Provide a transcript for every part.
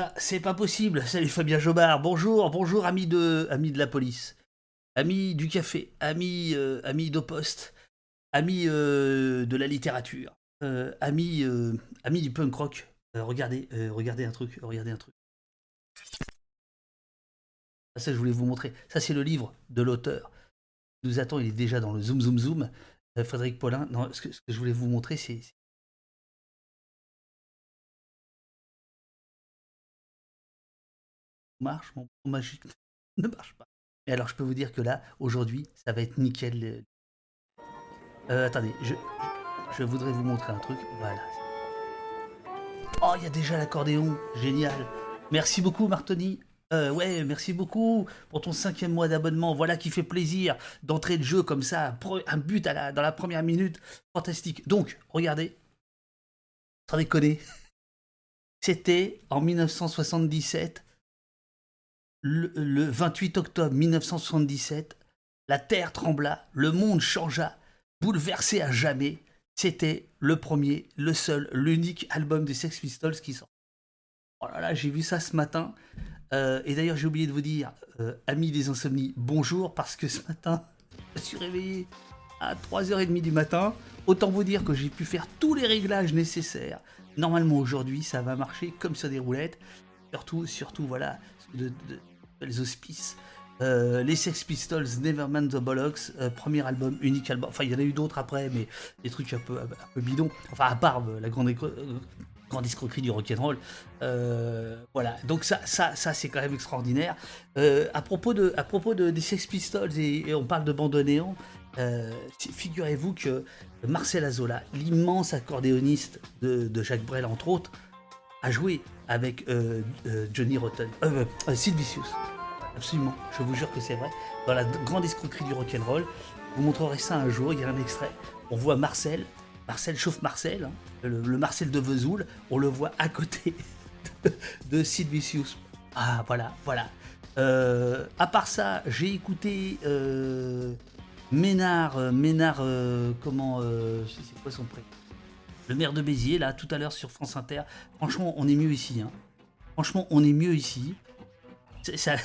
Ça, c'est pas possible. Salut Fabien Jobard. Bonjour, bonjour, amis de, de la police, amis du café, amis, euh, amis d'Opost, amis euh, de la littérature, euh, amis, euh, du punk rock. Euh, regardez, regardez un truc, regardez un truc. Ah, Ça, je voulais vous montrer. Ça, c'est le livre de l'auteur. Il nous attend, il est déjà dans le zoom, zoom, zoom. Frédéric Paulin. Non, ce que, ce que je voulais vous montrer, c'est. Marche, mon magique ne marche pas. Et alors, je peux vous dire que là, aujourd'hui, ça va être nickel. euh. Attendez, je, voudrais vous montrer un truc. Voilà. Oh, il y a déjà l'accordéon. Génial. Merci beaucoup, Martoni. Euh, ouais, merci beaucoup pour ton cinquième mois d'abonnement. Voilà qui fait plaisir d'entrer de jeu comme ça. Un but dans la première minute. Fantastique. Donc, regardez. Sans déconner. C'était en 1977, le, le 28 octobre 1977. La terre trembla, le monde changea, bouleversé à jamais. C'était le premier, le seul, l'unique album des Sex Pistols qui sort. Oh là là, j'ai vu ça ce matin. Euh, et d'ailleurs, j'ai oublié de vous dire, euh, amis des insomnies, bonjour, parce que ce matin, je suis réveillé à 3h30 du matin. Autant vous dire que j'ai pu faire tous les réglages nécessaires. Normalement, aujourd'hui, ça va marcher comme sur des roulettes. Surtout, surtout, voilà, les auspices. Euh, les Sex Pistols, Nevermind the Bollocks, euh, premier album, unique album. Enfin, il y en a eu d'autres après, mais des trucs un peu, un bidons. Enfin, à part euh, la grande, euh, grande escroquerie du rock'n'roll. Voilà, donc ça, ça, ça c'est quand même extraordinaire. À propos, de, à propos de, des Sex Pistols, et, on parle de euh, figurez-vous que Marcel Azola, l'immense accordéoniste de Jacques Brel, entre autres, a joué avec euh, euh, Johnny Rotten, euh, euh, Sid Vicious. Absolument, je vous jure que c'est vrai. Dans la grande escroquerie du rock'n'roll, vous montrerai ça un jour, il y a un extrait. On voit Marcel, Marcel chauffe Marcel, hein, le, Marcel de Vesoul, on le voit à côté de, de Sid Vicious. Ah, voilà, voilà. À part ça, j'ai écouté Ménard, Ménard, comment, c'est quoi son prénom? Le maire de Béziers, là, tout à l'heure sur France Inter. Franchement, on est mieux ici. hein. Franchement, on est mieux ici. Ça,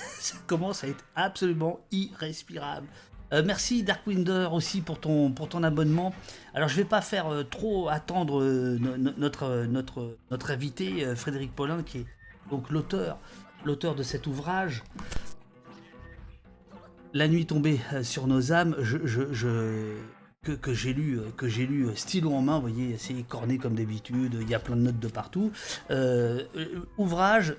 commence à être absolument irrespirable. Euh, merci Darkwinder aussi pour ton, abonnement. Alors je vais pas faire euh, trop attendre euh, no- no- notre, notre, notre invité Frédéric Paulin qui est donc l'auteur l'auteur de cet ouvrage. La nuit tombée sur nos âmes, je- que, j'ai lu, euh, que j'ai lu euh, stylo en main, vous voyez, c'est corné comme d'habitude, il y a plein de notes de partout. Euh, ouvrage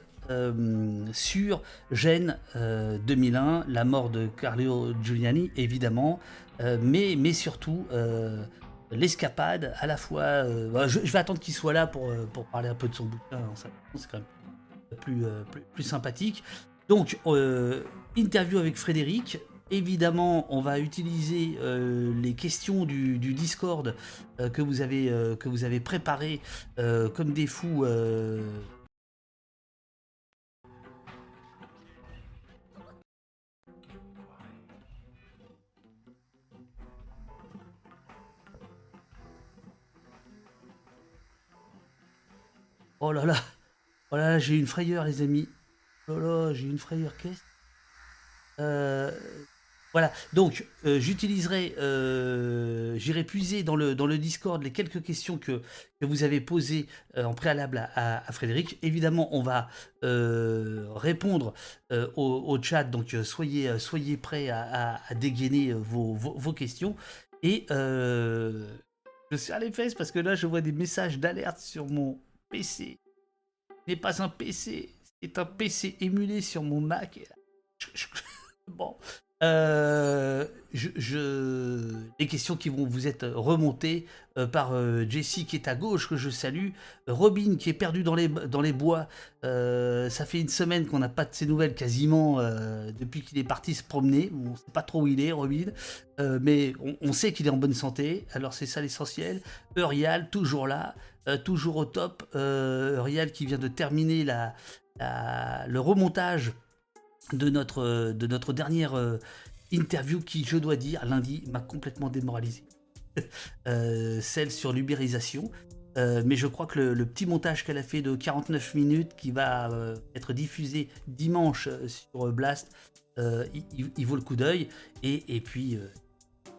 sur Gênes euh, 2001, la mort de Carlo Giuliani, évidemment, mais, mais surtout l'escapade, à la fois. bah, je, vais attendre qu'il soit là pour, pour parler un peu de son bouquin, ça, c'est quand même plus, plus, sympathique. Donc, interview avec Frédéric. Évidemment, on va utiliser euh, les questions du, Discord euh, que, vous avez, euh, avez préparé euh, comme des fous. Oh là là, oh là là, j'ai une frayeur, les amis. Oh là là, j'ai une frayeur. Qu'est-ce Euh, Voilà, donc euh, j'utiliserai, euh, j'irai puiser dans le, dans Discord les quelques questions que, vous avez posées euh, en préalable à, Frédéric. Évidemment, on va répondre au, chat, donc soyez, soyez prêts à, dégainer vos, questions. Et je à les fesses parce que là, je vois des messages d'alerte sur mon PC. Ce n'est pas un PC, c'est un PC émulé sur mon Mac. Bon. Euh, Les questions qui vont vous être remontées euh, par euh, Jessie qui est à gauche, que je salue. Robin qui est perdu dans les, dans les bois. Euh, ça fait une semaine qu'on n'a pas de ses nouvelles quasiment euh, depuis qu'il est parti se promener. On ne sait pas trop où il est, Robin. Euh, mais on, sait qu'il est en bonne santé. Alors c'est ça l'essentiel. Eurial, toujours là. euh, toujours au top. Euh, Eurial qui vient de terminer la- le remontage de notre, de notre dernière euh, interview qui, je dois dire, lundi, m'a complètement démoralisé. Euh, celle sur l'ubérisation. mais je crois que le, petit montage qu'elle a fait de 49 minutes qui va être diffusé dimanche sur Blast, il, vaut le coup d'œil. Et, et, puis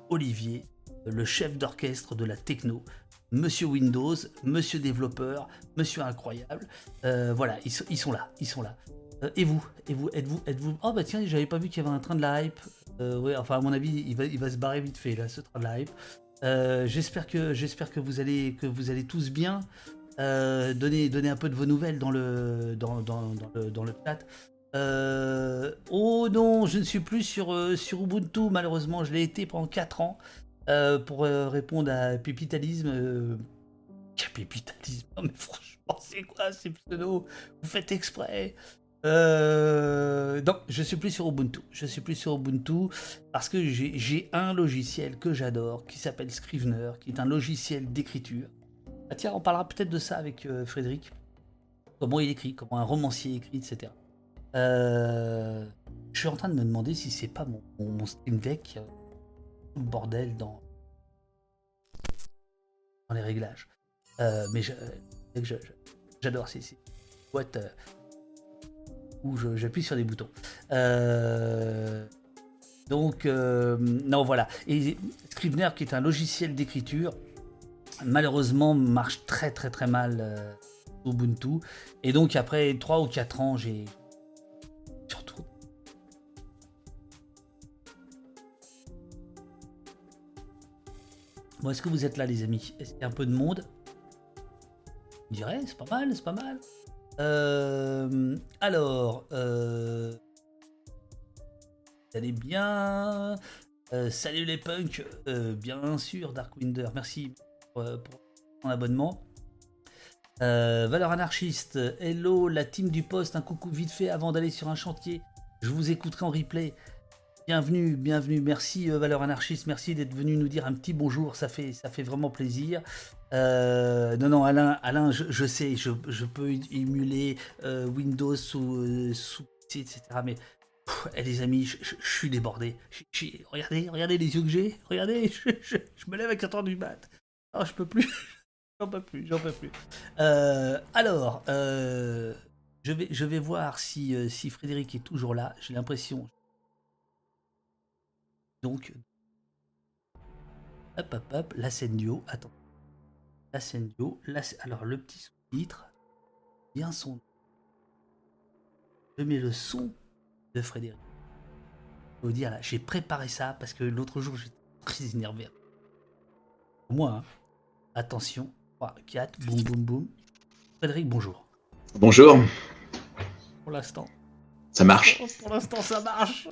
Olivier, le chef d'orchestre de la techno, Monsieur Windows, Monsieur développeur, Monsieur incroyable. voilà, ils, ils, sont là, ils sont là. Et vous, et vous, êtes-vous, êtes-vous Oh bah tiens, j'avais pas vu qu'il y avait un train de la hype. Euh, ouais, enfin à mon avis, il va, il va se barrer vite fait là, ce train de la hype. Euh, j'espère que j'espère que vous allez que vous allez tous bien. Euh, donnez, un peu de vos nouvelles dans le dans, dans, dans le chat. oh non, je ne suis plus sur, sur Ubuntu, malheureusement, je l'ai été pendant 4 ans pour répondre à Pépitalisme. Pépitalisme, non mais franchement, c'est quoi ces pseudos? Vous faites exprès euh, donc, je suis plus sur Ubuntu. Je suis plus sur Ubuntu parce que j'ai un logiciel que j'adore qui s'appelle Scrivener, qui est un logiciel d'écriture. Ah tiens, on parlera peut-être de ça avec euh, Frédéric. Comment il écrit, comment un romancier écrit, etc. Euh, je suis en train de me demander si c'est pas mon, Steam Deck le bordel dans, dans les réglages. mais j'adore ces, ces boîtes où j'appuie sur des boutons. Euh, donc, euh, non, voilà. Et Scrivener, qui est un logiciel d'écriture, malheureusement marche très très très mal euh, Ubuntu. Et donc, après 3 ou 4 ans, j'ai. Surtout. Bon, est-ce que vous êtes là, les amis? Est-ce qu'il y a un peu de monde? Je dirais, c'est pas mal, c'est pas mal. Euh, alors, euh, allez bien. Euh, salut les punks, bien sûr, Darkwinder, merci pour, ton abonnement. valeur anarchiste, hello la team du poste, un coucou vite fait avant d'aller sur un chantier. Je vous écouterai en replay. Bienvenue, bienvenue, merci Valeur Anarchiste, merci d'être venu nous dire un petit bonjour, ça fait, ça fait vraiment plaisir. Euh, non, non, Alain, Alain je, sais, je, peux émuler euh, Windows sous, euh, sous etc. Mais eh, les amis, je, suis débordé. regardez, regardez les yeux que j'ai. Regardez, je, me lève à 4h du mat. Oh, je peux plus. j'en peux plus, j'en peux plus. alors, je, vais, je vais voir si, si Frédéric est toujours là. J'ai l'impression. Donc, hop, hop, hop, la scène duo. Attends. Ascendio. Alors, le petit sous-titre, bien son. Je mets le son de Frédéric. Je vous dire, là, j'ai préparé ça parce que l'autre jour, j'étais très énervé. Moi, hein. attention. 3, 4, boum, boum, boum. Frédéric, bonjour. Bonjour. Pour l'instant. Ça marche. Pour l'instant, ça marche.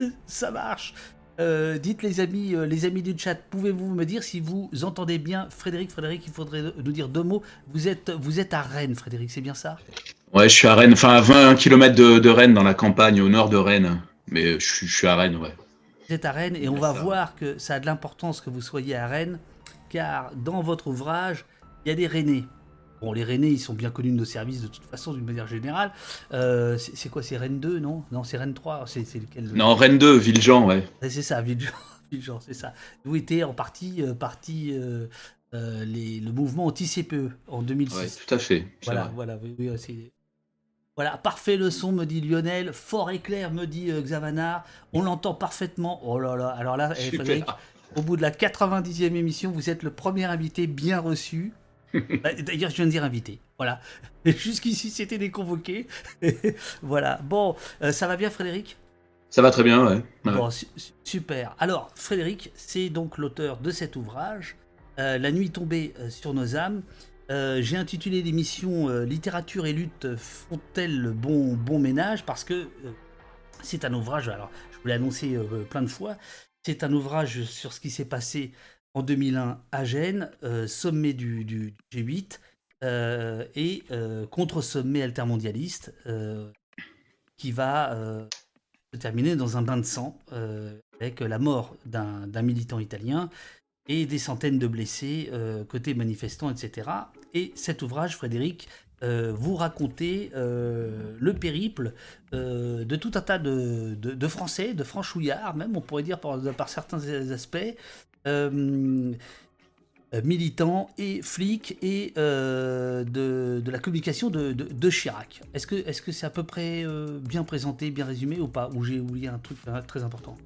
ça marche. Euh, dites les amis, euh, les amis du chat, pouvez-vous me dire si vous entendez bien Frédéric Frédéric, il faudrait nous dire deux mots. Vous êtes, vous êtes à Rennes, Frédéric, c'est bien ça? Ouais, je suis à Rennes, enfin à 20 km de, Rennes, dans la campagne, au nord de Rennes. Mais je, suis à Rennes, ouais. Vous êtes à Rennes et on va voir que ça a de l'importance que vous soyez à Rennes, car dans votre ouvrage, il y a des Rennais. Bon, les Rennais, ils sont bien connus de nos services de toute façon, d'une manière générale. Euh, c'est quoi, c'est Rennes 2, non? Non, c'est Rennes 3, c'est lequel Non, Rennes 2, Villejean, ouais. C'est ça, Villejean, c'est ça. D'où était en partie, euh, partie euh, les, le mouvement anti-CPE en 2006. Ouais, tout à fait. Voilà, voilà, oui, Voilà, parfait le son, me dit Lionel. Fort et clair, me dit Xavanar. On l'entend parfaitement. Oh là là, alors là, eh, Frédéric, au bout de la 90e émission, vous êtes le premier invité bien reçu. Bah, d'ailleurs, je viens de dire invité. Voilà. Jusqu'ici, c'était des convoqués. voilà. Bon, euh, ça va bien, Frédéric? Ça va très bien, ouais. Bon, super. Alors, Frédéric, c'est donc l'auteur de cet ouvrage, euh, La nuit tombée euh, sur nos âmes. J'ai intitulé l'émission Littérature et lutte font-elles le bon, bon ménage? Parce que c'est un ouvrage, alors je vous l'ai annoncé plein de fois, c'est un ouvrage sur ce qui s'est passé en 2001 à Gênes, euh, sommet du, G8 euh, et euh, contre-sommet altermondialiste qui va se terminer dans un bain de sang avec la mort d'un militant italien et des centaines de blessés côté manifestants, etc. Et cet ouvrage, Frédéric, vous racontez le périple de tout un tas de, Français, de franchouillards même, on pourrait dire par certains aspects, militant et flic et de, la communication de, Chirac. Est-ce que c'est -ce c'est à peu près bien présenté, bien résumé ou pas? Ou j'ai oublié un truc très important?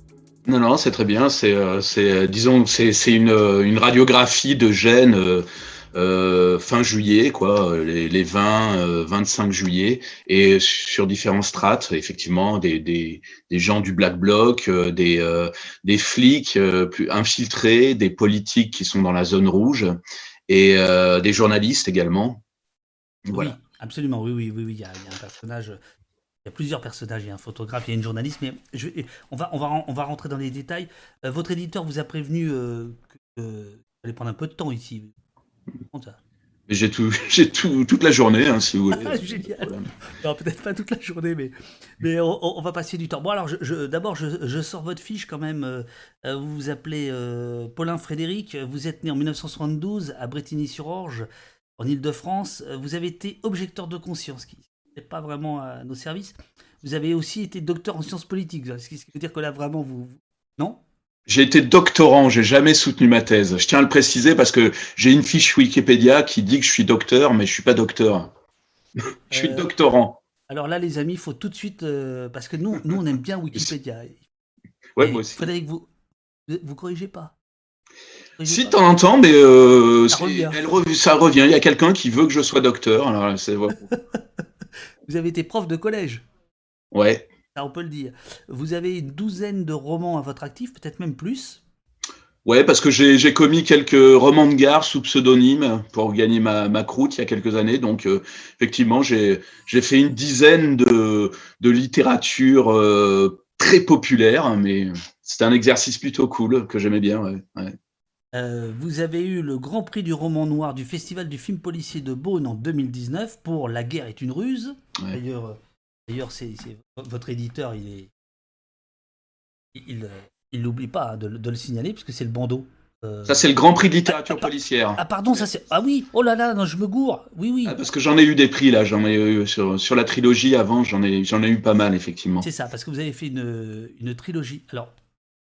Non, non, c'est très bien. C'est, disons, c'est, une, une radiographie de gènes euh, fin juillet, quoi, les, les 20, 25 euh, juillet, et sur différents strates, effectivement, des, des, des gens du Black Bloc, euh, des, des flics plus infiltrés, des politiques qui sont dans la zone rouge, et des journalistes également. Voilà. Oui, absolument, oui, oui, oui, oui. Il, y a, il y a un personnage. Il y a plusieurs personnages, il y a un photographe, il y a une journaliste, mais je, on, va, on, va, on va rentrer dans les détails. votre éditeur vous a prévenu que, que prendre un peu de temps ici. J'ai tout, j'ai tout, toute la journée, hein, si vous voulez. Ah, génial. peut-être pas toute la journée, mais, mais on, va passer du temps. Bon, alors, je, d'abord, je, sors votre fiche quand même. Euh, euh, vous vous appelez euh, Paulin Frédéric. Vous êtes né en 1972 à Bretigny-sur-Orge, en Ile-de-France. Vous avez été objecteur de conscience, qui n'est pas vraiment à nos services. Vous avez aussi été docteur en sciences politiques. Ce qui veut dire que là, vraiment, vous. Non? J'ai été doctorant, j'ai jamais soutenu ma thèse. Je tiens à le préciser parce que j'ai une fiche Wikipédia qui dit que je suis docteur, mais je suis pas docteur. je suis euh, doctorant. Alors là, les amis, il faut tout de suite euh, parce que nous, nous, on aime bien Wikipédia. Ouais, moi aussi. Frédéric, vous vous corrigez pas. si, de temps en temps, mais euh, ça, revient. ça, revient. Il y a quelqu'un qui veut que je sois docteur. Alors, vous avez été prof de collège. Ouais on peut le dire. Vous avez une douzaine de romans à votre actif, peut-être même plus. Ouais, parce que j'ai commis quelques romans de gare sous pseudonyme pour gagner ma, ma croûte il y a quelques années. Donc, euh, effectivement, j'ai fait une dizaine de, de littérature euh, très populaire, mais c'était un exercice plutôt cool que j'aimais bien. Ouais, euh, vous avez eu le Grand Prix du roman noir du Festival du film policier de Beaune en 2019 pour La guerre est une ruse. D'ailleurs, D'ailleurs, c'est, votre éditeur, il est. Il il n'oublie pas hein, de, le signaler, puisque c'est le bandeau. Euh, ça, c'est le Grand Prix de littérature ah, policière. Ah, pardon, ça c'est. Ah oui, oh là là, non, je me gourre. Oui, oui. Ah, parce que j'en ai eu des prix, là. J'en ai eu sur, sur la trilogie avant, j'en ai, j'en ai eu pas mal, effectivement. C'est ça, parce que vous avez fait une, une trilogie. Alors,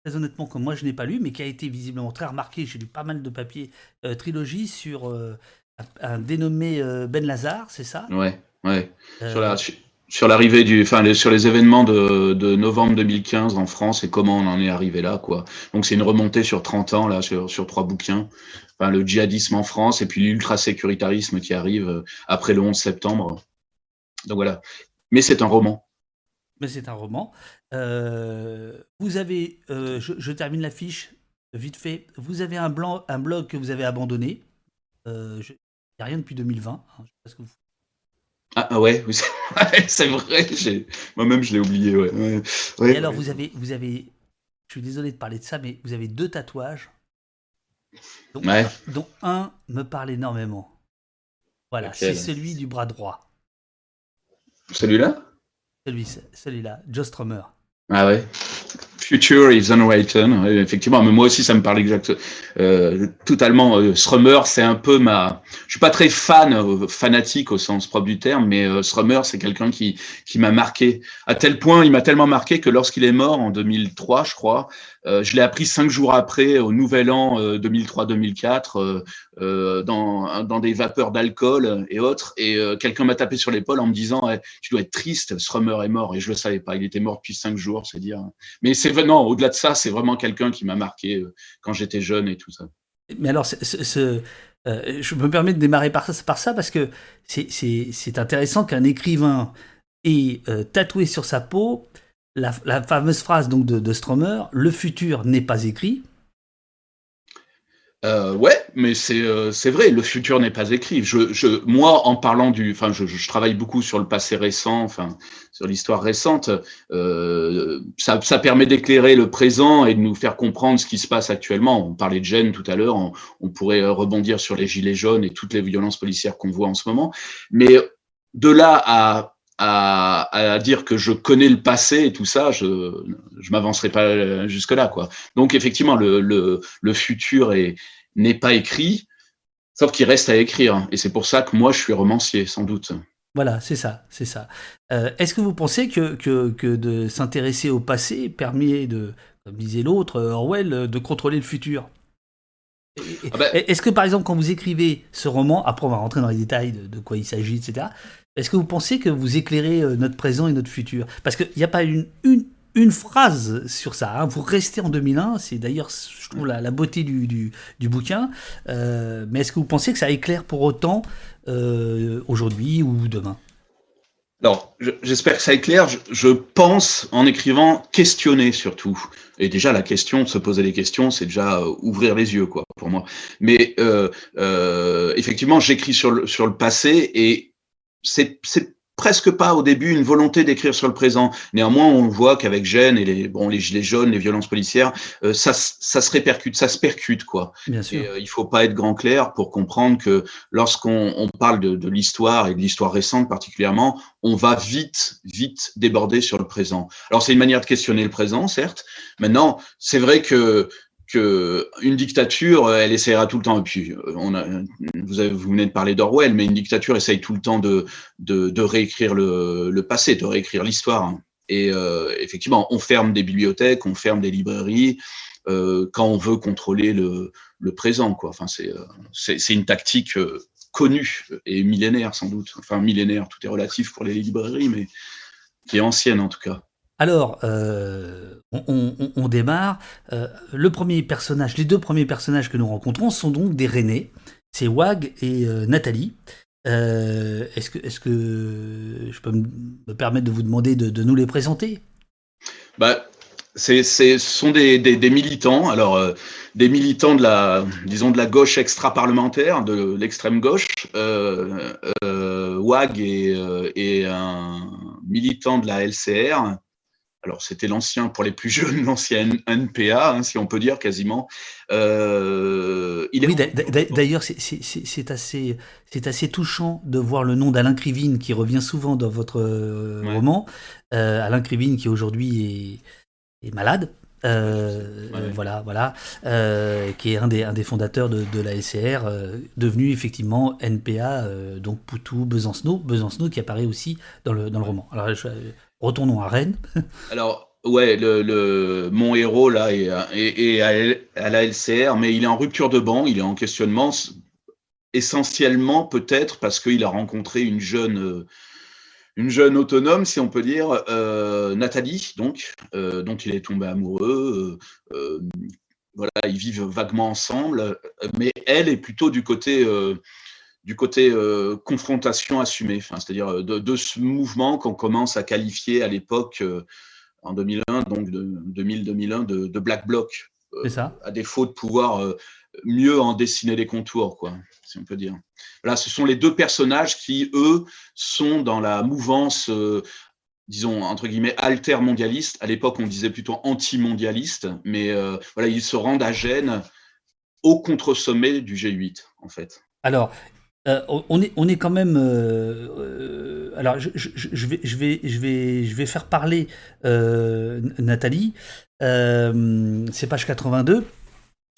très honnêtement, comme moi je n'ai pas lu, mais qui a été visiblement très remarqué, j'ai lu pas mal de papiers, euh, trilogie sur euh, un, dénommé Ben Lazare, c'est ça? Ouais, ouais. sur la, sur l'arrivée du, enfin, sur les événements de, novembre 2015 en France et comment on en est arrivé là, quoi. Donc c'est une remontée sur 30 ans là, sur, trois bouquins. Enfin, le djihadisme en France et puis l'ultra-sécuritarisme qui arrive euh, après le 11 septembre. Donc voilà. Mais c'est un roman. Mais c'est un roman. Euh, vous avez, euh, je, termine la fiche vite fait. Vous avez un, blanc, un blog que vous avez abandonné. Il n'y a rien depuis 2020. Hein, je sais pas ce que vous ah, ah ouais, c'est vrai, moi-même je l'ai oublié. Ouais. Et alors vous avez, vous avez, je suis désolé de parler de ça, mais vous avez deux tatouages, dont, dont un me parle énormément. Voilà, c'est celui du bras droit. Celui-là? Celui, celui-là, Joe Strummer. Ah ouais Future is unwritten. Effectivement, mais moi aussi, ça me parle exact, euh, totalement. Euh, c'est un peu ma. Je suis pas très fan, euh, fanatique au sens propre du terme, mais euh, c'est quelqu'un qui qui m'a marqué à tel point, il m'a tellement marqué que lorsqu'il est mort en 2003, je crois, je l'ai appris cinq jours après, au Nouvel An 2003-2004, euh, euh, dans, des vapeurs d'alcool et autres. Et quelqu'un m'a tapé sur l'épaule en me disant Tu dois être triste, Strummer est mort. Et je le savais pas. Il était mort depuis cinq jours, c'est dire. Mais c'est au-delà de ça, c'est vraiment quelqu'un qui m'a marqué quand j'étais jeune et tout ça. Mais alors, je me permets de démarrer par ça parce que c'est intéressant qu'un écrivain ait tatoué sur sa peau la, fameuse phrase donc de, Stromer, le futur n'est pas écrit. Euh, ouais, mais c'est euh, c'est vrai, le futur n'est pas écrit. Je, je, moi, en parlant du, enfin, je, travaille beaucoup sur le passé récent, enfin, sur l'histoire récente. Euh, ça, ça, permet d'éclairer le présent et de nous faire comprendre ce qui se passe actuellement. On parlait de gêne tout à l'heure, on, on, pourrait rebondir sur les gilets jaunes et toutes les violences policières qu'on voit en ce moment. Mais de là à à, dire que je connais le passé et tout ça, je je m'avancerai pas jusque là quoi. Donc effectivement le le, le futur est n'est pas écrit, sauf qu'il reste à écrire et c'est pour ça que moi je suis romancier sans doute. Voilà, c'est ça, c'est ça. Euh, est-ce que vous pensez que, que, que de s'intéresser au passé permet de, comme disait l'autre, Orwell, de contrôler le futur? Ah bah est-ce que par exemple, quand vous écrivez ce roman, après on va rentrer dans les détails de, quoi il s'agit, etc. Est-ce que vous pensez que vous éclairez euh, notre présent et notre futur? Parce qu'il n'y a pas une, une, une, phrase sur ça. Hein. Vous restez en 2001, c'est d'ailleurs, je trouve, la, beauté du, du, du bouquin. Euh, mais est-ce que vous pensez que ça éclaire pour autant euh, aujourd'hui ou demain? Alors, j'espère que ça éclaire. Je, je, pense, en écrivant, questionner surtout. Et déjà, la question, se poser des questions, c'est déjà euh, ouvrir les yeux, quoi, pour moi. Mais euh, euh, effectivement, j'écris sur le, sur le passé et c'est presque pas au début une volonté d'écrire sur le présent. Néanmoins, on voit qu'avec Gênes et les, bon, les gilets jaunes, les violences policières, euh, ça, ça se répercute, ça se percute, quoi. Bien sûr. Et, euh, il faut pas être grand clair pour comprendre que lorsqu'on on parle de, de l'histoire et de l'histoire récente particulièrement, on va vite, vite déborder sur le présent. Alors c'est une manière de questionner le présent, certes. Maintenant, c'est vrai que que une dictature, euh, elle essaiera tout le temps. Et puis, euh, on a, vous, avez, vous venez de parler d'Orwell, mais une dictature essaye tout le temps de, réécrire le, passé, de réécrire l'histoire. Hein. Et euh, effectivement, on ferme des bibliothèques, on ferme des librairies quand on veut contrôler le, présent. Quoi. Enfin, c'est, une tactique connue et millénaire sans doute. Enfin, millénaire, tout est relatif pour les librairies, mais qui est ancienne en tout cas. Alors, euh, on, démarre. Euh, le premier personnage, les deux premiers personnages que nous rencontrons sont donc des Rennais. C'est Wag et euh, Nathalie. est-ce que, est que je peux me permettre de vous demander de, nous les présenter? Bah, c'est, ce sont des, militants, alors des militants de la, disons de la gauche extra-parlementaire, de l'extrême gauche. Wag est, est, un militant de la LCR alors c'était l'ancien, pour les plus jeunes, l'ancien NPA, hein, si on peut dire quasiment. Euh, il oui, d'ailleurs, c'est assez, assez touchant de voir le nom d'Alain Krivine qui revient souvent dans votre euh, roman. Euh, Alain Krivine qui aujourd'hui est, malade. Voilà, voilà, qui est un des, un des fondateurs de, de la SCR, devenu effectivement NPA, donc Poutou, Besancenot, Besancenot qui apparaît aussi dans le, dans le roman. Alors, je, Retournons à Rennes. Alors, ouais, le, mon héros là est, à, la LCR, mais il est en rupture de banc, il est en questionnement, essentiellement peut-être parce qu'il a rencontré une jeune, une jeune autonome, si on peut dire, euh, Nathalie, donc, euh, dont il est tombé amoureux. Euh, voilà, ils vivent vaguement ensemble, mais elle est plutôt du côté du côté euh, confrontation assumée, enfin, c'est-à-dire euh, de, ce mouvement qu'on commence à qualifier à l'époque, euh, en 2001, donc de 2000-2001, de, Black Bloc. ça. À défaut de pouvoir mieux en dessiner les contours, quoi, si on peut dire. Là, ce sont les deux personnages qui, eux, sont dans la mouvance, disons, entre guillemets, alter-mondialiste. À l'époque, on disait plutôt anti-mondialiste, mais voilà, ils se rendent à Gênes au contre-sommet du G8, en fait. Alors, euh, on, est, quand même. Euh, euh, alors, je, vais, je vais faire parler Nathalie. c'est page 82.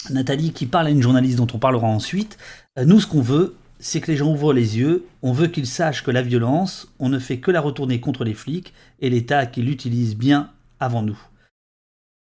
Nathalie qui parle à une journaliste dont on parlera ensuite. nous, ce qu'on veut, c'est que les gens ouvrent les yeux. On veut qu'ils sachent que la violence, on ne fait que la retourner contre les flics et l'État qui l'utilise bien avant nous.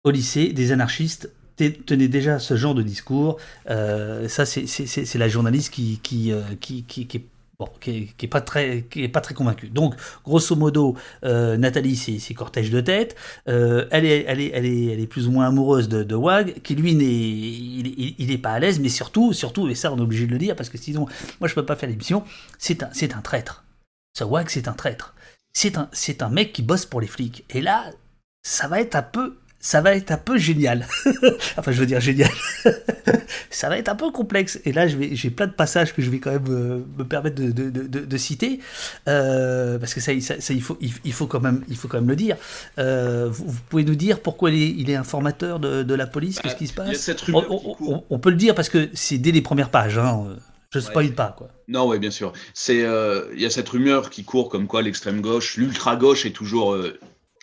Au lycée, des anarchistes tenez déjà ce genre de discours. Euh, ça, c'est la journaliste qui, qui, euh, qui, qui, Bon, qui est, pas très, qui est pas très convaincue. Donc, grosso modo, euh, Nathalie, c'est cortège de tête. elle, est, elle, est, elle, est, elle est plus ou moins amoureuse de, Wag, qui lui, n'est, il, n'est pas à l'aise, mais surtout, surtout, et ça, on est obligé de le dire, parce que sinon, moi, je peux pas faire l'émission, c'est un, c'est un traître. Ce Wag, c'est un traître. C'est un, c'est un mec qui bosse pour les flics. Et là, ça va être un peu ça va être un peu génial. enfin, je veux dire génial. ça va être un peu complexe. Et là, j'ai plein de passages que je vais quand même euh, me permettre de, de, de, citer, euh, parce que ça, ça, il, faut, il, faut quand même, il faut quand même le dire. Euh, vous, pouvez nous dire pourquoi il est, il est informateur de, la police? Qu'est-ce qui se passe? on, peut le dire parce que c'est dès les premières pages. Hein. Je spoil pas, quoi. Non, oui, bien sûr. Il y a cette rumeur qui court comme quoi l'extrême gauche, l'ultra gauche est toujours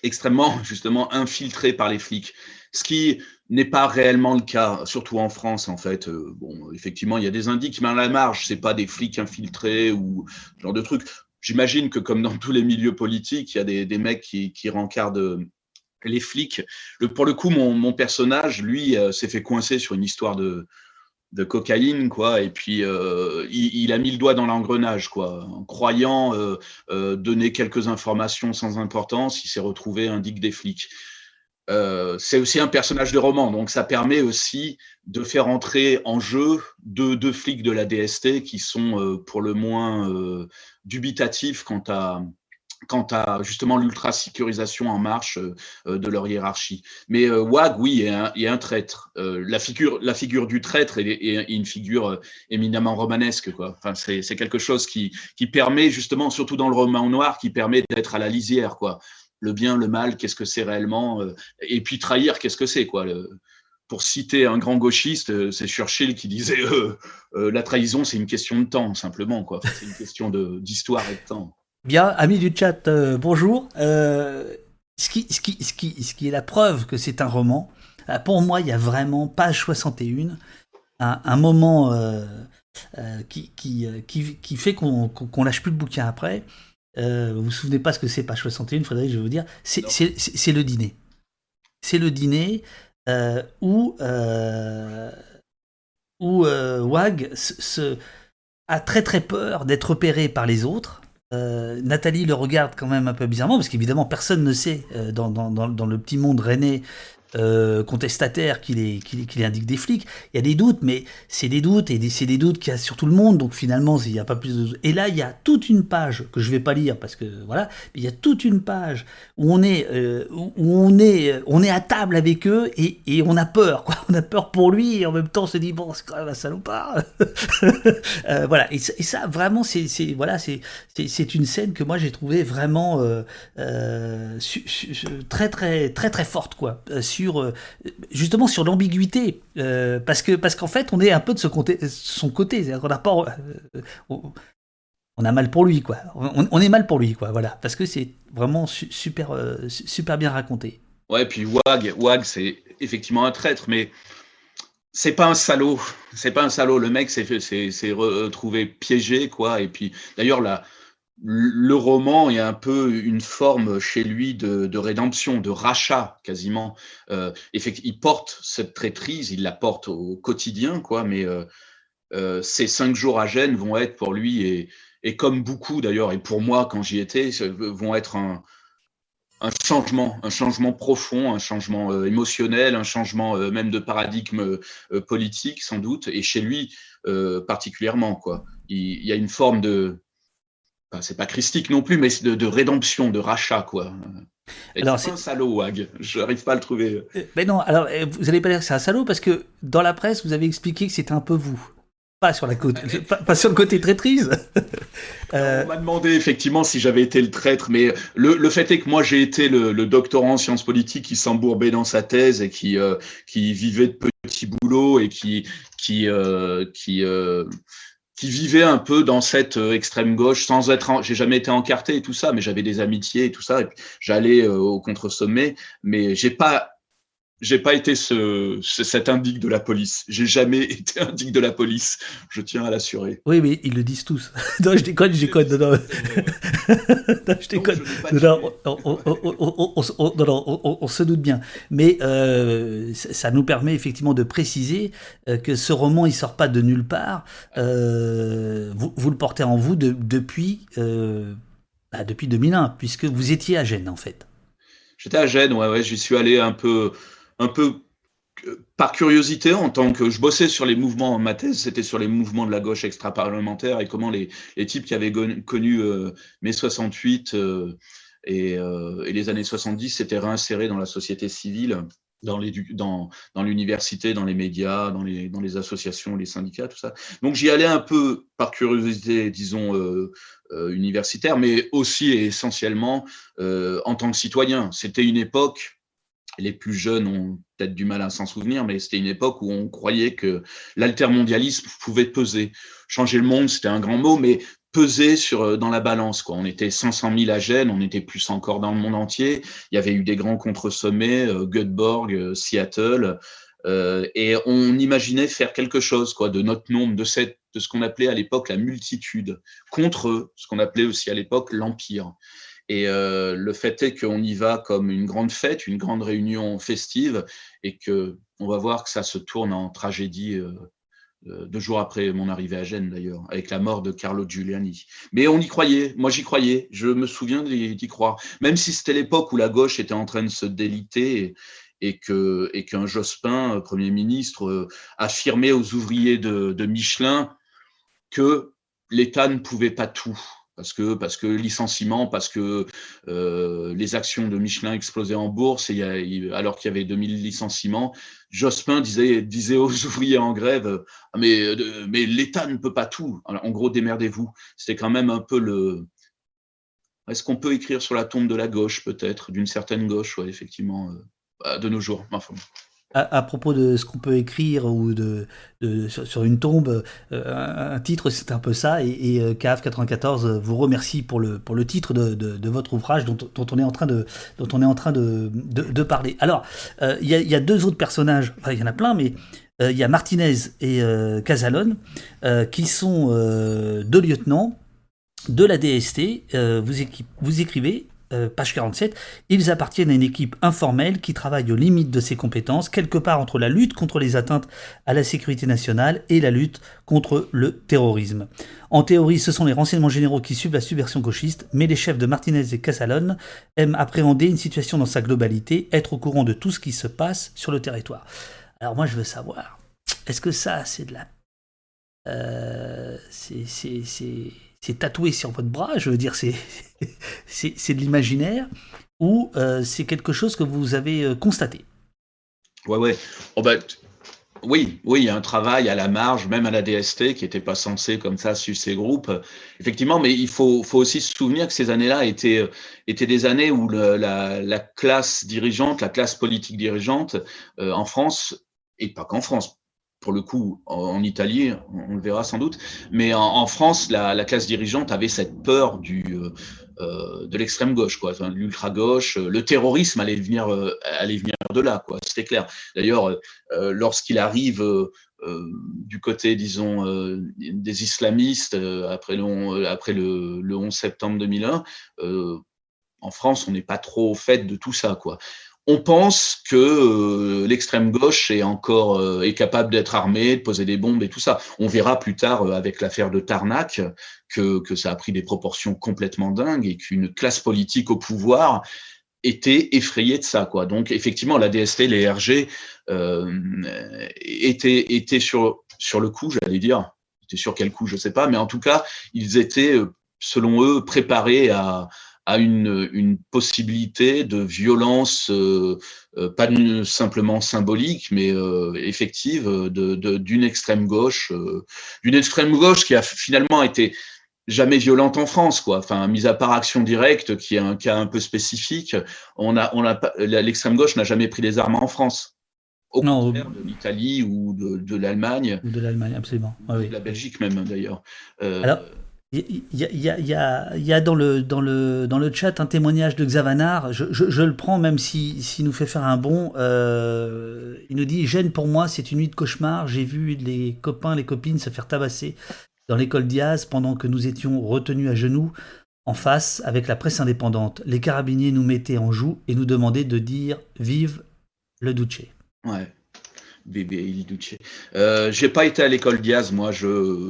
extrêmement justement infiltrés par les flics, ce qui n'est pas réellement le cas, surtout en France en fait. Euh, bon, effectivement, il y a des indices, mais à la marge, c'est pas des flics infiltrés ou ce genre de trucs. J'imagine que comme dans tous les milieux politiques, il y a des, des mecs qui, qui rencardent euh, les flics. Pour le coup, mon, mon personnage, lui, euh, s'est fait coincer sur une histoire de, de cocaïne, quoi. Et puis, euh, il, a mis le doigt dans l'engrenage, quoi. En croyant euh, euh, donner quelques informations sans importance, il s'est retrouvé indique des flics. c'est aussi un personnage de roman, donc ça permet aussi de faire entrer en jeu deux, deux flics de la DST qui sont pour le moins dubitatifs quant à, quant à justement l'ultra-sécurisation en marche euh, euh, de leur hiérarchie. Mais euh, WAG, oui, est un, un traître. la, figure, la figure du traître est, une figure éminemment romanesque. Enfin, c'est quelque chose qui, qui permet justement, surtout dans le roman noir, qui permet d'être à la lisière. Quoi. Le bien, le mal, qu'est-ce que c'est réellement Et puis trahir, qu'est-ce que c'est pour citer un grand gauchiste, c'est Churchill qui disait la trahison, c'est une question de temps, simplement. C'est une question d'histoire et de temps. Bien, amis du chat, euh, bonjour. Euh, ce, qui, ce, qui, ce, qui, ce, qui, est la preuve que c'est un roman, euh, pour moi, il y a vraiment, page 61, un, un moment qui, qui, qui, fait qu'on qu lâche plus le bouquin après. vous vous souvenez pas ce que c'est page 61, Frédéric, je vais vous dire. C'est le dîner. C'est le dîner où, où Wag se, a très très peur d'être repéré par les autres euh, Nathalie le regarde quand même un peu bizarrement, parce qu'évidemment, personne ne sait euh, dans, le petit monde rennais euh, contestataire qui les, qui, indique des flics. Il y a des doutes, mais c'est des doutes, et c'est des doutes qu'il y a sur tout le monde, donc finalement, il n'y a pas plus de Et là, il y a toute une page, que je ne vais pas lire, parce que voilà, il y a toute une page où on est, euh, où on est, on est à table avec eux, et, on a peur, quoi. On a peur pour lui, et en même temps, on se dit, bon, c'est quand même un salopard. euh, voilà, et, ça, vraiment, c'est voilà, une scène que moi, j'ai trouvé vraiment euh, très, très, très, très forte, quoi, euh, justement sur l'ambiguïté, euh, parce que parce qu'en fait on est un peu de son côté, euh, on, a mal pour lui quoi, on, est mal pour lui quoi, voilà, parce que c'est vraiment super super bien raconté. Ouais, puis Wag, Wag c'est effectivement un traître, mais c'est pas un salaud, c'est pas un salaud. Le mec s'est retrouvé piégé quoi, et puis d'ailleurs la le roman est un peu une forme chez lui de, rédemption, de rachat quasiment. Euh, il porte cette traîtrise, il la porte au quotidien, quoi. Mais euh, euh, ces cinq jours à Gênes vont être pour lui et, comme beaucoup d'ailleurs, et pour moi quand j'y étais, vont être un, changement, un changement profond, un changement émotionnel, un changement même de paradigme politique sans doute, et chez lui particulièrement, quoi. il y a une forme de c'est pas christique non plus, mais de, de rédemption, de rachat, quoi. alors c'est un salaud, Wag. Je n'arrive pas à le trouver. Euh, mais non, alors euh, vous n'allez pas dire que c'est un salaud parce que dans la presse, vous avez expliqué que c'était un peu vous. Pas sur, la côté, pas, sur le côté traîtrise. Euh, on m'a demandé effectivement si j'avais été le traître, mais le, le, fait est que moi j'ai été le, le, doctorant en sciences politiques qui s'embourbait dans sa thèse et qui, qui vivait de petits boulots et qui, qui, qui qui vivait un peu dans cette euh, extrême gauche sans être, j'ai jamais été encarté et tout ça, mais j'avais des amitiés et tout ça. Et j'allais euh, au contre-sommet, mais j'ai pas j'ai pas été ce, cet indique de la police. J'ai jamais été indique de la police. Je tiens à l'assurer. Oui, mais ils le disent tous. non, je déconne, je déconne. Non, non. non je déconne. On, se doute bien. Mais euh, ça nous permet effectivement de préciser euh, que ce roman, il sort pas de nulle part. Euh, vous, vous, le portez en vous de, depuis, bah, depuis 2001, puisque vous étiez à Gênes, en fait. J'étais à Gênes, ouais, ouais. J'y suis allé un peu un peu euh, par curiosité, en tant que je bossais sur les mouvements, ma thèse, c'était sur les mouvements de la gauche extra-parlementaire et comment les, les, types qui avaient connu euh, mai 68 euh, et, et, les années 70 s'étaient réinsérés dans la société civile, dans l'université, dans, dans les médias, dans les, dans les associations, les syndicats, tout ça. Donc j'y allais un peu par curiosité, disons, universitaire, mais aussi et essentiellement en tant que citoyen. C'était une époque les plus jeunes ont peut-être du mal à s'en souvenir, mais c'était une époque où on croyait que l'altermondialisme pouvait peser. Changer le monde, c'était un grand mot, mais peser sur, euh, dans la balance. On était 500 000 à Gênes, on était plus encore dans le monde entier. Il y avait eu des grands contre-sommets, euh, Göteborg, euh, Seattle, et on imaginait faire quelque chose quoi, de notre nombre, de, de ce qu'on appelait à l'époque la multitude, contre ce qu'on appelait aussi à l'époque l'empire. Et euh, le fait est qu'on y va comme une grande fête, une grande réunion festive, et que on va voir que ça se tourne en tragédie euh, deux jours après mon arrivée à Gênes d'ailleurs, avec la mort de Carlo Giuliani. Mais on y croyait, moi j'y croyais, je me souviens d'y croire. Même si c'était l'époque où la gauche était en train de se déliter et, que et qu'un Jospin, Premier ministre, affirmait aux ouvriers de Michelin que l'État ne pouvait pas tout parce que parce que licenciement, parce que euh, les actions de Michelin explosaient en bourse et alors qu'il y avait 2000 licenciements, Jospin disait disait aux ouvriers en grève mais mais l'État ne peut pas tout. en gros, démerdez-vous. C'était quand même un peu le est-ce qu'on peut écrire sur la tombe de la gauche peut-être d'une certaine gauche, ouais, effectivement, euh, de nos jours. Enfin, à, propos de ce qu'on peut écrire ou de, sur, une tombe, euh, un, titre, c'est un peu ça. Et, et 94 euh, vous remercie pour le, pour le titre de, votre ouvrage dont, on est en train de, dont on est en train de, parler. Alors, euh, il y, a deux autres personnages, enfin, il y en a plein, mais il y a Martinez et Casalone, qui sont deux lieutenants de la DST. vous écrivez euh, page 47, ils appartiennent à une équipe informelle qui travaille aux limites de ses compétences, quelque part entre la lutte contre les atteintes à la sécurité nationale et la lutte contre le terrorisme. En théorie, ce sont les renseignements généraux qui suivent la subversion gauchiste, mais les chefs de Martinez et Casalone aiment appréhender une situation dans sa globalité, être au courant de tout ce qui se passe sur le territoire. Alors moi, je veux savoir, est-ce que ça, c'est de la... Euh, c'est c'est tatoué sur votre bras, je veux dire, c'est, de l'imaginaire, ou euh, c'est quelque chose que vous avez euh, constaté? Ouais, ouais. Oh, bah, oui, oui, il y a un travail à la marge, même à la DST, qui n'était pas censé comme ça suivre ces groupes. Effectivement, mais il faut, faut aussi se souvenir que ces années-là étaient, euh, des années où la, classe dirigeante, la classe politique dirigeante en France, et pas qu'en France, pour le coup, en, Italie, on, le verra sans doute, mais en, France, la, classe dirigeante avait cette peur du, euh, euh, de l'extrême gauche, quoi, l'ultra gauche, le terrorisme allait venir, euh, de là, quoi, c'était clair. D'ailleurs, lorsqu'il arrive du côté, disons, des islamistes après le, le, le 11 septembre 2001, en France, on n'est pas trop au fait de tout ça, on pense que euh, l'extrême gauche est encore euh, est capable d'être armée, de poser des bombes et tout ça. On verra plus tard euh, avec l'affaire de Tarnac que, que ça a pris des proportions complètement dingues et qu'une classe politique au pouvoir était effrayée de ça. Quoi. Donc effectivement, la DST, les RG étaient, étaient sur, sur le coup, j'allais dire. Étaient sur quel coup, je sais pas, mais en tout cas, ils étaient, selon eux, préparés à, à une, une possibilité de violence, euh, euh, pas simplement symbolique, mais euh, effective, d'une de, d'une extrême gauche, d'une extrême gauche qui a finalement été jamais violente en France, quoi. Enfin, mise à part action directe, qui est un cas un peu spécifique, on a, on a l'extrême gauche n'a jamais pris les armes en France. Au non, de l'Italie ou de, de l'Allemagne. De l'Allemagne, absolument. de la Belgique même, d'ailleurs. Alors, il y a, dans, le, dans, le, dans le chat un témoignage de Xavanar, je, je, le prends même s'il si, nous fait faire un bond. Euh, il nous dit Gêne pour moi, c'est une nuit de cauchemar. J'ai vu les copains, les copines se faire tabasser dans l'école Diaz pendant que nous étions retenus à genoux en face avec la presse indépendante. Les carabiniers nous mettaient en joue et nous demandaient de dire Vive le Duce. Ouais bébé Il Duce. Euh, j'ai pas été à l'école Diaz, moi,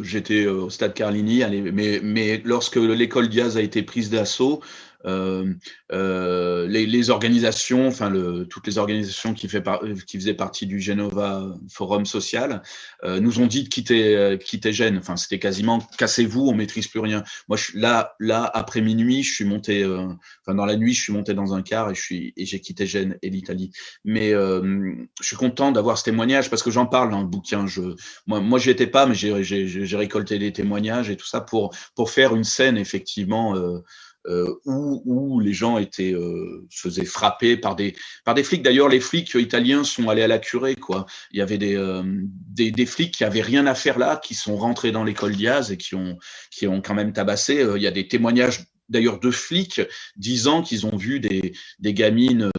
j'étais au stade Carlini, mais, mais lorsque l'école Diaz a été prise d'assaut, euh, euh, les, organisations, enfin le, toutes les organisations qui, fait qui faisaient partie du Genova Forum Social, euh, nous ont dit de quitter, quitter Gênes. Enfin, c'était quasiment cassez-vous, on maîtrise plus rien. Moi, je, là, là, après minuit, je suis monté, enfin dans la nuit, je suis monté dans un car et je suis et j'ai quitté Gênes et l'Italie. Mais je suis content d'avoir ce témoignage parce que j'en parle dans le bouquin. Je, moi, moi, j'y étais pas, mais j'ai récolté des témoignages et tout ça pour pour faire une scène effectivement. Euh, où, où, les gens étaient euh, faisaient frapper par des par des flics. D'ailleurs, les flics italiens sont allés à la curée. Quoi. Il y avait des, euh, des, des, flics qui avaient rien à faire là, qui sont rentrés dans l'école Diaz et qui ont qui ont quand même tabassé. Il y a des témoignages d'ailleurs de flics disant qu'ils ont vu des, des gamines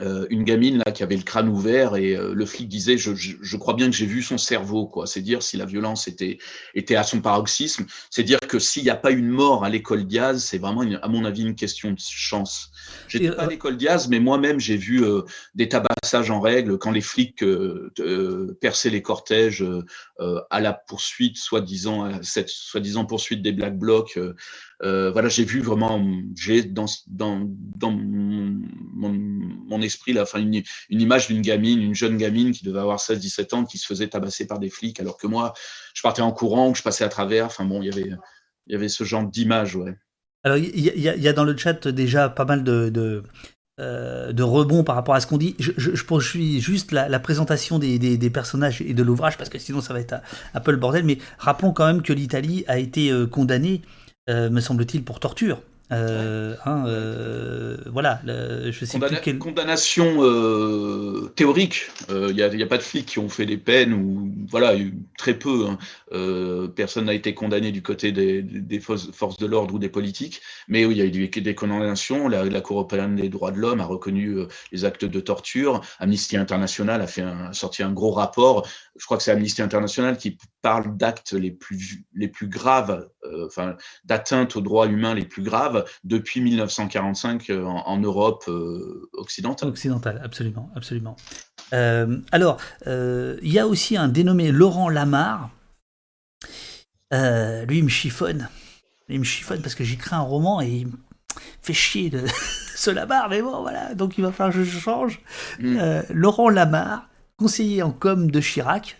euh, une gamine là qui avait le crâne ouvert et euh, le flic disait je, je, crois bien que j'ai vu son cerveau quoi. C'est dire si la violence était était à son paroxysme. C'est dire que s'il n'y a pas une mort à l'école Diaz c'est vraiment à mon avis une question de chance. J'étais pas à l'école Diaz mais moi-même j'ai vu euh, des tabassages en règle quand les flics perçaient les cortèges à la poursuite soi-disant cette soi-disant poursuite des black blocs voilà j'ai vu vraiment j'ai dans dans dans mon, esprit là, enfin une, image d'une gamine, une jeune gamine qui devait avoir 16-17 ans, qui se faisait tabasser par des flics, alors que moi, je partais en courant ou je passais à travers. Enfin bon, il y avait, il y avait ce genre d'image. Alors il y, a dans le chat déjà pas mal de, de, euh, rebonds par rapport à ce qu'on dit. Je, je, poursuis juste la, présentation des, personnages et de l'ouvrage parce que sinon ça va être un, peu le bordel. Mais rappelons quand même que l'Italie a été euh, condamnée, euh, me semble-t-il, pour torture. Euh, hein, euh, voilà, je sais plus quelle... Condamnation euh, théorique. Il n'y a, pas de flics qui ont fait des peines ou voilà, très peu. Hein. personne n'a été condamné du côté des, forces de l'ordre ou des politiques. Mais oui, il y a eu des condamnations. La, Cour européenne des droits de l'homme a reconnu les actes de torture. Amnesty International a fait un, sorti un gros rapport. Je crois que c'est Amnesty International qui parle d'actes les plus les plus graves, enfin d'atteintes aux droits humains les plus graves depuis 1945 euh, en, Europe euh, occidentale. Occidentale, absolument, absolument. Euh, alors, il y a aussi un dénommé Laurent Lamar. lui, il me chiffonne. Il me chiffonne parce que j'écris un roman et il me fait chier de ce Lamar, mais bon, voilà, donc il va falloir que je change. Mm. Laurent Lamar, conseiller en com de Chirac,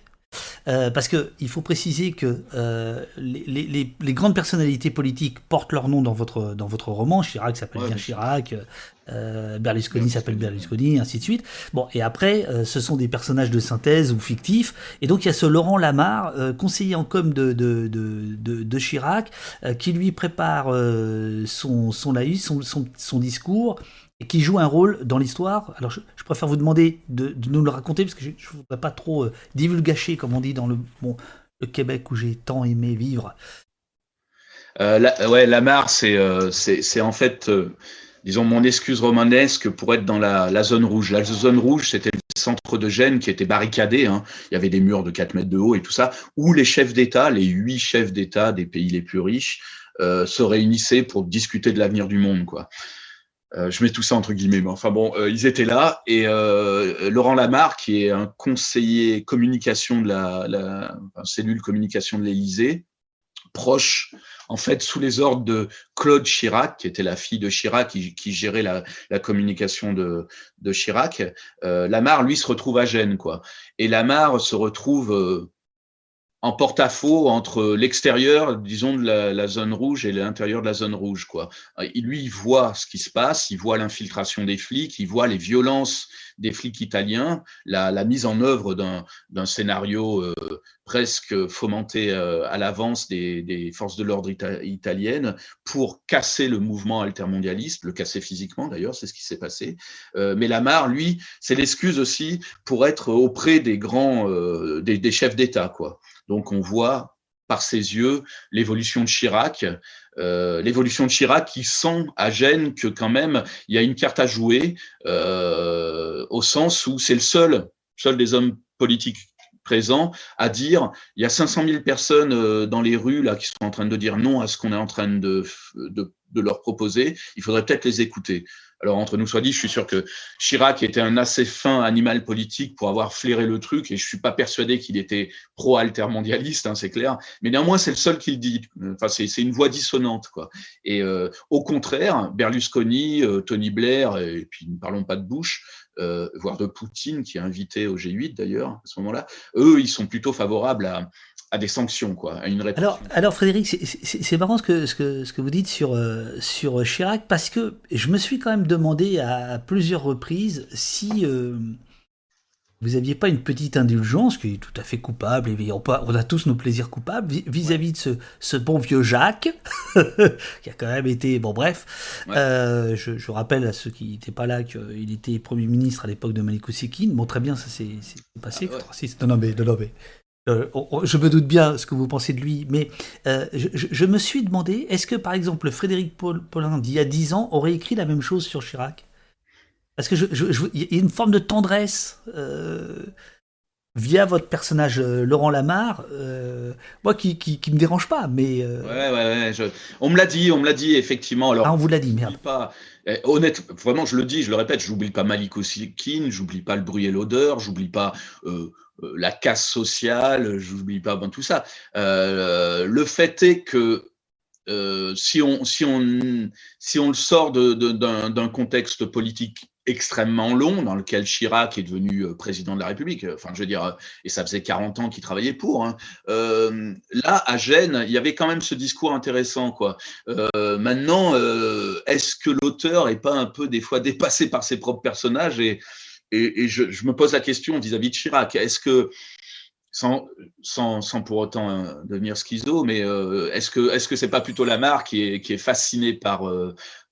euh, parce qu'il faut préciser que euh, les, grandes personnalités politiques portent leur nom dans votre, dans votre roman. Chirac s'appelle bien Chirac, euh, Berlusconi s'appelle Berlusconi, ainsi de suite. Bon, et après, ce sont des personnages de synthèse ou fictifs. Et donc, il y a ce Laurent Lamar, conseiller en com de, de, de, Chirac, qui lui prépare son, son laïus, son, son, son discours qui joue un rôle dans l'histoire. Alors je, préfère vous demander de, nous le raconter parce que je ne voudrais pas trop euh, comme on dit dans le, Québec où j'ai tant aimé vivre. Euh, la, ouais, Lamar, c'est euh, en fait, euh, disons, mon excuse romanesque pour être dans la, zone rouge. La zone rouge, c'était le centre de Gênes qui était barricadé. Hein. Il y avait des murs de 4 mètres de haut et tout ça, où les chefs d'État, les huit chefs d'État des pays les plus riches, se réunissaient pour discuter de l'avenir du monde. quoi. Euh, je mets tout ça entre guillemets, mais enfin bon, euh, ils étaient là et euh, Laurent Lamar, qui est un conseiller communication de la, la cellule communication de l'Élysée, proche en fait sous les ordres de Claude Chirac, qui était la fille de Chirac, qui, qui gérait la, la, communication de, de Chirac. Lamar, lui, se retrouve à Gênes, quoi. Et Lamar se retrouve en porte-à-faux entre l'extérieur, disons, de la, zone rouge et l'intérieur de la zone rouge. Quoi. lui, il voit ce qui se passe, il voit l'infiltration des flics, il voit les violences des flics italiens, la, mise en œuvre d'un scénario euh, presque fomenté euh, à l'avance des, forces de l'ordre italiennes pour casser le mouvement altermondialiste, le casser physiquement d'ailleurs, c'est ce qui s'est passé. Euh, mais Lamar, lui, c'est l'excuse aussi pour être auprès des grands, des, des chefs d'État, quoi. Donc on voit par ses yeux l'évolution de Chirac, euh, l'évolution de Chirac qui sent à Gênes que quand même il y a une carte à jouer euh, au sens où c'est le seul, seul des hommes politiques présents à dire il y a 500 000 personnes euh, dans les rues là qui sont en train de dire non à ce qu'on est en train de, de, de leur proposer. Il faudrait peut-être les écouter. Alors, entre nous soit dit, je suis sûr que Chirac était un assez fin animal politique pour avoir flairé le truc, et je suis pas persuadé qu'il était pro-altermondialiste, hein, c'est clair. Mais néanmoins, c'est le seul qui le dit. Enfin, c'est une voix dissonante, quoi. Et euh, au contraire, Berlusconi, euh, Tony Blair, et puis ne parlons pas de Bush, euh, voire de Poutine, qui est invité au G8 d'ailleurs à ce moment-là, eux, ils sont plutôt favorables à, des sanctions, quoi, à une répression. Alors, Frédéric, c'est marrant ce que, ce, que, vous dites sur, euh, sur Chirac, parce que je me suis quand même demandé à, plusieurs reprises si euh, vous aviez pas une petite indulgence, qui est tout à fait coupable, et on, a tous nos plaisirs coupables, vis-à-vis de ce, ce, bon vieux Jacques, qui a quand même été, bon bref, euh, je, je, rappelle à ceux qui n'étaient pas là qu'il était Premier ministre à l'époque de Malik Bon, très bien, ça s'est passé. Ah, ouais. non, non, mais, non, mais euh, je me doute bien ce que vous pensez de lui, mais euh, je, me suis demandé, est-ce que par exemple Frédéric Paul, Paulin d'il y a 10 ans aurait écrit la même chose sur Chirac? Parce que je, y a une forme de tendresse via votre personnage Laurent Lamar, moi qui, qui, me dérange pas, mais. Ouais, ouais, ouais. On me l'a dit, on me l'a dit effectivement. Alors, ah, on vous l'a dit, merde. Pas... Eh, honnête, vraiment, je le dis, je le répète, j'oublie pas Malik Osikin, j'oublie pas le bruit et l'odeur, j'oublie pas euh, la casse sociale, je n'oublie pas bon, tout ça. Euh, le fait est que euh, si, on, si, on, si on le sort d'un contexte politique extrêmement long dans lequel Chirac est devenu président de la République. Enfin, je veux dire, et ça faisait 40 ans qu'il travaillait pour. Hein. là, à Gênes, il y avait quand même ce discours intéressant, quoi. maintenant, est-ce que l'auteur est pas un peu des fois dépassé par ses propres personnages et, je, me pose la question vis-à-vis de Chirac, est-ce que, sans, sans, sans, pour autant euh, devenir schizo, mais euh, est-ce que est-ce que c'est pas plutôt Lamar qui est, qui est fasciné par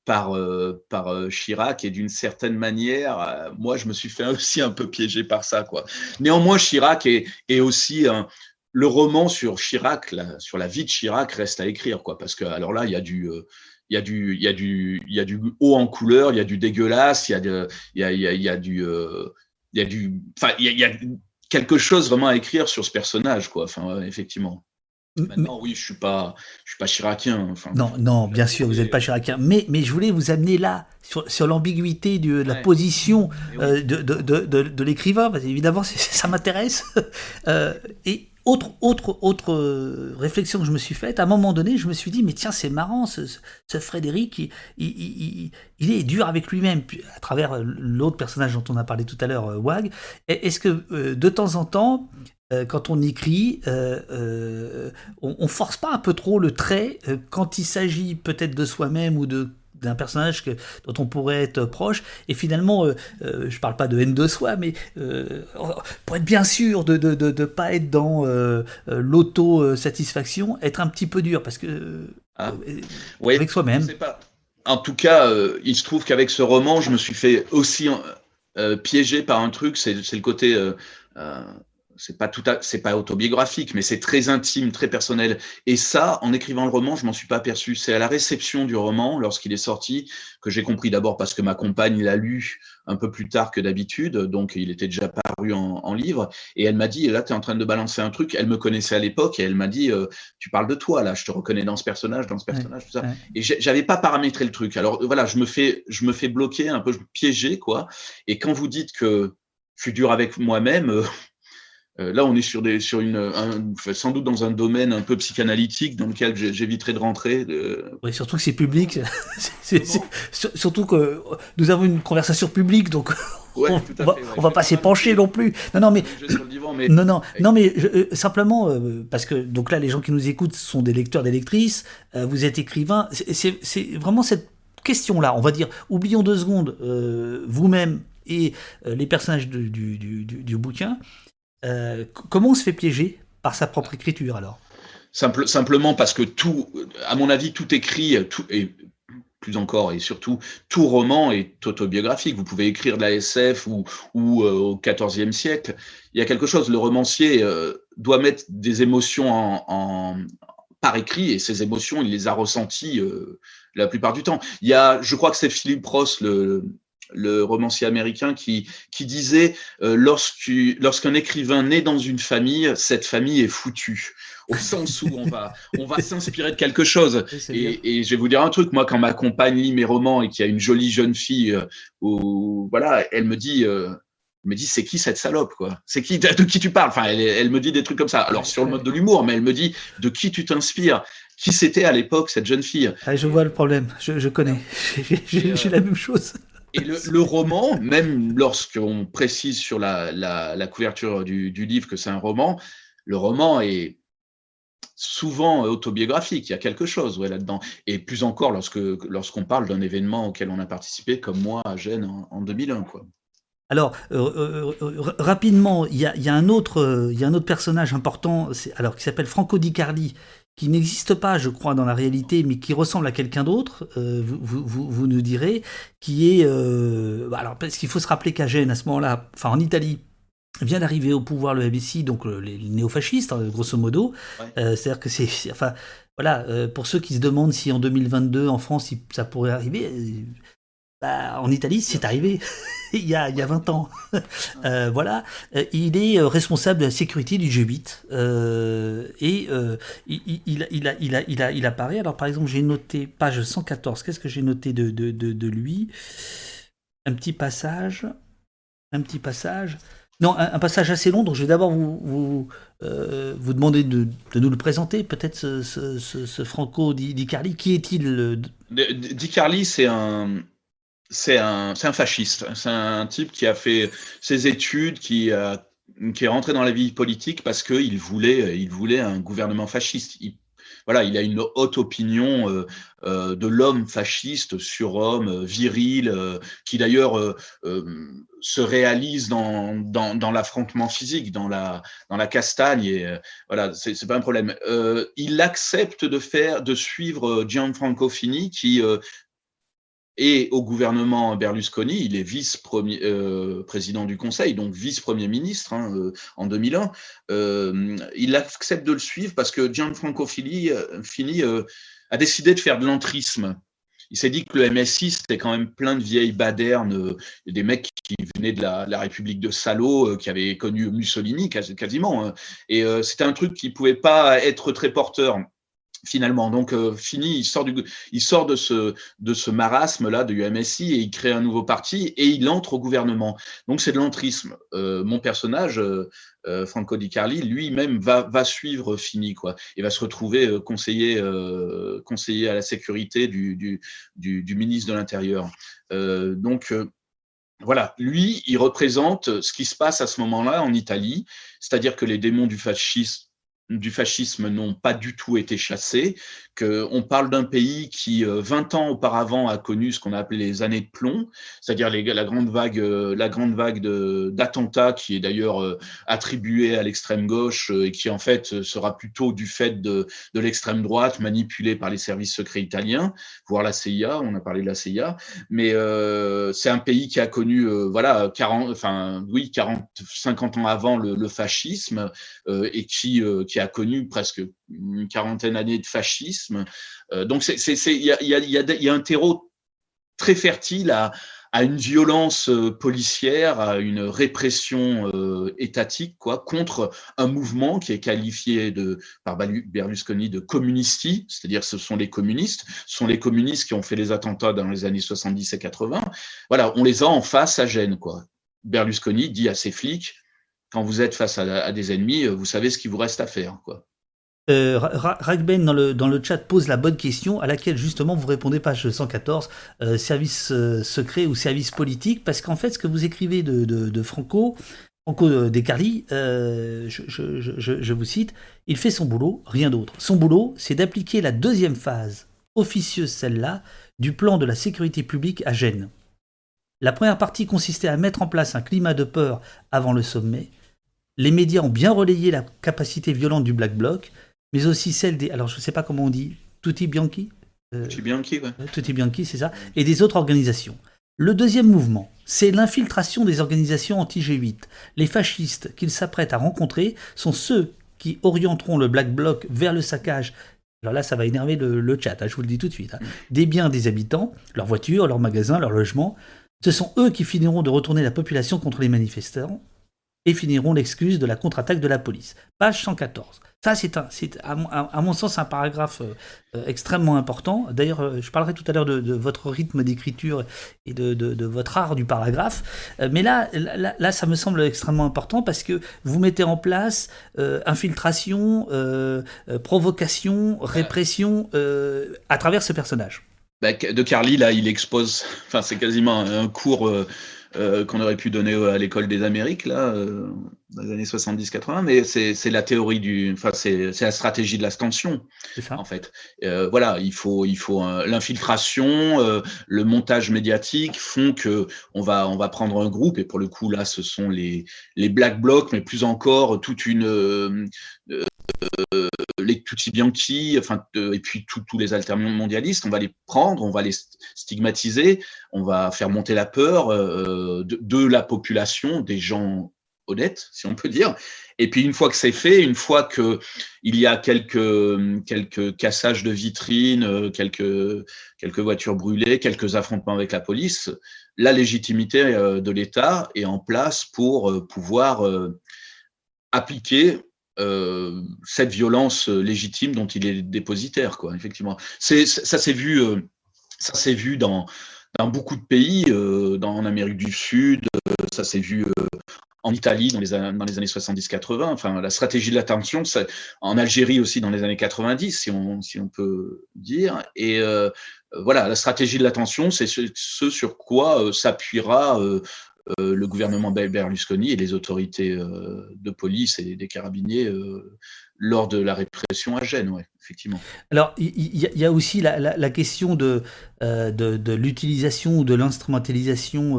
euh, par par Chirac et d'une certaine manière, moi je me suis fait aussi un peu piéger par ça quoi. Néanmoins Chirac est, est aussi le roman sur Chirac, sur la vie de Chirac reste à écrire quoi, parce que alors là il y a du il y a du, il y a du, il y a du haut en couleur, il y a du dégueulasse, il y a, il y a, il y du, euh, il y a du, enfin, y a, quelque chose vraiment à écrire sur ce personnage, quoi. Enfin, effectivement. Maintenant, oui, je suis pas, je suis pas chiracien. Enfin, non, non, bien sûr, vous n'êtes pas chiracien. Mais, mais je voulais vous amener là sur, sur l'ambiguïté de la position euh, de, de, de, de l'écrivain. Évidemment, ça m'intéresse. Euh, et autre, autre, autre euh, réflexion que je me suis faite, à un moment donné, je me suis dit, mais tiens, c'est marrant, ce, Frédéric, il, est dur avec lui-même, à travers l'autre personnage dont on a parlé tout à l'heure, Wag. Est-ce que de temps en temps, quand on écrit, on, on, force pas un peu trop le trait quand il s'agit peut-être de soi-même ou de d'un personnage que, dont on pourrait être proche. Et finalement, euh, euh, je parle pas de haine de soi, mais euh, pour être bien sûr de ne de, de, pas être dans l'auto-satisfaction, être un petit peu dur, parce que ah. avec soi-même. En tout cas, il se trouve qu'avec ce roman, je me suis fait aussi piéger par un truc, c'est le côté c'est pas tout c'est pas autobiographique, mais c'est très intime, très personnel. Et ça, en écrivant le roman, je m'en suis pas aperçu. C'est à la réception du roman, lorsqu'il est sorti, que j'ai compris d'abord parce que ma compagne l'a lu un peu plus tard que d'habitude, donc il était déjà paru en, livre. Et elle m'a dit, là, tu es en train de balancer un truc. Elle me connaissait à l'époque et elle m'a dit, euh, tu parles de toi, là, je te reconnais dans ce personnage, dans ce personnage, tout ça. Et j'avais pas paramétré le truc. Alors voilà, je me fais, je me fais bloquer, un peu piéger, quoi. Et quand vous dites que je suis dur avec moi-même, euh, là, on est sur, des, sur une, sans doute dans un domaine un peu psychanalytique dans lequel j'éviterai de rentrer. Oui, surtout que c'est public. surtout que nous avons une conversation publique, donc on, ne va, pas s'épancher non plus. Non, non, mais, non, non, non, mais euh, simplement euh, parce que donc là, les gens qui nous écoutent sont des lecteurs, des lectrices. vous êtes écrivain. C'est vraiment cette question-là. On va dire, oublions deux secondes vous-même et les personnages du, du, du, du bouquin. Euh, comment on se fait piéger par sa propre écriture alors? Simple, Simplement parce que tout, à mon avis, tout écrit, tout, et plus encore et surtout, tout roman est autobiographique. Vous pouvez écrire de la SF ou, euh, au XIVe siècle. Il y a quelque chose, le romancier euh, doit mettre des émotions par écrit et ces émotions, il les a ressenties la plupart du temps. Il y a, je crois que c'est Philippe Ross, le, le romancier américain, qui, qui disait euh, lorsqu'un écrivain naît dans une famille, cette famille est foutue. Au sens où on va, on va s'inspirer de quelque chose. Et, je vais vous dire un truc, moi, quand ma compagne lit mes romans et qu'il y a une jolie jeune fille, euh, voilà, elle me dit. Euh, me dit c'est qui cette salope quoi? C'est qui de, qui tu parles? Enfin, elle, me dit des trucs comme ça. Alors sur le mode de l'humour, mais elle me dit de qui tu t'inspires? Qui c'était à l'époque cette jeune fille? Ah, Je vois le problème. Je, je connais. J'ai la même chose. Et le, roman, même lorsqu'on précise sur la, couverture du, livre que c'est un roman, le roman est souvent autobiographique. Il y a quelque chose là-dedans. Et plus encore lorsque lorsqu'on parle d'un événement auquel on a participé, comme moi à Gênes en, 2001. Quoi. Alors, euh, euh, euh, rapidement, il y y a un autre personnage important alors, qui s'appelle Franco Di Carli, qui n'existe pas, je crois, dans la réalité, mais qui ressemble à quelqu'un d'autre, euh, vous, vous, vous, nous direz, qui est... Euh, alors, parce qu'il faut se rappeler qu'à Gênes, à ce moment-là, enfin en Italie, vient d'arriver au pouvoir le MSI, donc les, néofascistes, hein, grosso modo. Euh, c'est-à-dire que c'est... Enfin, voilà, pour ceux qui se demandent si en 2022, en France, ça pourrait arriver, bah, en Italie, c'est arrivé. il, y a, il y a 20 ans. Euh, voilà. Euh, il est euh, responsable de la sécurité du G8. et il, il, il, a, il, a, il, a, il apparaît. Alors, par exemple, j'ai noté, page 114, qu'est-ce que j'ai noté de, de, de, lui? Un petit passage. Un petit passage. Non, un, passage assez long, donc je vais d'abord vous, vous, vous demander de, de, nous le présenter, peut-être ce, ce, Franco Di, Carli. Qui est-il Di Carli, c'est un, c'est un, un, fasciste. C'est un type qui a fait ses études, qui, qui est rentré dans la vie politique parce qu'il voulait, il voulait un gouvernement fasciste. Il, voilà, il a une haute opinion euh, euh, de l'homme fasciste, surhomme, euh, viril, qui d'ailleurs se réalise dans, dans, dans l'affrontement physique, dans la, dans la castagne. Et voilà, c'est pas un problème. il accepte de faire, de suivre Gianfranco Fini, qui et au gouvernement Berlusconi, il est vice-président euh, du Conseil, donc vice-premier ministre hein, euh, en 2001. Euh, il accepte de le suivre parce que Gianfranco Fini, Fini a décidé de faire de l'entrisme. Il s'est dit que le MSI, c'était quand même plein de vieilles badernes, des mecs qui venaient de la, la République de Salo, qui avaient connu Mussolini quasiment. Hein. Et c'était un truc qui pouvait pas être très porteur finalement. Donc, euh, fini, il sort, du, il sort de ce, de ce marasme-là de UMSI et il crée un nouveau parti et il entre au gouvernement. Donc, c'est de l'entrisme. Euh, mon personnage, euh, euh Franco Di Carli, lui-même va, va suivre Fini, quoi, et va se retrouver euh, conseiller, conseiller à la sécurité du, du, du, du ministre de l'Intérieur. donc, voilà, lui, il représente ce qui se passe à ce moment-là en Italie, c'est-à-dire que les démons du fascisme du fascisme n'ont pas du tout été chassés, qu'on parle d'un pays qui, 20 euh, ans auparavant, a connu ce qu'on a appelé les années de plomb, c'est-à-dire la grande vague, euh, la grande vague d'attentats qui est d'ailleurs euh, attribuée à l'extrême gauche et qui en fait sera plutôt du fait de, l'extrême droite manipulée par les services secrets italiens, voire la CIA, on a parlé de la CIA, mais c'est un pays qui a connu, voilà, 40, enfin, oui, 40, 50 ans avant le, fascisme et qui a connu presque une quarantaine d'années de fascisme. Euh, donc il y a, un terreau très fertile à, une violence euh, policière, à une répression euh, étatique, quoi, contre un mouvement qui est qualifié de, par Berlusconi de communisti, c'est-à-dire ce sont les communistes, ce sont les communistes qui ont fait les attentats dans les années 70 et 80. Voilà, on les a en face à Gênes, quoi. Berlusconi dit à ses flics, quand vous êtes face à, des ennemis, vous savez ce qu'il vous reste à faire. Euh, Ragben dans le, dans le chat pose la bonne question à laquelle justement vous répondez page 114, euh, service euh, secret ou service politique, parce qu'en fait ce que vous écrivez de, Franco, Franco euh, Descarli, euh, je, je, je, je, vous cite, il fait son boulot, rien d'autre. Son boulot, c'est d'appliquer la deuxième phase, officieuse celle-là, du plan de la sécurité publique à Gênes. La première partie consistait à mettre en place un climat de peur avant le sommet. Les médias ont bien relayé la capacité violente du Black Bloc, mais aussi celle des. Alors, je ne sais pas comment on dit, Tutti Bianchi euh, Tutti Bianchi, ouais. Tutti Bianchi, c'est ça, et des autres organisations. Le deuxième mouvement, c'est l'infiltration des organisations anti-G8. Les fascistes qu'ils s'apprêtent à rencontrer sont ceux qui orienteront le Black Bloc vers le saccage. Alors là, ça va énerver le, chat, hein, je vous le dis tout de suite. Hein. Mm. Des biens des habitants, leurs voitures, leurs magasins, leurs logements. Ce sont eux qui finiront de retourner la population contre les manifestants et finiront l'excuse de la contre-attaque de la police. Page 114. Ça, c'est, à, mon sens un paragraphe euh, euh, extrêmement important. D'ailleurs, euh, je parlerai tout à l'heure de, votre rythme d'écriture et de, votre art du paragraphe. mais là, là, là, ça me semble extrêmement important parce que vous mettez en place infiltration, provocation, répression à travers ce personnage. Bah, de Carly, là, il expose, enfin, c'est quasiment un cours euh, qu'on aurait pu donner à l'école des Amériques, là, euh, dans les années 70-80, mais c'est la théorie du, enfin, c'est la stratégie de la tension, en fait. Euh, voilà, il faut, il faut l'infiltration, le montage médiatique font que on va, on va prendre un groupe, et pour le coup, là, ce sont les, les Black Blocs, mais plus encore toute une les Tutti Bianchi, enfin, et puis tous les alternants mondialistes, on va les prendre, on va les stigmatiser, on va faire monter la peur euh, de, la population, des gens honnête, si on peut dire. Et puis une fois que c'est fait, une fois que il y a quelques quelques cassages de vitrines, quelques quelques voitures brûlées, quelques affrontements avec la police, la légitimité de l'État est en place pour pouvoir appliquer euh, cette violence légitime dont il est dépositaire, quoi. Effectivement, ça s'est vu, euh, ça s'est vu dans beaucoup de pays, euh, dans, en Amérique du Sud, ça s'est vu en Italie dans les, années 70-80. Enfin, la stratégie de l'attention, en Algérie aussi dans les années 90, si on, peut dire. Et voilà, la stratégie de l'attention, c'est ce, sur quoi s'appuiera euh, le gouvernement Berlusconi et les autorités euh, de police et des carabiniers euh, lors de la répression à Gênes, effectivement. Alors, il y, a aussi la, question de, l'utilisation ou de l'instrumentalisation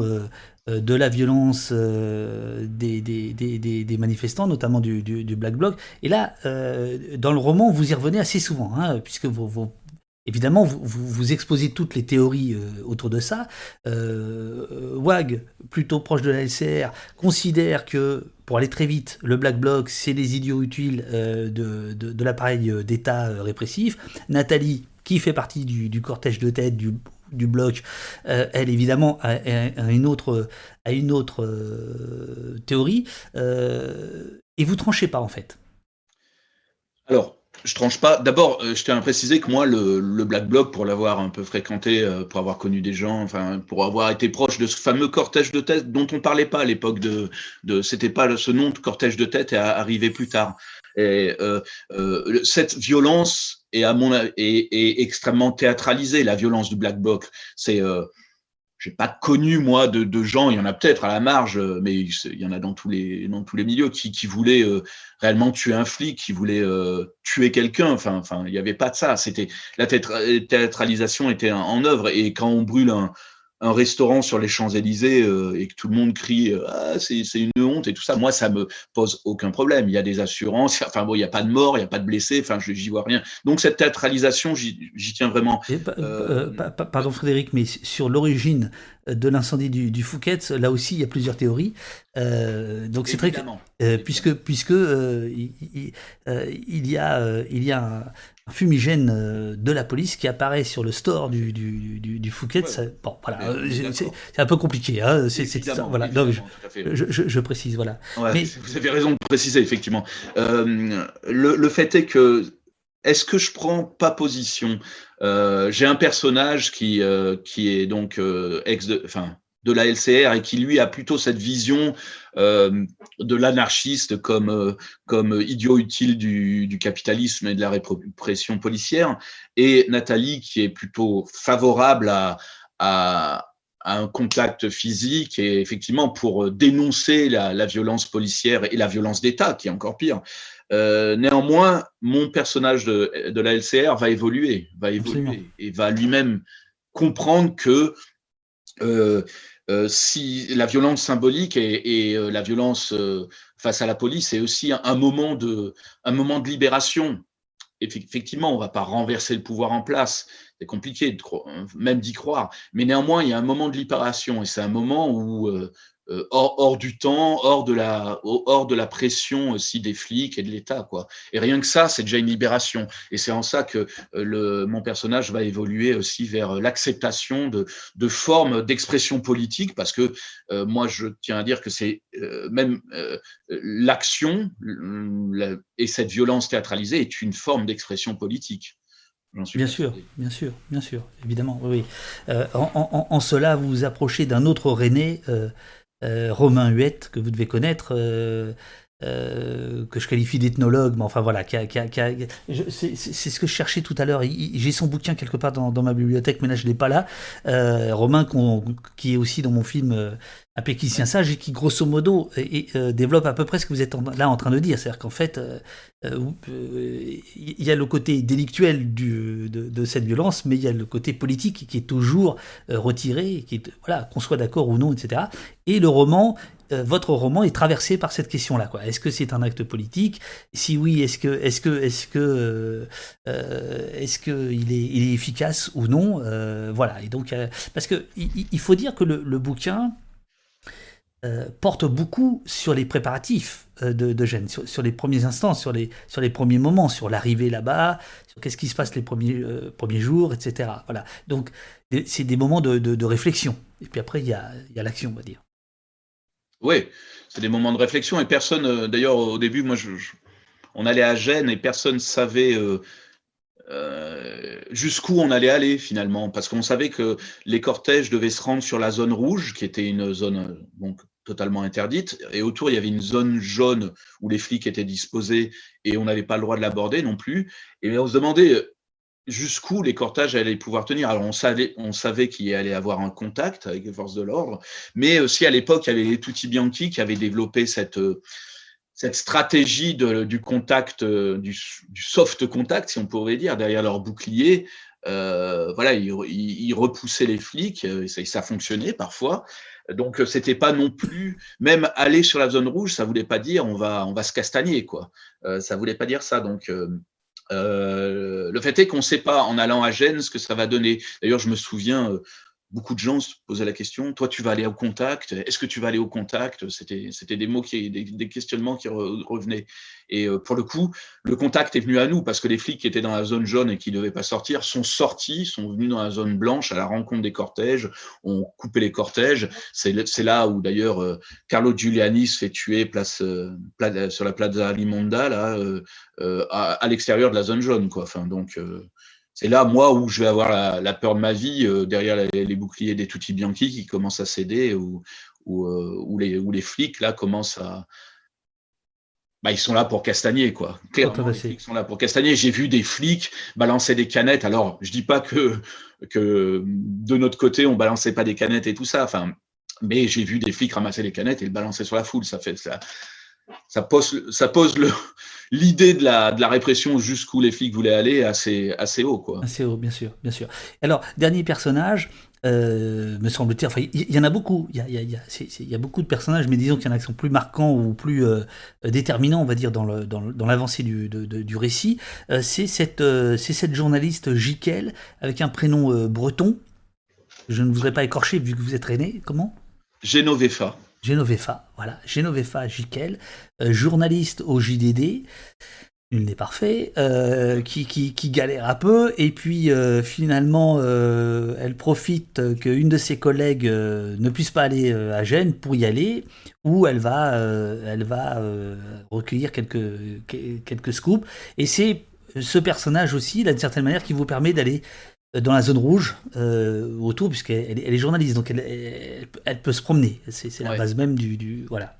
de la violence des, manifestants, notamment du, Black Bloc. Et là, dans le roman, vous y revenez assez souvent, hein, puisque vos, Évidemment, vous, exposez toutes les théories euh, autour de ça. Euh, WAG, plutôt proche de la LCR, considère que, pour aller très vite, le Black Bloc, c'est les idiots utiles euh, de, l'appareil d'État répressif. Nathalie, qui fait partie du, cortège de tête du, bloc, elle évidemment a, une autre, a une autre théorie. et vous tranchez pas en fait. Alors, je tranche pas. D'abord, euh, je tiens à préciser que moi, le, le Black Bloc, pour l'avoir un peu fréquenté, euh, pour avoir connu des gens, enfin, pour avoir été proche de ce fameux cortège de tête dont on parlait pas à l'époque de, de c'était pas ce nom de cortège de tête est arrivé plus tard. Et euh, euh, cette violence est à mon est, est, extrêmement théâtralisée. La violence du Black Bloc, c'est euh, j'ai pas connu moi de, gens, il y en a peut-être à la marge, euh, mais il y en a dans tous les dans tous les milieux qui, qui voulaient euh, réellement tuer un flic, qui voulaient euh, tuer quelqu'un. Enfin, enfin, il n'y avait pas de ça. C'était la théâtralisation était en œuvre et quand on brûle un, un restaurant sur les Champs-Élysées euh, et que tout le monde crie euh, ah c'est une honte et tout ça, moi ça me pose aucun problème. Il y a des assurances, enfin bon il n'y a pas de mort, il n'y a pas de blessés, enfin je j'y vois rien. Donc cette théâtralisation j'y tiens vraiment. Euh, pardon Frédéric, mais sur l'origine de l'incendie du, du, Fouquet, là aussi il y a plusieurs théories. donc c'est très puisque puisque il, il, y a il y a un, un fumigène euh, de la police qui apparaît sur le store du, du, du, Fouquet. bon, voilà, euh, c'est un peu compliqué. Hein, c'est voilà. je, je, précise, voilà. Mais, vous avez raison de préciser, effectivement. Euh, le, le, fait est que est-ce que je prends pas position? J'ai un personnage qui qui est donc ex de, enfin de la LCR et qui lui a plutôt cette vision euh, de l'anarchiste comme euh, comme idiot utile du, du, capitalisme et de la répression policière et Nathalie qui est plutôt favorable à, à, à un contact physique et effectivement pour dénoncer la, la violence policière et la violence d'État qui est encore pire. Euh, néanmoins, mon personnage de, de, la LCR va évoluer, va évoluer et va lui-même comprendre que si la violence symbolique et, euh, la violence euh, face à la police est aussi un, moment de, un moment de libération. Effectivement, on ne va pas renverser le pouvoir en place. C'est compliqué, même d'y croire. Mais néanmoins, il y a un moment de libération et c'est un moment où euh, hors, hors, du temps, hors de la, hors de la pression aussi des flics et de l'État, quoi. Et rien que ça, c'est déjà une libération. Et c'est en ça que euh, le, mon personnage va évoluer aussi vers l'acceptation de, de formes d'expression politique, parce que euh, moi, je tiens à dire que c'est même l'action et cette violence théâtralisée est une forme d'expression politique. Bien sûr, bien sûr, bien sûr, évidemment, oui. en, en, en, cela, vous vous approchez d'un autre René, euh, Romain Huette, que vous devez connaître, euh, euh, que je qualifie d'ethnologue, mais enfin voilà, c'est ce que je cherchais tout à l'heure. J'ai son bouquin quelque part dans, ma bibliothèque, mais là je l'ai pas là. Romain, qui est aussi dans mon film un péquicien sage et qui, grosso modo, euh, développe à peu près ce que vous êtes là en train de dire. C'est-à-dire qu'en fait, euh, euh, il y a le côté délictuel de, cette violence, mais il y a le côté politique qui est toujours retiré, est, qu'on soit d'accord ou non, etc. Et le roman, votre roman est traversé par cette question-là. Est-ce que c'est un acte politique? Si oui, est-ce que, est-ce que, est-ce que, est-ce que il est, il est efficace ou non? Voilà. Et donc, parce que il, faut dire que le bouquin porte beaucoup sur les préparatifs de, de Gênes, sur, les premiers instants, sur les, sur les premiers moments, sur l'arrivée là-bas, sur qu'est-ce qui se passe les premiers, premiers jours, etc. Voilà. Donc, c'est des moments de, de, réflexion. Et puis après, il y a, y a l'action, on va dire. Oui, c'est des moments de réflexion. Et personne, d'ailleurs, au début, moi, on allait à Gênes et personne ne savait euh, jusqu'où on allait aller finalement, parce qu'on savait que les cortèges devaient se rendre sur la zone rouge, qui était une zone euh, donc totalement interdite, et autour il y avait une zone jaune où les flics étaient disposés et on n'avait pas le droit de l'aborder non plus. Et on se demandait euh, jusqu'où les cortèges allaient pouvoir tenir. Alors on savait, on savait qu'il allait avoir un contact avec les forces de l'ordre, mais aussi à l'époque il y avait les Tutti Bianchi qui avaient développé cette cette stratégie du contact, euh, du, soft contact, si on pourrait dire, derrière leur bouclier, euh, voilà, ils, repoussaient les flics, euh, et ça fonctionnait parfois. Donc c'était pas non plus, même aller sur la zone rouge, ça voulait pas dire on va on va se castagner quoi. Euh, ça voulait pas dire ça. Donc le fait est qu'on ne sait pas en allant à Gênes ce que ça va donner. D'ailleurs, je me souviens, beaucoup de gens se posaient la question toi, tu vas aller au contact Est-ce que tu vas aller au contact? C'était des mots qui des, questionnements qui revenaient. Et euh, pour le coup, le contact est venu à nous parce que les flics qui étaient dans la zone jaune et qui ne devaient pas sortir sont sortis, sont venus dans la zone blanche à la rencontre des cortèges, ont coupé les cortèges. C'est là où d'ailleurs euh, Carlo Giuliani se fait tuer place, euh, sur la Plaza Limonda là, à, à l'extérieur de la zone jaune quoi. Enfin donc c'est là, moi, où je vais avoir la, peur de ma vie, euh, derrière les, boucliers des Tutti Bianchi qui commencent à céder, ou, euh, les, les, flics, là, commencent à... Bah, ils sont là pour castagner, quoi. Clairement, les flics sont là pour castagner. J'ai vu des flics balancer des canettes. Alors, je dis pas que, que de notre côté, on balançait pas des canettes et tout ça, enfin, mais j'ai vu des flics ramasser des canettes et le balancer sur la foule. Ça fait ça, ça pose, ça pose l'idée de la, de la répression jusqu'où les flics voulaient aller assez, assez haut. Quoi. Assez haut, bien sûr, bien sûr. Alors, dernier personnage, euh, me semble-t-il, enfin, il y, en a beaucoup, il y a, y, a, y a, beaucoup de personnages, mais disons qu'il y en a qui sont plus marquants ou plus euh, déterminants, on va dire, dans l'avancée dans, dans du, du, récit. Euh, c'est cette, cette journaliste Jiquel, avec un prénom breton. Je ne voudrais pas écorcher vu que vous êtes aîné. Comment? Genovefa. Genovefa, voilà, Genovefa Jiquel, euh, journaliste au JDD, nul n'est parfait, euh, qui, qui, galère un peu, et puis euh, finalement, elle profite qu'une de ses collègues ne puisse pas aller à Gênes pour y aller, où elle va, elle va recueillir quelques, quelques scoops, et c'est ce personnage aussi, d'une certaine manière, qui vous permet d'aller dans la zone rouge euh, autour, puisqu'elle elle est journaliste, donc elle, elle, peut se promener. C'est la base même du. du voilà.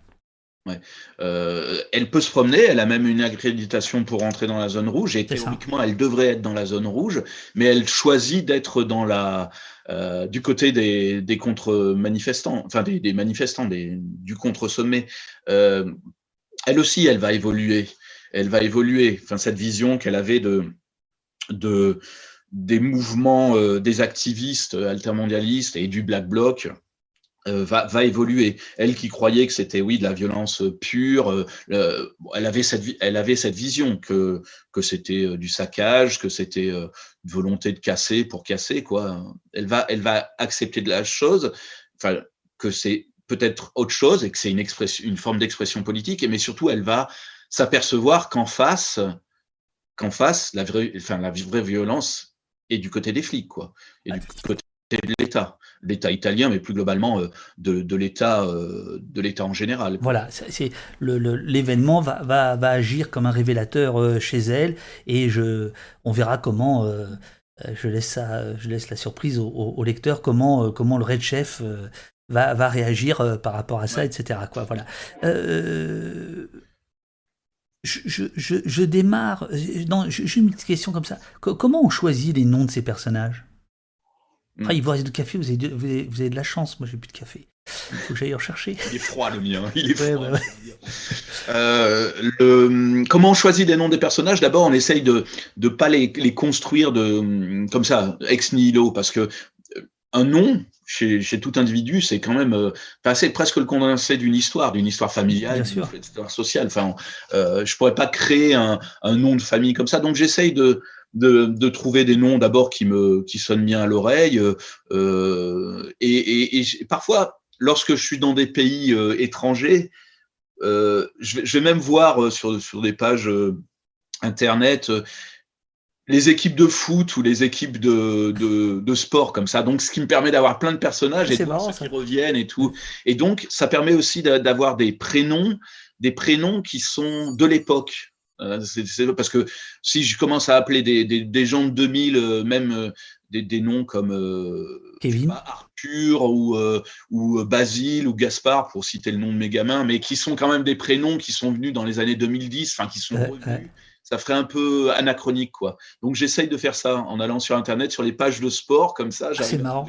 Ouais. Euh, elle peut se promener, elle a même une accréditation pour entrer dans la zone rouge, et théoriquement, elle devrait être dans la zone rouge, mais elle choisit d'être dans la. Euh, du côté des, des contre-manifestants, enfin des, des manifestants, des, du contre-sommet. Euh, elle aussi, elle va évoluer. Elle va évoluer. Enfin, cette vision qu'elle avait de. de des mouvements euh, des activistes altermondialistes et du Black Bloc euh, va, va, évoluer. Elle qui croyait que c'était oui de la violence pure, euh, elle avait cette elle avait cette vision que que c'était du saccage, que c'était une volonté de casser pour casser quoi. Elle va elle va accepter de la chose, que c'est peut-être autre chose et que c'est une une forme d'expression politique, mais surtout elle va s'apercevoir qu'en face qu'en face la enfin la vraie violence et du côté des flics, quoi, et du côté de l'État, l'État italien, mais plus globalement euh, de, de l'État, euh, de l'État en général. Voilà, c'est l'événement va, va, va, agir comme un révélateur euh, chez elle, et je, on verra comment. je laisse ça, je laisse la surprise au, au, lecteur comment comment le red chef va, va réagir par rapport à ça, etc. Quoi, voilà je, je, je, démarre. Euh, non, j'ai une petite question comme ça. comment on choisit les noms de ces personnages? Hmm. il vous reste de café, vous avez de, vous avez, de la chance. Moi, j'ai plus de café. Il faut que j'aille en chercher. Il est froid le mien. Il est froid. Euh, le, comment on choisit les noms des personnages? D'abord, on essaye de ne pas les, les, construire de, comme ça, ex nihilo, parce que un nom, chez, tout individu, c'est quand même euh, presque le condensé d'une histoire, d'une histoire familiale, d'une histoire sociale. Enfin, euh, je pourrais pas créer un, nom de famille comme ça. Donc j'essaye de, de, trouver des noms d'abord qui me qui sonnent bien à l'oreille. Euh, et, parfois, lorsque je suis dans des pays étrangers, je vais, je, vais, même voir sur, sur des pages internet les équipes de foot ou les équipes de, de, de, sport comme ça. Donc, ce qui me permet d'avoir plein de personnages et de voir ceux qui reviennent et tout. Et donc, ça permet aussi d'avoir des prénoms, des prénoms qui sont de l'époque. Euh, c'est parce que si je commence à appeler des, des, des gens de 2000, euh, même euh, des, des, noms comme Kevin. Arthur ou, ou Basile ou Gaspard, pour citer le nom de mes gamins, mais qui sont quand même des prénoms qui sont venus dans les années 2010, enfin qui sont revenus ça ferait un peu anachronique, quoi. Donc j'essaye de faire ça en allant sur Internet, sur les pages de sport, comme ça. Ah, c'est marrant.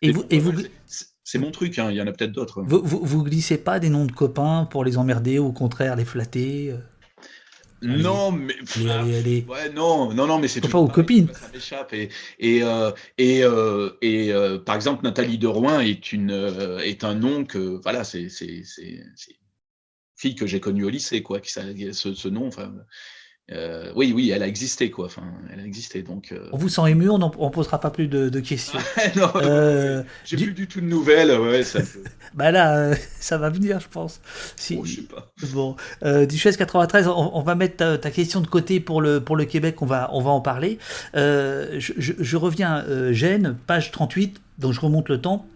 et vous, et vous... C'est mon truc, hein. il y en a peut-être d'autres. Vous, vous, glissez pas des noms de copains pour les emmerder ou au contraire les flatter euh? non, mais allez, Ouais, non, non, non, mais c'est pas aux copines. Ça m'échappe et et euh, et, euh, et par exemple Nathalie de Rouen est une est un nom que voilà c'est c'est c'est fille que j'ai connue au lycée quoi qui ce, ce nom enfin euh, oui, oui, elle a existé, quoi. Enfin, elle a existé, donc. Euh... On vous sent ému, on ne posera pas plus de, de questions. non, euh, j'ai plus du tout de nouvelles, ouais. Ça bah là, ça va venir, je pense. Si... Bon, je sais pas. Bon, Duchesse 93, on, on, va mettre ta, ta, question de côté pour le pour le Québec, on va on va en parler. Je, je, je, reviens, Gênes, page 38, donc je remonte le temps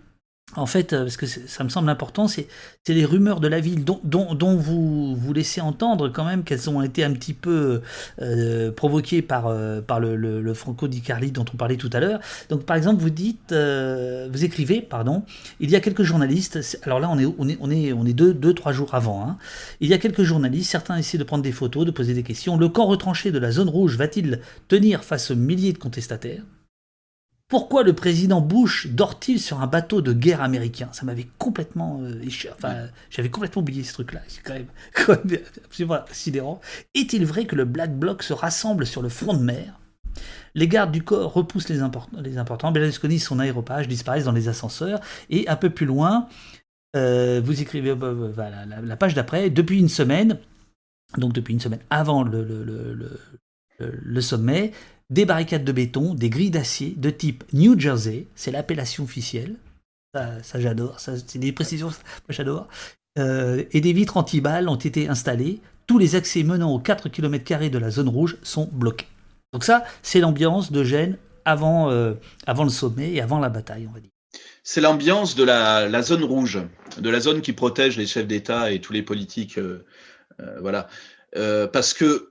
en fait, euh, parce que ça me semble important, c'est les rumeurs de la ville dont, vous vous laissez entendre quand même qu'elles ont été un petit peu euh, provoquées par, euh, le, Franco Di Carli dont on parlait tout à l'heure. Donc par exemple, vous dites, vous écrivez, pardon, il y a quelques journalistes, alors là on est, deux, trois jours avant, hein, il y a quelques journalistes, certains essaient de prendre des photos, de poser des questions. Le camp retranché de la zone rouge va-t-il tenir face aux milliers de contestataires? Pourquoi le président Bush dort-il sur un bateau de guerre américain? Ça m'avait complètement euh, enfin, j'avais complètement oublié ce truc-là. C'est quand même, absolument sidérant. Est-il vrai que le Black Bloc se rassemble sur le front de mer? Les gardes du corps repoussent les, les importants. Berlusconi et son aéropage disparaissent dans les ascenseurs. Et un peu plus loin, euh, vous écrivez euh, voilà, la, page d'après. Depuis une semaine, donc depuis une semaine avant le, le, le, le sommet, des barricades de béton, des grilles d'acier de type New Jersey, c'est l'appellation officielle, ça, j'adore, c'est des précisions, j'adore, euh, et des vitres anti-balles ont été installées, tous les accès menant aux 4 km de la zone rouge sont bloqués. Donc ça, c'est l'ambiance de Gênes avant, euh, le sommet et avant la bataille, on va dire. C'est l'ambiance de la, zone rouge, de la zone qui protège les chefs d'État et tous les politiques. Euh, voilà. parce que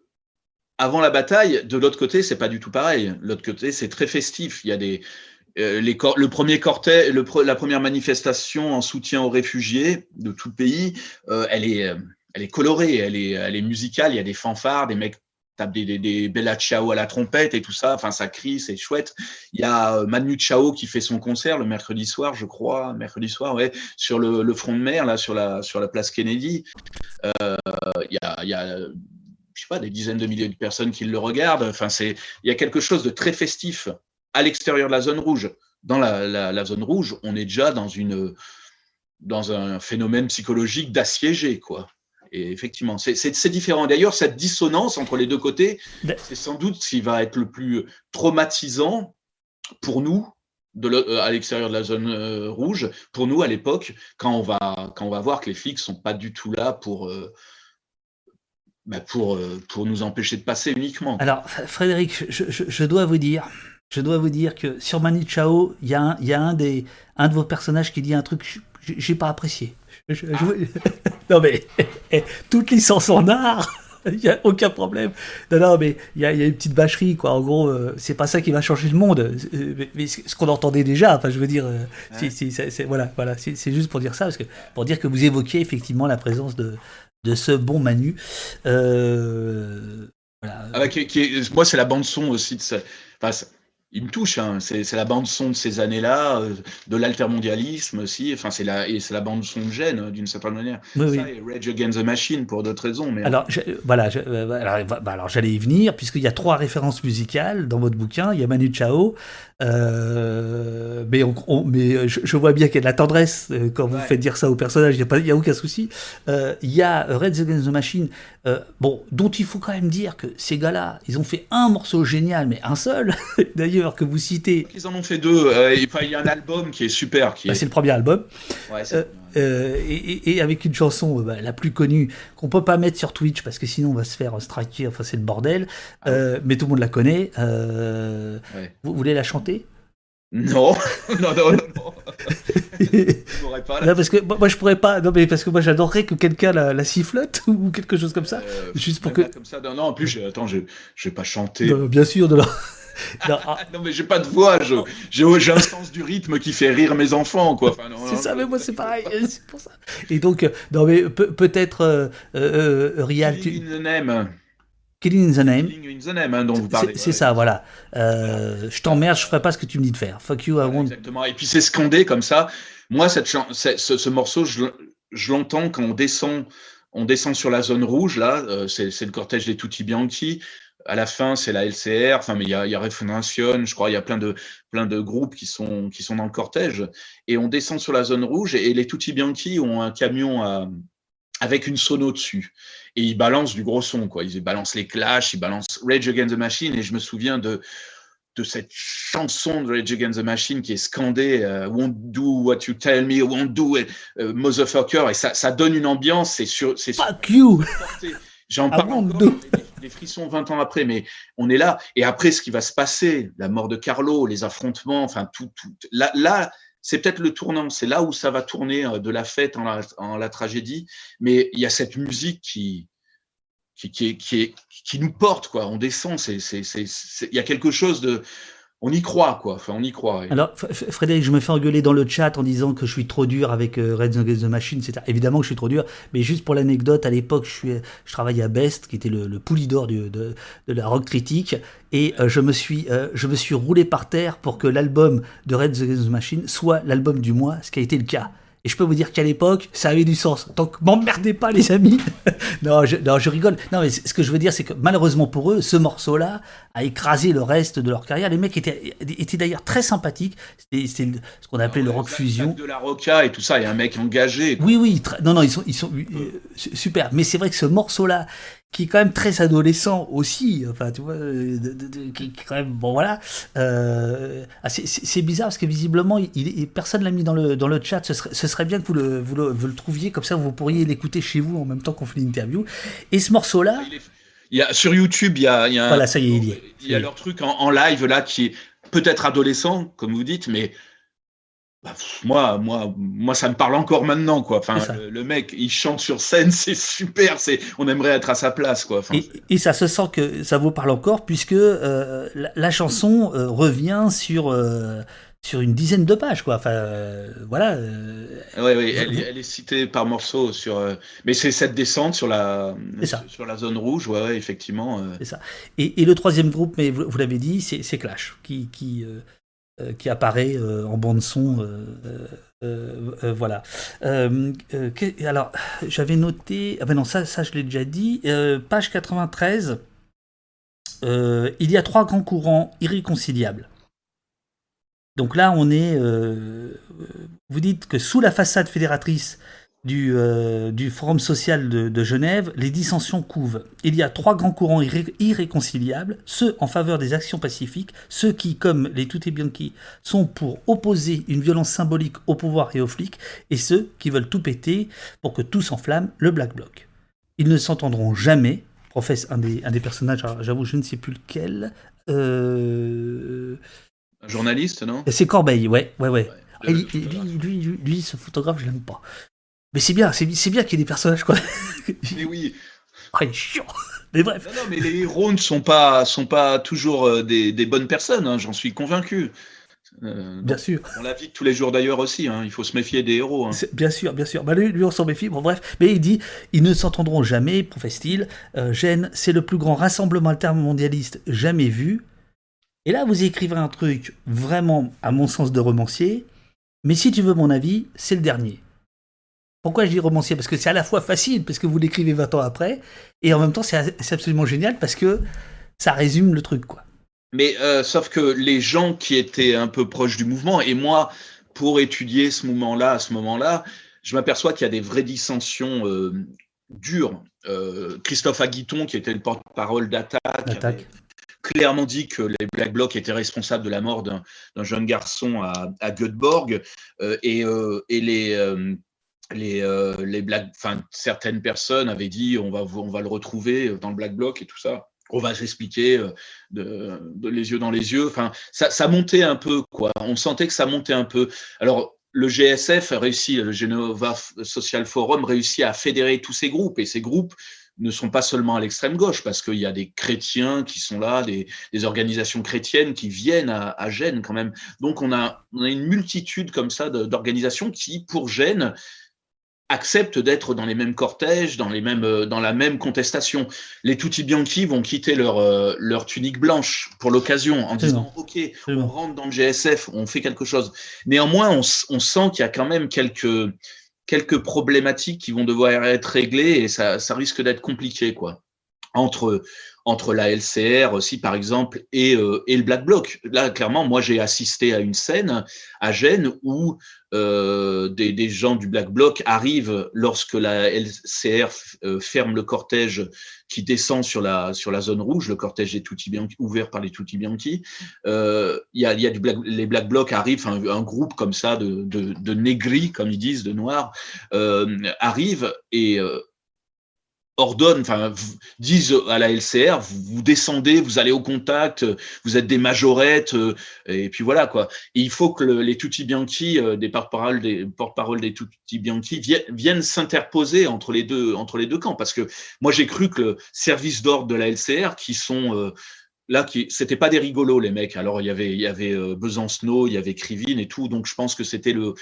avant la bataille, de l'autre côté, c'est pas du tout pareil. L'autre côté, c'est très festif. Il y a des euh, les le premier cortège, le, la première manifestation en soutien aux réfugiés de tout le pays, euh, elle est, euh, elle est colorée, elle est, elle est musicale. Il y a des fanfares, des mecs tapent des, des, Bella Ciao à la trompette et tout ça. Enfin, ça crie, c'est chouette. Il y a Manu Chao qui fait son concert le mercredi soir, je crois, mercredi soir, ouais, sur le, le front de mer, là, sur la, sur la place Kennedy. Il y a je sais pas, des dizaines de milliers de personnes qui le regardent. Enfin, c'est, il y a quelque chose de très festif à l'extérieur de la zone rouge. Dans la, zone rouge, on est déjà dans une, dans un phénomène psychologique d'assiégé, quoi. Et effectivement, c'est différent. D'ailleurs, cette dissonance entre les deux côtés, c'est sans doute ce qui va être le plus traumatisant pour nous de euh, à l'extérieur de la zone euh, rouge, pour nous à l'époque, quand on va quand on va voir que les flics sont pas du tout là pour euh, bah, pour, euh, pour nous empêcher de passer uniquement. Alors, Frédéric, je, je, dois vous dire, je dois vous dire que sur Mani Chao, il y a, un, y a un, des, un de vos personnages qui dit un truc que j'ai pas apprécié. non mais, toute licence en art il n'y a aucun problème. Non, non, mais il y a, y a, une petite bâcherie, quoi. En gros, euh, c'est pas ça qui va changer le monde. Mais, ce qu'on entendait déjà, enfin, je veux dire, euh, c'est, voilà, voilà, c'est, juste pour dire ça, parce que, pour dire que vous évoquiez effectivement la présence de, de ce bon Manu. Euh, voilà. Ah bah, moi, c'est la bande son aussi de ça. Il me touche. Hein. C'est la bande son de ces années-là, euh, de l'altermondialisme aussi. Enfin, c'est la et c'est la bande son de Gênes euh, d'une certaine manière. Oui, ça, Et Rage Against the Machine pour d'autres raisons. Mais alors, voilà. alors, bah, alors j'allais y venir puisqu'il y a trois références musicales dans votre bouquin. Il y a Manu Chao, euh, mais, on, mais je, vois bien qu'il y a de la tendresse euh, quand vous faites dire ça au personnage, il n'y a, a, aucun souci. Euh, il y a Red Against the Machine, bon, dont il faut quand même dire que ces gars-là, ils ont fait un morceau génial, mais un seul, d'ailleurs, que vous citez. Ils en ont fait deux. il y a un album qui est super. Qui bah, C'est le premier album. et, avec une chanson bah, la plus connue qu'on peut pas mettre sur Twitch parce que sinon on va se faire striker, enfin c'est le bordel. Ah mais tout le monde la connaît. Vous voulez la chanter? Non, non, non, non. pas, non, parce que moi je pourrais pas. Non, mais parce que moi j'adorerais que quelqu'un la, la, sifflote ou quelque chose comme ça. Euh, juste pour que. Comme ça, non, en plus, je, attends, je, je vais pas chanter. Non, bien sûr, de non, ah. non, mais j'ai pas de voix. J'ai un sens du rythme qui fait rire mes enfants, quoi. Enfin, c'est ça, mais moi c'est pareil. C'est pour ça. Et donc, euh, non, mais peut-être euh, euh, Rial. Tu... Killing in the Name. Killing in the Name, hein, dont vous parlez. C'est ça, voilà. Euh, je t'emmerde, je ferai pas ce que tu me dis de faire. Fuck you, I won't. Exactement. Et puis c'est scandé comme ça. Moi, cette ce, ce, morceau, je, je l'entends quand on descend, on descend sur la zone rouge, là. Euh, c'est le cortège des Tutti Bianchi. À la fin, c'est la LCR. Enfin, mais il y a, y a je crois. Il y a plein de, plein de groupes qui sont, qui sont dans le cortège. Et on descend sur la zone rouge et, et les Tutti Bianchi ont un camion à avec une sono dessus. Et ils balancent du gros son, quoi. Ils balancent les clashs, ils balancent Rage Against the Machine. Et je me souviens de, de cette chanson de Rage Against the Machine qui est scandée euh, Won't do what you tell me, won't do it, euh, motherfucker. Et ça, ça donne une ambiance. C'est. C'est Fuck you! J'en parle encore, les, frissons 20 ans après, mais on est là. Et après, ce qui va se passer, la mort de Carlo, les affrontements, enfin, tout, tout là, là c'est peut-être le tournant, c'est là où ça va tourner euh, de la fête en la, tragédie, mais il y a cette musique qui, qui, qui, qui, qui nous porte, quoi. On descend, il y a quelque chose de, on y croit, quoi. Enfin, on y croit. Alors, Frédéric, je me fais engueuler dans le chat en disant que je suis trop dur avec euh, Red Against the Machine. C'est évidemment que je suis trop dur, mais juste pour l'anecdote, à l'époque, je, suis, je travaillais à Best, qui était le, le poulidor de, de, la rock critique, et euh, je me suis, euh, je me suis roulé par terre pour que l'album de Red Against the Machine soit l'album du mois, ce qui a été le cas. Et je peux vous dire qu'à l'époque, ça avait du sens. Donc, m'emmerdez pas, les amis. non, je, non, je rigole. Non, mais ce que je veux dire, c'est que malheureusement pour eux, ce morceau-là a écrasé le reste de leur carrière. Les mecs étaient, étaient d'ailleurs très sympathiques. C'était ce qu'on appelait le rock fusion. De la roca et tout ça. Il y a un mec engagé. Oui, oui. Non, non, ils sont, ils sont euh, super. Mais c'est vrai que ce morceau-là, qui est quand même très adolescent aussi, enfin tu vois, euh, qui est quand même bon voilà. Euh, ah, c'est bizarre parce que visiblement, il, personne l'a mis dans le dans le chat. Ce serait, ce serait bien que vous le, vous le, trouviez comme ça, vous pourriez l'écouter chez vous en même temps qu'on fait l'interview. Et ce morceau-là. Il y a, sur YouTube, il y a, il y a voilà, ça y est, il y. Il a leur truc en, en live là qui est peut-être adolescent, comme vous dites, mais bah, moi, moi, moi, ça me parle encore maintenant, quoi. Enfin, le, mec, il chante sur scène, c'est super. C'est, on aimerait être à sa place, quoi. et, ça se sent que ça vous parle encore, puisque euh, la, chanson euh, revient sur euh, sur une dizaine de pages, quoi. Enfin, voilà. oui, oui, elle, est citée par morceaux sur. mais c'est cette descente sur la sur la zone rouge, ouais, effectivement. C'est ça. Et, le troisième groupe, mais vous, l'avez dit, c'est Clash, qui qui qui apparaît euh, en bande son. Euh, voilà. alors, j'avais noté. Ah ben non, ça, ça je l'ai déjà dit. page 93. il y a trois grands courants irréconciliables. Donc là, on est. vous dites que sous la façade fédératrice du, euh, du Forum social de, Genève, les dissensions couvent. Il y a trois grands courants irréconciliables, ceux en faveur des actions pacifiques, ceux qui, comme les Tutti Bianchi, sont pour opposer une violence symbolique au pouvoir et aux flics, et ceux qui veulent tout péter pour que tout s'enflamme, le Black Bloc. Ils ne s'entendront jamais, professe un des, un des personnages, j'avoue je ne sais plus lequel. Euh... Un journaliste, non? C'est Corbeil, ouais, ouais, ouais. lui, lui, lui, ce photographe, je l'aime pas. Mais c'est bien, c'est bien qu'il y ait des personnages, quoi. Mais oui. Ah, il est chiant. Mais bref. Non, mais les héros ne sont pas, sont pas toujours euh, des, des bonnes personnes, hein, j'en suis convaincu. Euh, bien sûr. On la vit tous les jours d'ailleurs aussi, hein, il faut se méfier des héros. Hein. Bien sûr, bien sûr. Bah, lui, lui, on s'en méfie, bon bref. Mais il dit, ils ne s'entendront jamais, professe-t-il. Euh, Gênes, c'est le plus grand rassemblement altermondialiste jamais vu. Et là, vous écrivez un truc vraiment, à mon sens, de romancier. Mais si tu veux mon avis, c'est le dernier. Pourquoi je dis romancier? Parce que c'est à la fois facile, parce que vous l'écrivez 20 ans après, et en même temps, c'est absolument génial parce que ça résume le truc, quoi. Mais euh, sauf que les gens qui étaient un peu proches du mouvement, et moi, pour étudier ce mouvement-là, à ce moment-là, je m'aperçois qu'il y a des vraies dissensions euh, dures. Euh, Christophe Aguiton, qui était le porte-parole d'Attaque, clairement dit que les Black Blocs étaient responsables de la mort d'un jeune garçon à, à Göteborg, et, et, les les, les blagues, enfin, certaines personnes avaient dit on va, on va le retrouver dans le Black Bloc et tout ça on va s'expliquer de, les yeux dans les yeux. Enfin, ça, ça, montait un peu, quoi. On sentait que ça montait un peu. Alors, le GSF a réussi, le Genova Social Forum réussit à fédérer tous ces groupes et ces groupes ne sont pas seulement à l'extrême gauche, parce qu'il y a des chrétiens qui sont là, des, organisations chrétiennes qui viennent à, Gênes quand même. Donc on a, on a une multitude comme ça d'organisations qui, pour Gênes, acceptent d'être dans les mêmes cortèges, dans, les mêmes, euh, dans la même contestation. Les Tutti Bianchi vont quitter leur, euh, leur tunique blanche pour l'occasion en disant OK, on rentre dans le GSF, on fait quelque chose. Néanmoins, on, on sent qu'il y a quand même quelques, quelques problématiques qui vont devoir être réglées et ça, ça risque d'être compliqué. quoi entre entre la LCR aussi, par exemple, et, euh, et le Black Bloc. Là, clairement, moi, j'ai assisté à une scène à Gênes où euh, des, des, gens du Black Bloc arrivent lorsque la LCR euh, ferme le cortège qui descend sur la, sur la zone rouge, le cortège des Tutti ouvert par les Tutti Bianchi. Il y a, y a du Black, les Black Blocs arrivent, un, un, groupe comme ça de, de, de négris, comme ils disent, de noirs, arrive et ordonnent, enfin, disent à la LCR, vous, descendez, vous allez au contact, vous êtes des majorettes, euh, et puis voilà quoi. il faut que les tutti bianchi, euh, des porte-parole des porte-parole des tutti bianchi, viennent, s'interposer entre les deux entre les deux camps, parce que moi j'ai cru que le service d'ordre de la LCR, qui sont euh, là, qui, c'était pas des rigolos les mecs. Alors il y avait, il y avait Besancenot, il y avait Krivine et tout. Donc je pense que c'était le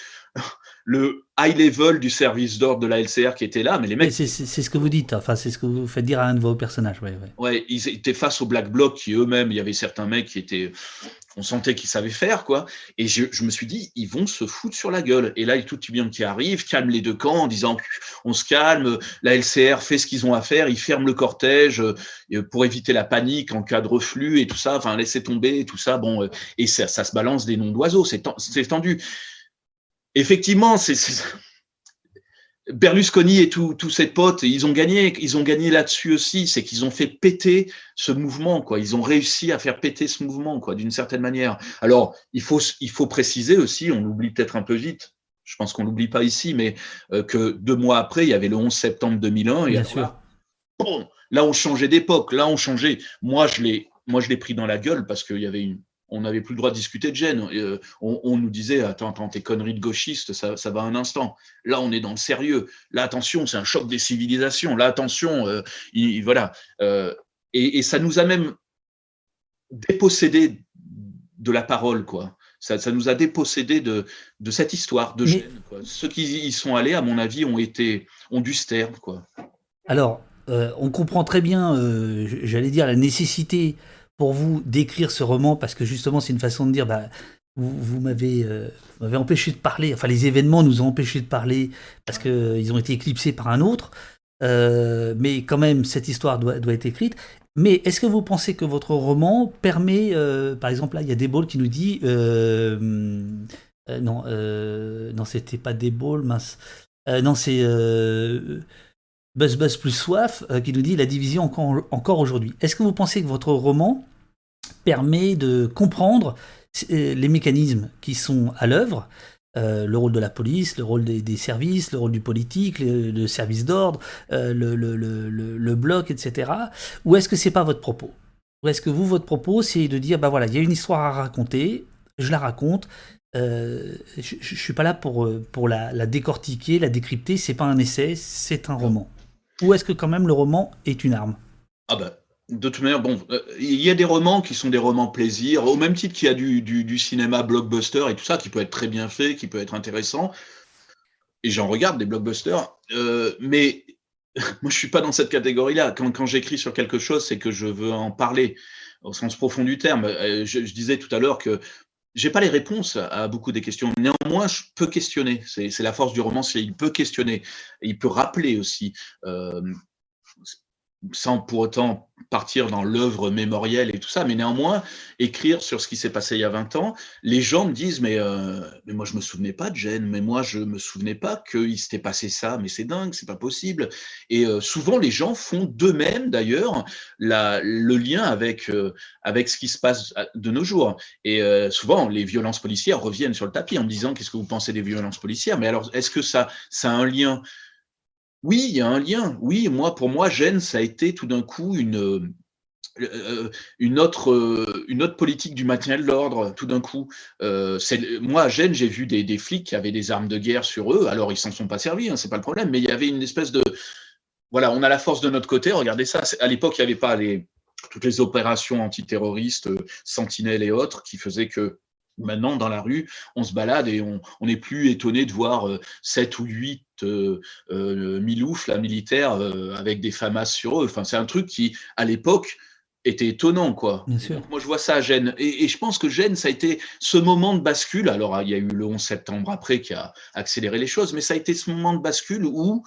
le high level du service d'ordre de la LCR qui était là, mais les mecs. C'est, ce que vous dites. Enfin, c'est ce que vous faites dire à un de vos personnages. Ouais, ouais. ouais ils étaient face au Black Bloc qui eux-mêmes, il y avait certains mecs qui étaient, on sentait qu'ils savaient faire quoi. Et je, je, me suis dit, ils vont se foutre sur la gueule. Et là, tout bien qui arrive, calme les deux camps en disant, on se calme. La LCR fait ce qu'ils ont à faire, ils ferment le cortège euh, pour éviter la panique en cas de reflux et tout ça. Enfin, laisser tomber tout ça. Bon, euh, et ça, ça se balance des noms d'oiseaux. C'est, c'est tendu effectivement, c'est Berlusconi et tous ses potes, ils ont gagné, ils ont gagné là-dessus aussi, c'est qu'ils ont fait péter ce mouvement, quoi. Ils ont réussi à faire péter ce mouvement, quoi, d'une certaine manière. Alors, il faut, il faut préciser aussi, on l'oublie peut-être un peu vite, je pense qu'on l'oublie pas ici, mais euh, que deux mois après, il y avait le 11 septembre 2001, et bon, là, on changeait d'époque, là, on changeait. Moi, je l'ai, moi, je l'ai pris dans la gueule parce qu'il y avait une, on n'avait plus le droit de discuter de gêne. Euh, on, nous disait attends, attends, tes conneries de gauchistes, ça, va un instant. Là, on est dans le sérieux. Là, attention, c'est un choc des civilisations. Là, attention, euh, voilà. Euh, et, ça nous a même dépossédé de la parole, quoi. Ça, nous a dépossédé de, de cette histoire de gêne. Ceux qui y sont allés, à mon avis, ont été ont dû se taire, quoi. Alors, on comprend très bien, j'allais dire, la nécessité pour vous d'écrire ce roman parce que justement c'est une façon de dire bah vous, euh, m'avez empêché de parler. Enfin les événements nous ont empêché de parler parce que euh, ont été éclipsés par un autre. Euh, mais quand même cette histoire doit, doit être écrite. Mais est-ce que vous pensez que votre roman permet par exemple là il y a Desballes qui nous dit non non c'était pas Desballes mince. Non c'est Buzz Buzz plus Soif euh, qui nous dit la division encore, aujourd'hui. Est-ce que vous pensez que votre roman permet de comprendre euh, les mécanismes qui sont à l'œuvre euh, le rôle de la police, le rôle des, services, le rôle du politique, le, service d'ordre, le, le, bloc, etc. Ou est-ce que c'est pas votre propos? Ou est-ce que vous, votre propos, c'est de dire, bah voilà, il y a une histoire à raconter, je la raconte, je, ne suis pas là pour, pour la, la décortiquer, la décrypter, c'est pas un essai, c'est un roman. Ou est-ce que quand même le roman est une arme? Ah bah, de toute manière, bon, euh, il y a des romans qui sont des romans plaisir, au même titre qu'il y a du, cinéma blockbuster et tout ça, qui peut être très bien fait, qui peut être intéressant. Et j'en regarde des blockbusters, euh, mais moi je suis pas dans cette catégorie-là. Quand, quand j'écris sur quelque chose, c'est que je veux en parler au sens profond du terme. Euh, je disais tout à l'heure que j'ai pas les réponses à beaucoup des questions. Néanmoins, je peux questionner. C'est la force du roman, c'est il peut questionner. Il peut rappeler aussi. Euh, sans pour autant partir dans l'œuvre mémorielle et tout ça, mais néanmoins, écrire sur ce qui s'est passé il y a 20 ans, les gens me disent, mais, euh, mais moi je me souvenais pas de Gênes, mais moi je me souvenais pas qu'il s'était passé ça, mais c'est dingue, c'est pas possible. Et euh, souvent les gens font d'eux-mêmes d'ailleurs le lien avec, euh, avec ce qui se passe de nos jours. Et souvent les violences policières reviennent sur le tapis en me disant, qu'est-ce que vous pensez des violences policières? Mais alors, est-ce que ça, ça a un lien oui, il y a un lien. Oui, moi, pour moi, Gênes, ça a été tout d'un coup une, euh, euh, euh, autre politique du maintien de l'ordre, tout d'un coup. moi, à Gênes, j'ai vu des, flics qui avaient des armes de guerre sur eux. Alors, ils s'en sont pas servis, hein, c'est pas le problème, mais il y avait une espèce de. Voilà, on a la force de notre côté, regardez ça. À l'époque, il n'y avait pas toutes les opérations antiterroristes, Sentinelle et autres, qui faisaient que Maintenant, dans la rue, on se balade et on n'est plus étonné de voir euh, sept ou huit euh, euh, miloufs, militaires, avec des FAMAS sur eux. Enfin, c'est un truc qui, à l'époque, était étonnant, quoi. moi, je vois ça à Gênes. Et, et, je pense que Gênes, ça a été ce moment de bascule. Alors, il y a eu le 11 septembre après qui a accéléré les choses, mais ça a été ce moment de bascule où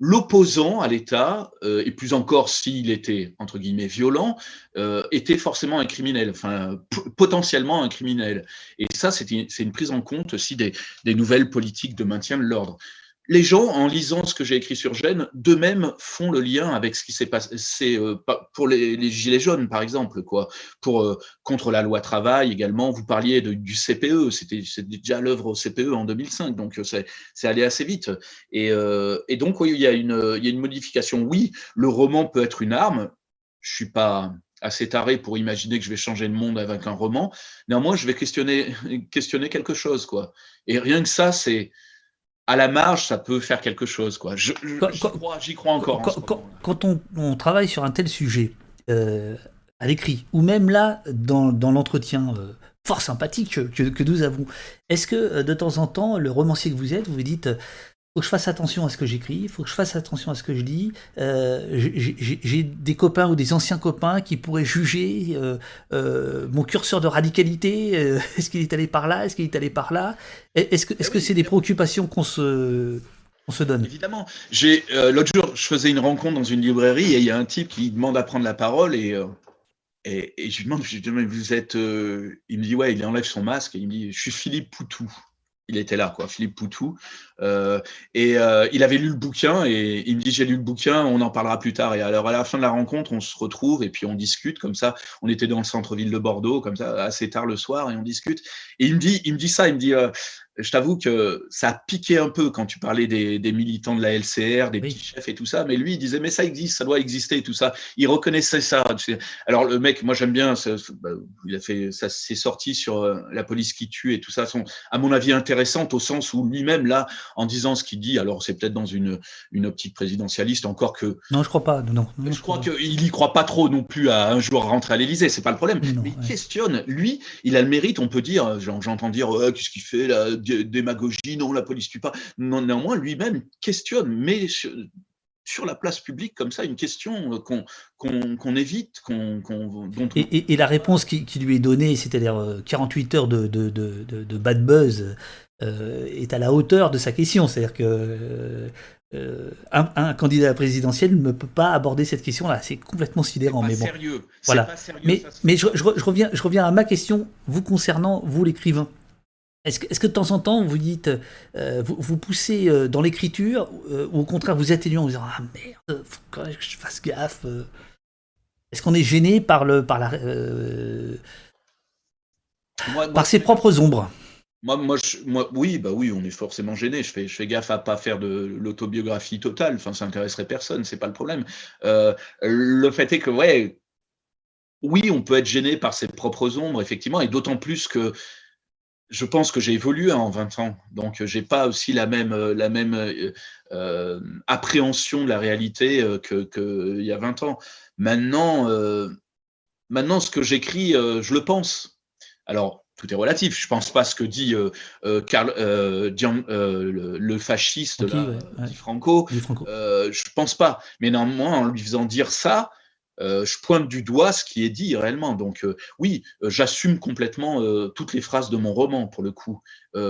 l'opposant à l'État, euh, et plus encore s'il était, entre guillemets, violent, euh, était forcément un criminel, enfin, potentiellement un criminel. Et ça, c'est une, prise en compte aussi des nouvelles politiques de maintien de l'ordre les gens, en lisant ce que j'ai écrit sur Gênes, d'eux-mêmes font le lien avec ce qui s'est passé euh, pour les, gilets jaunes, par exemple, quoi. Pour euh, contre la loi travail également. Vous parliez du CPE, c'était déjà l'œuvre au CPE en 2005, donc euh, c'est allé assez vite. Et, donc oui, il y a une il y a une modification. Oui, le roman peut être une arme. Je suis pas assez taré pour imaginer que je vais changer le monde avec un roman. Néanmoins, je vais questionner questionner quelque chose, quoi. Et rien que ça, c'est à la marge, ça peut faire quelque chose. Quoi. J'y crois, encore. Quand, on, travaille sur un tel sujet, euh, à l'écrit, ou même là, dans, l'entretien euh, fort sympathique que, que nous avons, est-ce que euh, de temps en temps, le romancier que vous êtes, vous vous dites faut que je fasse attention à ce que j'écris, il faut que je fasse attention à ce que je dis. Euh, j'ai des copains ou des anciens copains qui pourraient juger euh, euh, mon curseur de radicalité. est-ce qu'il est allé par là Est-ce qu'il est allé par là? Est-ce que c'est -ce c'est des préoccupations qu'on se, se donne? Évidemment. L'autre jour, je faisais une rencontre dans une librairie et il y a un type qui demande à prendre la parole et, et, et, je lui demande, je lui demande vous êtes. il me dit ouais, il enlève son masque et il me dit je suis Philippe Poutou il était là, quoi, Philippe Poutou. Euh, et euh, il avait lu le bouquin et il me dit j'ai lu le bouquin, on en parlera plus tard. Et alors à la fin de la rencontre, on se retrouve et puis on discute comme ça. On était dans le centre-ville de Bordeaux, comme ça, assez tard le soir, et on discute. Et il me dit, il me dit ça, il me dit euh, je t'avoue que ça a piqué un peu quand tu parlais des, militants de la LCR, des petits chefs et tout ça. Mais lui, il disait, mais ça existe, ça doit exister et tout ça. Il reconnaissait ça. Alors, le mec, moi, j'aime bien, ça, bah, il a fait, ça s'est sorti sur euh, la police qui tue et tout ça, sont, à mon avis, intéressantes au sens où lui-même, là, en disant ce qu'il dit, alors c'est peut-être dans une, une optique présidentialiste, encore que. Non, je crois pas. Non, je, crois qu'il y croit pas trop non plus à un jour rentrer à l'Élysée, c'est pas le problème. Mais, il questionne. Lui, il a le mérite, on peut dire, j'entends dire, qu'est-ce qu'il fait là démagogie, non, la police tue pas. Non, néanmoins, lui-même questionne, mais sur, la place publique comme ça, une question euh, qu'on évite, qu'on et, la réponse qui, lui est donnée, c'est-à-dire 48 euh, heures de, de, bad buzz, euh, est à la hauteur de sa question. C'est-à-dire que un, candidat à la présidentielle ne peut pas aborder cette question-là. C'est complètement sidérant. mais bon, sérieux. Voilà. Pas sérieux, mais, mais je, reviens, je reviens à ma question, vous concernant, vous l'écrivain. Est-ce que, de temps en temps vous dites, euh, vous, poussez euh, dans l'écriture, euh, ou au contraire vous atténuez en vous disant Ah merde, faut que je fasse gaffe Est-ce qu'on est gêné par, le, par, la, par ses propres ombres? moi, moi, moi, oui, bah oui, on est forcément gêné. Je fais, je fais gaffe à pas faire de l'autobiographie totale. Enfin, ça intéresserait personne, c'est pas le problème. le fait est que, ouais, oui, on peut être gêné par ses propres ombres, effectivement, et d'autant plus que je pense que j'ai évolué en 20 ans, donc euh, j'ai pas aussi la même, euh, la même euh, appréhension de la réalité qu'il que y a 20 ans. Maintenant, maintenant ce que j'écris, je le pense. Alors, tout est relatif. Je pense pas ce que dit Karl, le, fasciste Dit Franco. Franco. je pense pas. Mais néanmoins, en lui faisant dire ça, euh, je pointe du doigt ce qui est dit réellement. Donc euh, oui, euh, j'assume complètement toutes les phrases de mon roman pour le coup. ah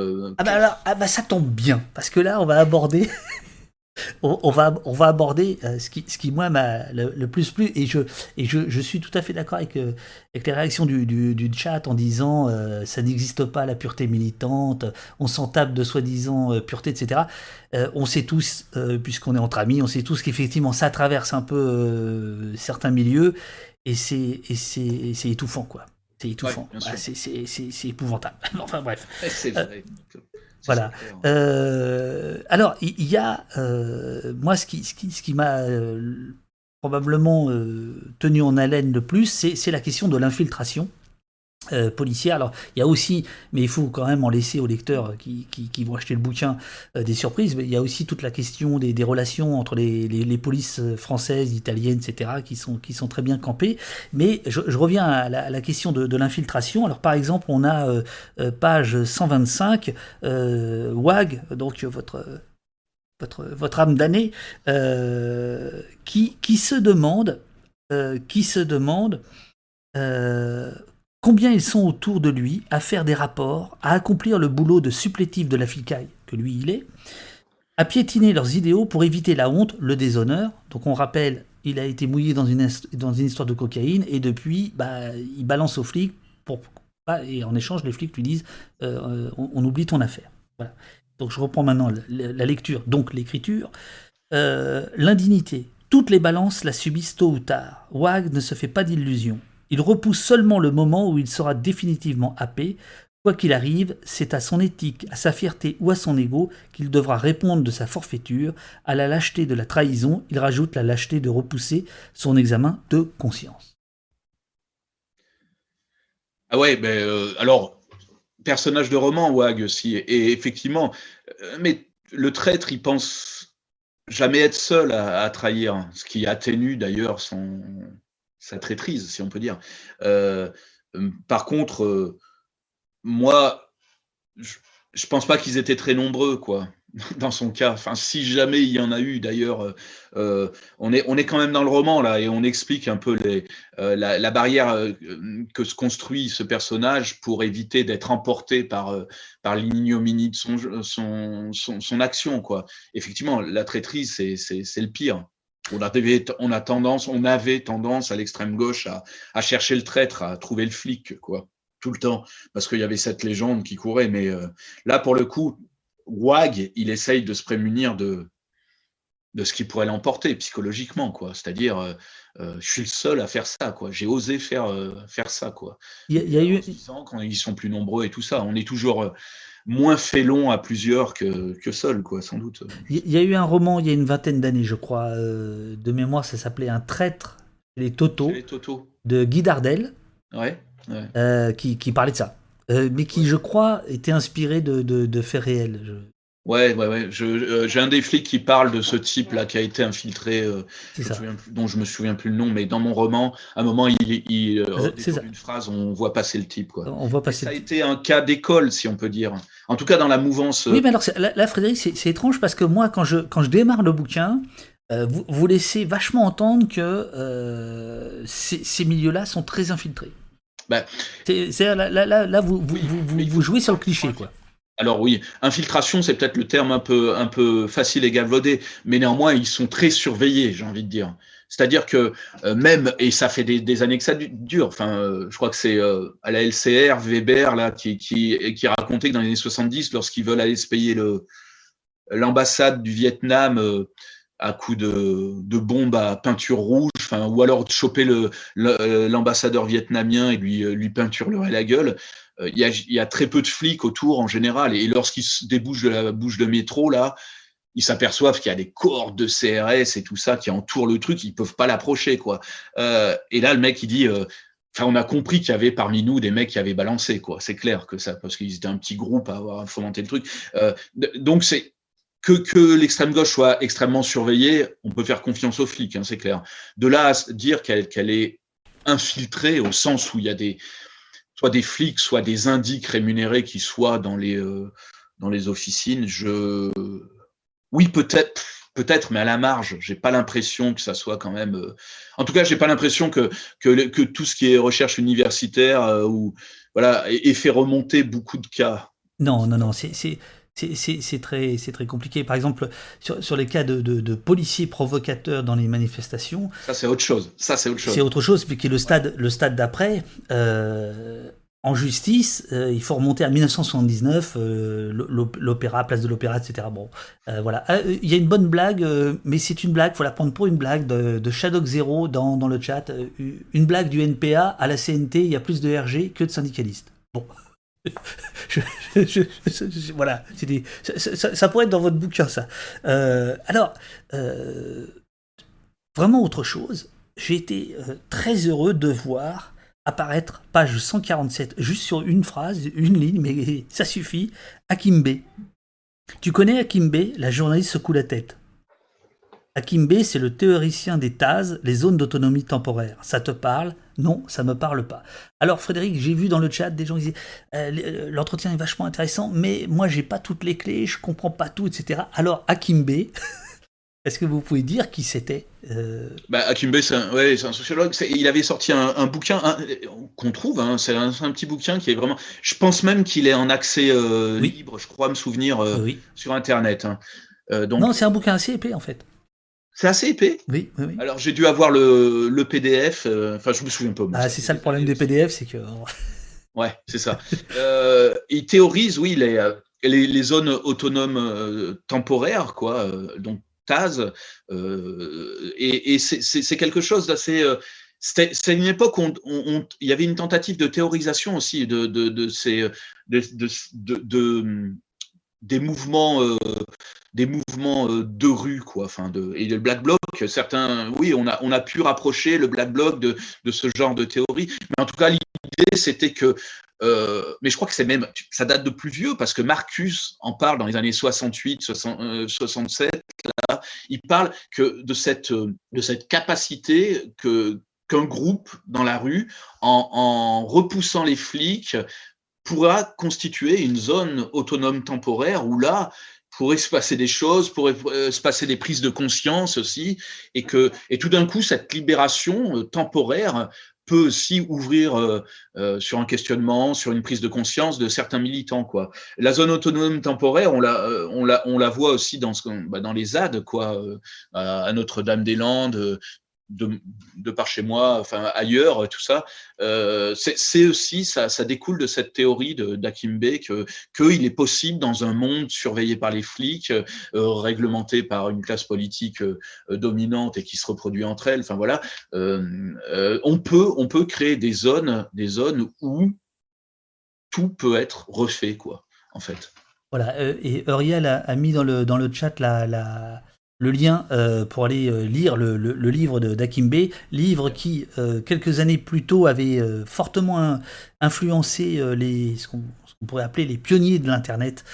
bah alors, ah bah ça tombe bien parce que là on va aborder on, va, on va aborder euh, ce, qui, ce qui, moi, m'a le, plus plu. Et je, et je, je suis tout à fait d'accord avec, euh, avec les réactions du, du, chat en disant euh, ça n'existe pas la pureté militante, on s'en tape de soi-disant pureté, etc. on sait tous, puisqu'on est entre amis, on sait tous qu'effectivement ça traverse un peu certains milieux et c'est étouffant, quoi. C'est étouffant. c'est épouvantable. enfin bref. C'est vrai. Voilà. Euh, alors, il y, a, euh, moi, ce qui, ce qui, ce qui m'a euh, probablement tenu en haleine le plus, c'est la question de l'infiltration. Euh, policière. Alors, il y a aussi, mais il faut quand même en laisser aux lecteurs qui, qui, vont acheter le bouquin euh, des surprises, mais il y a aussi toute la question des, relations entre les, polices françaises, italiennes, etc., qui sont, qui sont très bien campées. Mais je, reviens à la, question de, l'infiltration. Alors, par exemple, on a euh, page 125, WAG, donc votre votre, votre âme d'année, qui, qui se demande, qui se demande combien ils sont autour de lui à faire des rapports, à accomplir le boulot de supplétif de la ficaille, que lui il est, à piétiner leurs idéaux pour éviter la honte, le déshonneur. Donc on rappelle, il a été mouillé dans une, histoire de cocaïne et depuis, bah, il balance aux flics pour, et en échange, les flics lui disent euh, on, oublie ton affaire. Voilà. Donc je reprends maintenant la, lecture, donc l'écriture. Euh, l'indignité, toutes les balances la subissent tôt ou tard. Wag ne se fait pas d'illusions. Il repousse seulement le moment où il sera définitivement happé. Quoi qu'il arrive, c'est à son éthique, à sa fierté ou à son ego qu'il devra répondre de sa forfaiture. À la lâcheté de la trahison, il rajoute la lâcheté de repousser son examen de conscience. Ah ouais, ben euh, alors, personnage de roman, Wag aussi, et effectivement, euh, mais le traître, il pense jamais être seul à trahir, ce qui atténue d'ailleurs son, sa traîtrise, si on peut dire. Euh, par contre, euh, moi, je, pense pas qu'ils étaient très nombreux, quoi dans son cas. Enfin, si jamais il y en a eu, d'ailleurs, euh, on, est, on est quand même dans le roman là et on explique un peu les, la, barrière que se construit ce personnage pour éviter d'être emporté par, par l'ignominie de son, son, son, action. Quoi. Effectivement, la traîtrise, c'est le pire. On avait, a tendance, on avait tendance à l'extrême gauche à, à, chercher le traître, à trouver le flic, quoi, tout le temps, parce qu'il y avait cette légende qui courait. Mais euh, là, pour le coup, Wag, il essaye de se prémunir de, de ce qui pourrait l'emporter psychologiquement, quoi. C'est-à-dire, euh, euh, je suis le seul à faire ça, quoi. J'ai osé faire, faire ça, quoi. Il y a, eu quand ils sont plus nombreux et tout ça, on est toujours moins félon à plusieurs que, que seul, quoi, sans doute. Il y a eu un roman il y a une vingtaine d'années, je crois, euh, de mémoire, ça s'appelait Un traître, les Toto, les de Guy Dardel, ouais, euh, qui, qui, parlait de ça. Euh, mais qui, je crois, était inspiré de, de, de faits réels. Ouais, ouais, ouais. Euh, j'ai un des flics qui parle de ce type-là qui a été infiltré, euh, dont je me souviens plus le nom, mais dans mon roman, à un moment, il, il euh, une phrase, on voit passer le type. Quoi. On voit passer. ça a été un cas d'école, si on peut dire. En tout cas, dans la mouvance. Oui, mais alors là, Frédéric, c'est étrange parce que moi, quand je, quand je démarre le bouquin, vous, vous, laissez vachement entendre que ces, ces milieux-là sont très infiltrés. Bah, là, là, là, là, vous, vous, vous, vous jouez sur le cliché, quoi. Alors oui, infiltration, c'est peut-être le terme un peu, un peu facile et galvaudé, mais néanmoins, ils sont très surveillés, j'ai envie de dire. C'est-à-dire que euh, même, et ça fait des, années que ça dure, enfin, euh, je crois que c'est euh, à la LCR, Weber, là, qui, qui, qui racontait que dans les années 70, lorsqu'ils veulent aller se payer l'ambassade du Vietnam à coup de, de bombes à peinture rouge, ou alors de choper l'ambassadeur vietnamien et lui, lui peinturer la gueule, il y, a, très peu de flics autour en général. Et lorsqu'ils débouchent de la bouche de métro, là, ils s'aperçoivent qu'il y a des cordes de CRS et tout ça qui entourent le truc, ils peuvent pas l'approcher, quoi. Euh, et là, le mec, il dit, euh, enfin, on a compris qu'il y avait parmi nous des mecs qui avaient balancé, quoi. C'est clair que ça, parce qu'ils étaient un petit groupe à avoir fomenté le truc. donc, c'est que, que l'extrême gauche soit extrêmement surveillée, on peut faire confiance aux flics, hein, c'est clair. De là à dire qu'elle est infiltrée au sens où il y a des, soit des flics, soit des indiques rémunérés qui soient dans les, euh, officines. Je... Oui, peut-être, peut-être, mais à la marge. J'ai pas l'impression que ça soit quand même. Euh, en tout cas, j'ai pas l'impression que, tout ce qui est recherche universitaire euh, voilà ait fait remonter beaucoup de cas. Non, non, non. C'est c'est très, très compliqué. Par exemple, sur, sur les cas de, de, policiers provocateurs dans les manifestations. Ça, c'est autre chose. Ça, c'est autre chose. C'est autre chose, puisque le stade, le stade d'après, euh, en justice, euh, il faut remonter à 1979, euh, l'opéra, place de l'opéra, etc. Bon, voilà. Il y a une bonne blague, mais c'est une blague, faut la prendre pour une blague de, de Shadok Zero dans, dans le chat. Une blague du NPA à la CNT, il y a plus de RG que de syndicalistes. Bon. voilà, ça, ça, pourrait être dans votre bouquin, ça. Euh, alors, euh, vraiment autre chose, j'ai été euh, très heureux de voir apparaître page 147, juste sur une phrase, une ligne, mais ça suffit, Akimbe. Tu connais Akimbe La journaliste secoue la tête? Akimbe, c'est le théoricien des TAS, les zones d'autonomie temporaire. Ça te parle? Non, ça me parle pas. Alors Frédéric, j'ai vu dans le chat des gens qui disaient euh, euh, l'entretien est vachement intéressant, mais moi j'ai pas toutes les clés, je comprends pas tout, etc. Alors Akimbe, est-ce que vous pouvez dire qui c'était euh? bah, Akimbe, c'est un, sociologue. Il avait sorti un, bouquin qu'on trouve. Hein, c'est un, petit bouquin qui est vraiment. Je pense même qu'il est en accès libre. Je crois me souvenir sur Internet. Hein. donc... Non, c'est un bouquin assez épais en fait. C'est assez épais. Oui, oui, Alors j'ai dû avoir le, le PDF. Euh, enfin, je me souviens pas. Ah, c'est ça le problème des PDF, c'est que. ouais, c'est ça. euh, il théorise, oui, les, les, les zones autonomes euh, temporaires, quoi. Euh, donc TAS. et, et c'est quelque chose d'assez. c'est une époque où il y avait une tentative de théorisation aussi de, de, de ces de, de, des mouvements des mouvements euh, de rue, quoi. Enfin, de, et le Black Bloc, certains, oui, on a, on a pu rapprocher le Black Bloc de, de ce genre de théorie. Mais en tout cas, l'idée, c'était que euh, mais je crois que c'est même, ça date de plus vieux parce que Marcus en parle dans les années 68, 67. Là, il parle que de cette, de cette capacité que qu'un groupe dans la rue, en repoussant les flics, pourra constituer une zone autonome temporaire où là, pourrait se passer des choses, pourrait euh, se passer des prises de conscience aussi, et que et tout d'un coup cette libération euh, temporaire peut aussi ouvrir euh, sur un questionnement, sur une prise de conscience de certains militants. Quoi. La zone autonome temporaire, on la, on la, on la voit aussi dans, ce, bah, dans les ZAD, quoi, à Notre-Dame-des-Landes, de, par chez moi, enfin ailleurs, tout ça, euh, c'est aussi, ça, ça, découle de cette théorie d'Akimbe que qu'il est possible dans un monde surveillé par les flics, euh, réglementé par une classe politique euh, dominante et qui se reproduit entre elles. Enfin voilà, on peut on peut créer des zones des zones où tout peut être refait quoi, en fait. Voilà, et Uriel a, mis dans le, dans le chat la, la, le lien euh, pour aller euh, lire le, le, livre d'Akimbe, livre qui, euh, quelques années plus tôt, avait fortement influencé les, ce qu'on pourrait appeler les pionniers de l'Internet,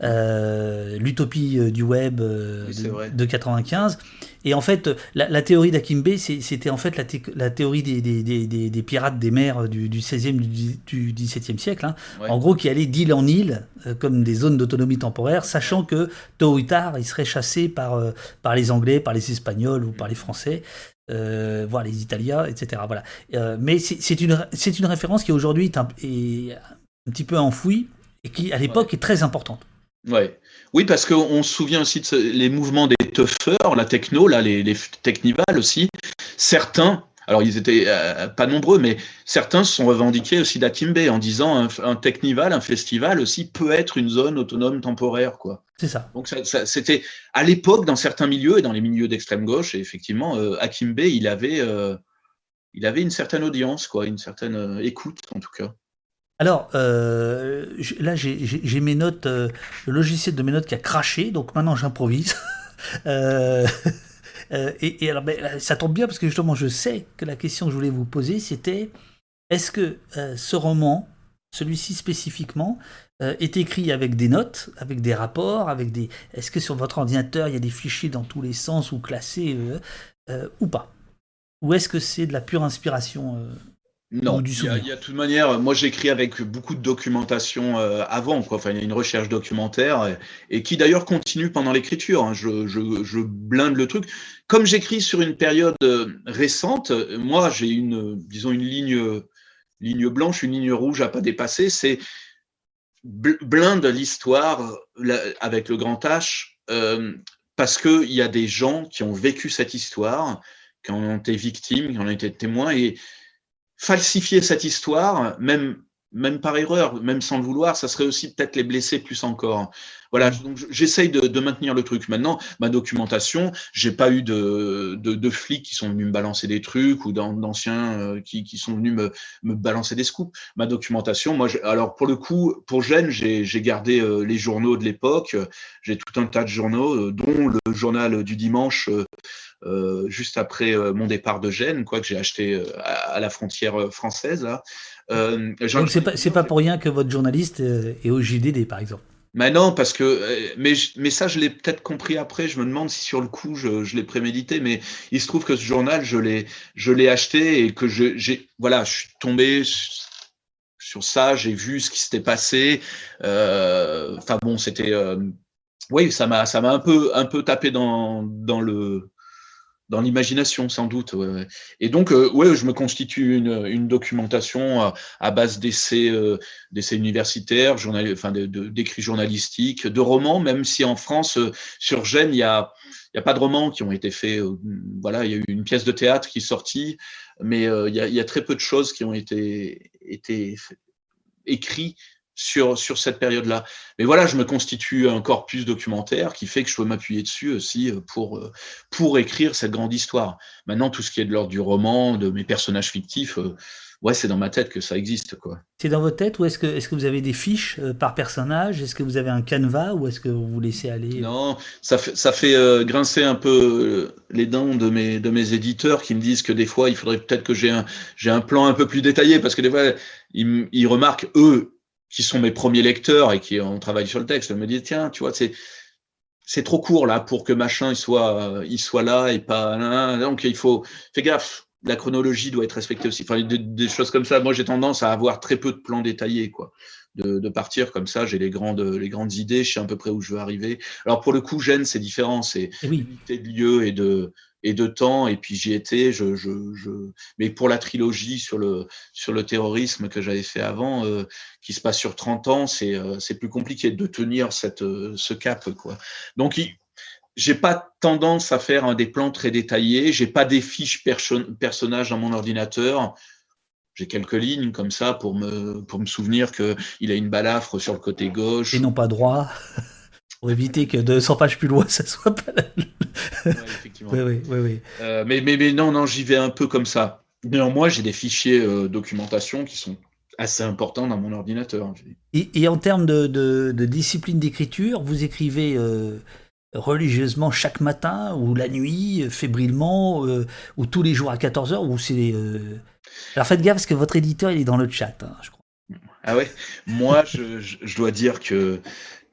l'utopie du web de, 95. Et en fait, la, théorie d'Akimbe, c'était en fait la, théorie des, des, pirates des mers du, du 16e, du, 17e siècle. Hein. En gros, qui allaient d'île en île, euh, comme des zones d'autonomie temporaire, sachant que tôt ou tard, ils seraient chassés par, euh, par les Anglais, par les Espagnols ou par les Français. Euh, voire les Italiens, etc. Voilà. mais c'est une, une référence qui aujourd'hui est, un, petit peu enfouie et qui, à l'époque, est très importante. Ouais. Oui, parce qu'on se souvient aussi de les mouvements des toughers, la techno, là, les, les technivals aussi. Certains, alors ils étaient euh, pas nombreux, mais certains se sont revendiqués aussi d'Akimbe en disant un, un, technival, un festival aussi peut être une zone autonome temporaire, quoi. C'est ça. Donc ça, c'était à l'époque dans certains milieux et dans les milieux d'extrême gauche, et effectivement, euh, Akimbe, il avait, euh, il avait une certaine audience, quoi, une certaine euh, écoute en tout cas. Alors, là, j'ai mes notes, le logiciel de mes notes qui a craché, donc maintenant j'improvise. euh, euh et, alors, ben, ça tombe bien parce que justement, je sais que la question que je voulais vous poser, c'était est-ce que ce roman, celui-ci spécifiquement, est écrit avec des notes, avec des rapports, avec des. Est-ce que sur votre ordinateur il y a des fichiers dans tous les sens ou classés ou pas? Ou est-ce que c'est de la pure inspiration non, il y, a, de toute manière, moi j'écris avec beaucoup de documentation euh, avant, quoi. Enfin, il y a une recherche documentaire et, qui d'ailleurs continue pendant l'écriture. Hein. Je, je, je, blinde le truc. Comme j'écris sur une période euh, récente, moi j'ai une, disons une ligne, ligne blanche, une ligne rouge à pas dépasser. C'est blinde l'histoire avec le grand H parce qu'il y a des gens qui ont vécu cette histoire, qui en ont été victimes, qui en ont été témoins, et falsifier cette histoire, même même par erreur, même sans le vouloir, ça serait aussi peut-être les blesser plus encore. Voilà, donc j'essaye de, maintenir le truc. Maintenant, ma documentation, j'ai pas eu de, de, flics qui sont venus me balancer des trucs ou d'anciens euh, qui, qui, sont venus me, me, balancer des scoops. Ma documentation, moi, alors pour le coup, pour Gênes, j'ai gardé euh, les journaux de l'époque. J'ai tout un tas de journaux, euh, dont le journal du dimanche. juste après mon départ de Gênes, quoi que j'ai acheté à, la frontière française. Là. Euh, Donc c'est pas, pas pour rien que votre journaliste est au JDD, par exemple. Mais non, parce que, euh, mais, mais ça, je l'ai peut-être compris après. Je me demande si sur le coup, je, je l'ai prémédité. Mais il se trouve que ce journal, je l'ai, je l'ai acheté et que j'ai, voilà, je suis tombé sur ça. J'ai vu ce qui s'était passé. Euh, enfin bon, c'était, oui, ça m'a, ça m'a un peu, un peu tapé dans, dans le, dans l'imagination sans doute. Et donc, euh, ouais, je me constitue une, documentation à, base d'essais, euh, d'essais universitaires, enfin, d'écrits journalistiques, de romans, même si en France, euh, sur Gênes, il y a, y a pas de romans qui ont été faits. voilà, il y a eu une pièce de théâtre qui est sortie, mais il, y a, il y a très peu de choses qui ont été, été écrites sur, sur cette période-là. Mais voilà, je me constitue un corpus documentaire qui fait que je peux m'appuyer dessus aussi euh, pour, euh, pour écrire cette grande histoire. Maintenant, tout ce qui est de l'ordre du roman, de mes personnages fictifs, euh, ouais, c'est dans ma tête que ça existe. quoi. C'est dans votre tête ou est-ce que, est que vous avez des fiches par personnage? Est-ce que vous avez un canevas ou est-ce que vous vous laissez aller? Non, ça fait, ça fait grincer un peu les dents de mes, de mes éditeurs qui me disent que des fois, il faudrait peut-être que j'ai un, un plan un peu plus détaillé parce que des fois, ils, ils remarquent, eux, qui sont mes premiers lecteurs et qui ont travaillé sur le texte, me disent tiens, tu vois, c'est c'est trop court là pour que machin il soit il soit là et pas donc il faut fais gaffe la chronologie doit être respectée aussi. Enfin des, choses comme ça. Moi j'ai tendance à avoir très peu de plans détaillés quoi. De, de partir comme ça j'ai les grandes les grandes idées je sais à peu près où je veux arriver. Alors pour le coup Gênes c'est différent c'est oui. de lieu et de et de temps, et puis j'y étais. Je, je, je, Mais pour la trilogie sur le, sur le terrorisme que j'avais fait avant, euh, qui se passe sur 30 ans, c'est euh, c'est plus compliqué de tenir cette, euh, ce cap. Quoi. Donc, j'ai pas tendance à faire un des plans très détaillés, j'ai pas des fiches personnages dans mon ordinateur. J'ai quelques lignes comme ça pour me, pour me souvenir qu'il a une balafre sur le côté gauche. Et non pas droit pour éviter que 200 pages plus loin, ça soit pas ouais, effectivement. oui, oui, oui, euh, mais, mais, mais, non, non, j'y vais un peu comme ça. Néanmoins, j'ai des fichiers euh, documentation qui sont assez importants dans mon ordinateur. Et, et en termes de, de, de discipline d'écriture, vous écrivez euh, religieusement chaque matin ou la nuit, fébrilement, euh, ou tous les jours à 14h, ou c'est... Alors faites gaffe parce que votre éditeur, il est dans le chat, hein, je crois. Ah ouais Moi, je, je, dois dire que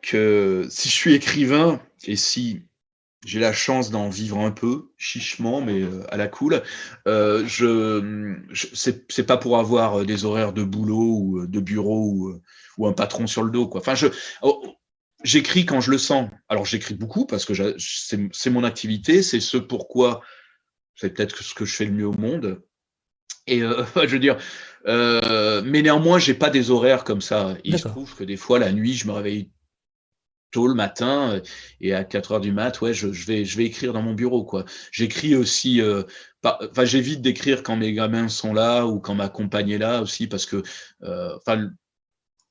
que si je suis écrivain et si j'ai la chance d'en vivre un peu, chichement, mais euh, à la cool, euh, je, je c'est pas pour avoir des horaires de boulot ou euh, de bureau ou, ou un patron sur le dos. Quoi. Enfin, je, oh, j'écris quand je le sens. Alors j'écris beaucoup parce que c'est mon activité, c'est ce pourquoi c'est peut-être ce que je fais le mieux au monde. Et euh, je veux dire, euh, mais néanmoins, j'ai pas des horaires comme ça. Il se trouve que des fois, la nuit, je me réveille tôt le matin euh, et à 4 heures du mat, ouais, je, vais, je vais écrire dans mon bureau, quoi. J'écris aussi, euh, enfin, j'évite d'écrire quand mes gamins sont là ou quand ma compagne est là aussi parce que, euh,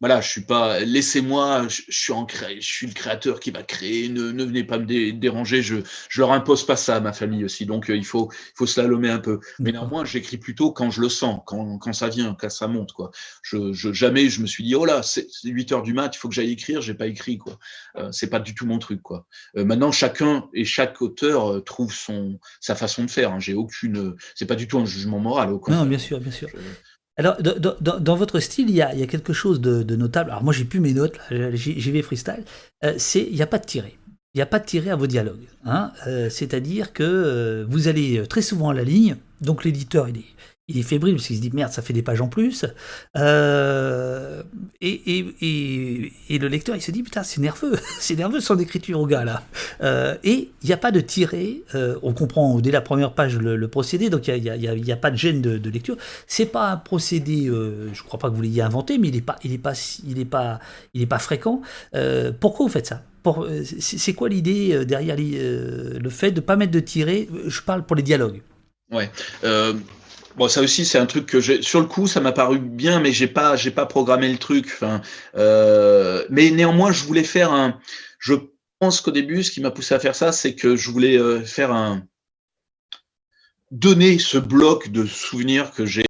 voilà, je suis pas, laissez-moi, je, suis en je suis le créateur qui va créer, ne, ne venez pas me déranger, je, je leur impose pas ça à ma famille aussi, donc euh, il faut, il faut slalomer un peu. Mais néanmoins, j'écris plutôt quand je le sens, quand, quand ça vient, quand ça monte, quoi. Je, je jamais je me suis dit, oh là, c'est 8 heures du mat, il faut que j'aille écrire, j'ai pas écrit, quoi. Euh, c'est pas du tout mon truc, quoi. Euh, maintenant, chacun et chaque auteur trouve son, sa façon de faire. Hein. J'ai aucune, c'est pas du tout un jugement moral, au contraire. Non, bien sûr, bien sûr. Alors, dans, votre style, il y, a, quelque chose de, notable. Alors, moi, j'ai plus mes notes, j'y vais freestyle. Euh, c'est il n'y a pas de tiré. Il n'y a pas de tiré à vos dialogues. Hein. Euh, c'est-à-dire que euh, vous allez très souvent à la ligne, donc l'éditeur, il est, il est fébrile parce qu'il se dit merde, ça fait des pages en plus. Euh, et, et, et, le lecteur, il se dit putain, c'est nerveux, c'est nerveux son écriture au gars là. Euh, et il n'y a pas de tiré, euh, on comprend dès la première page le, procédé, donc il n'y a, y a, pas de gêne de, de lecture. C'est pas un procédé, je crois pas que vous l'ayez inventé, mais il n'est pas, fréquent. pourquoi vous faites ça? C'est quoi l'idée derrière le fait de pas mettre de tiré? Je parle pour les dialogues. Ouais. Bon, ça aussi, c'est un truc que j'ai. Sur le coup, ça m'a paru bien, mais j'ai pas, j'ai pas programmé le truc. Enfin, euh, mais néanmoins, je voulais faire un. Je pense qu'au début, ce qui m'a poussé à faire ça, c'est que je voulais euh, faire un. Donner ce bloc de souvenirs que j'ai,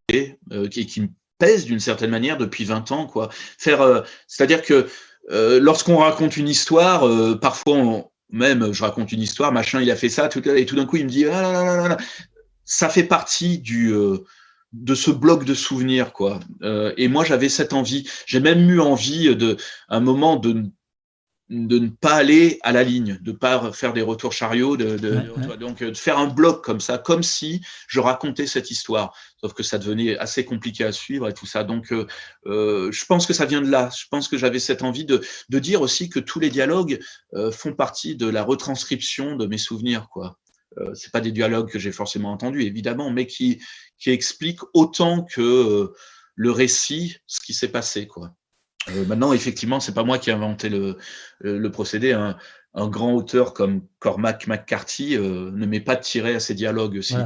euh, qui, me pèse d'une certaine manière depuis 20 ans, quoi. Faire, euh, c'est-à-dire que lorsqu'on raconte une histoire, parfois, même je raconte une histoire, machin, il a fait ça, et tout d'un coup, il me dit ah là là ça fait partie du euh, de ce bloc de souvenirs quoi. Euh, et moi j'avais cette envie, j'ai même eu envie de un moment de de ne pas aller à la ligne, de pas faire des retours chariots, de, donc de faire un bloc comme ça, comme si je racontais cette histoire. Sauf que ça devenait assez compliqué à suivre et tout ça. Donc, euh, euh je pense que ça vient de là. Je pense que j'avais cette envie de, de dire aussi que tous les dialogues euh, font partie de la retranscription de mes souvenirs, quoi. Euh, c'est pas des dialogues que j'ai forcément entendus, évidemment, mais qui, qui expliquent autant que euh, le récit ce qui s'est passé. Quoi. Euh, maintenant, effectivement, c'est pas moi qui ai inventé le, le, procédé. Un, un, grand auteur comme Cormac McCarthy ne met pas de tirer à ses dialogues aussi.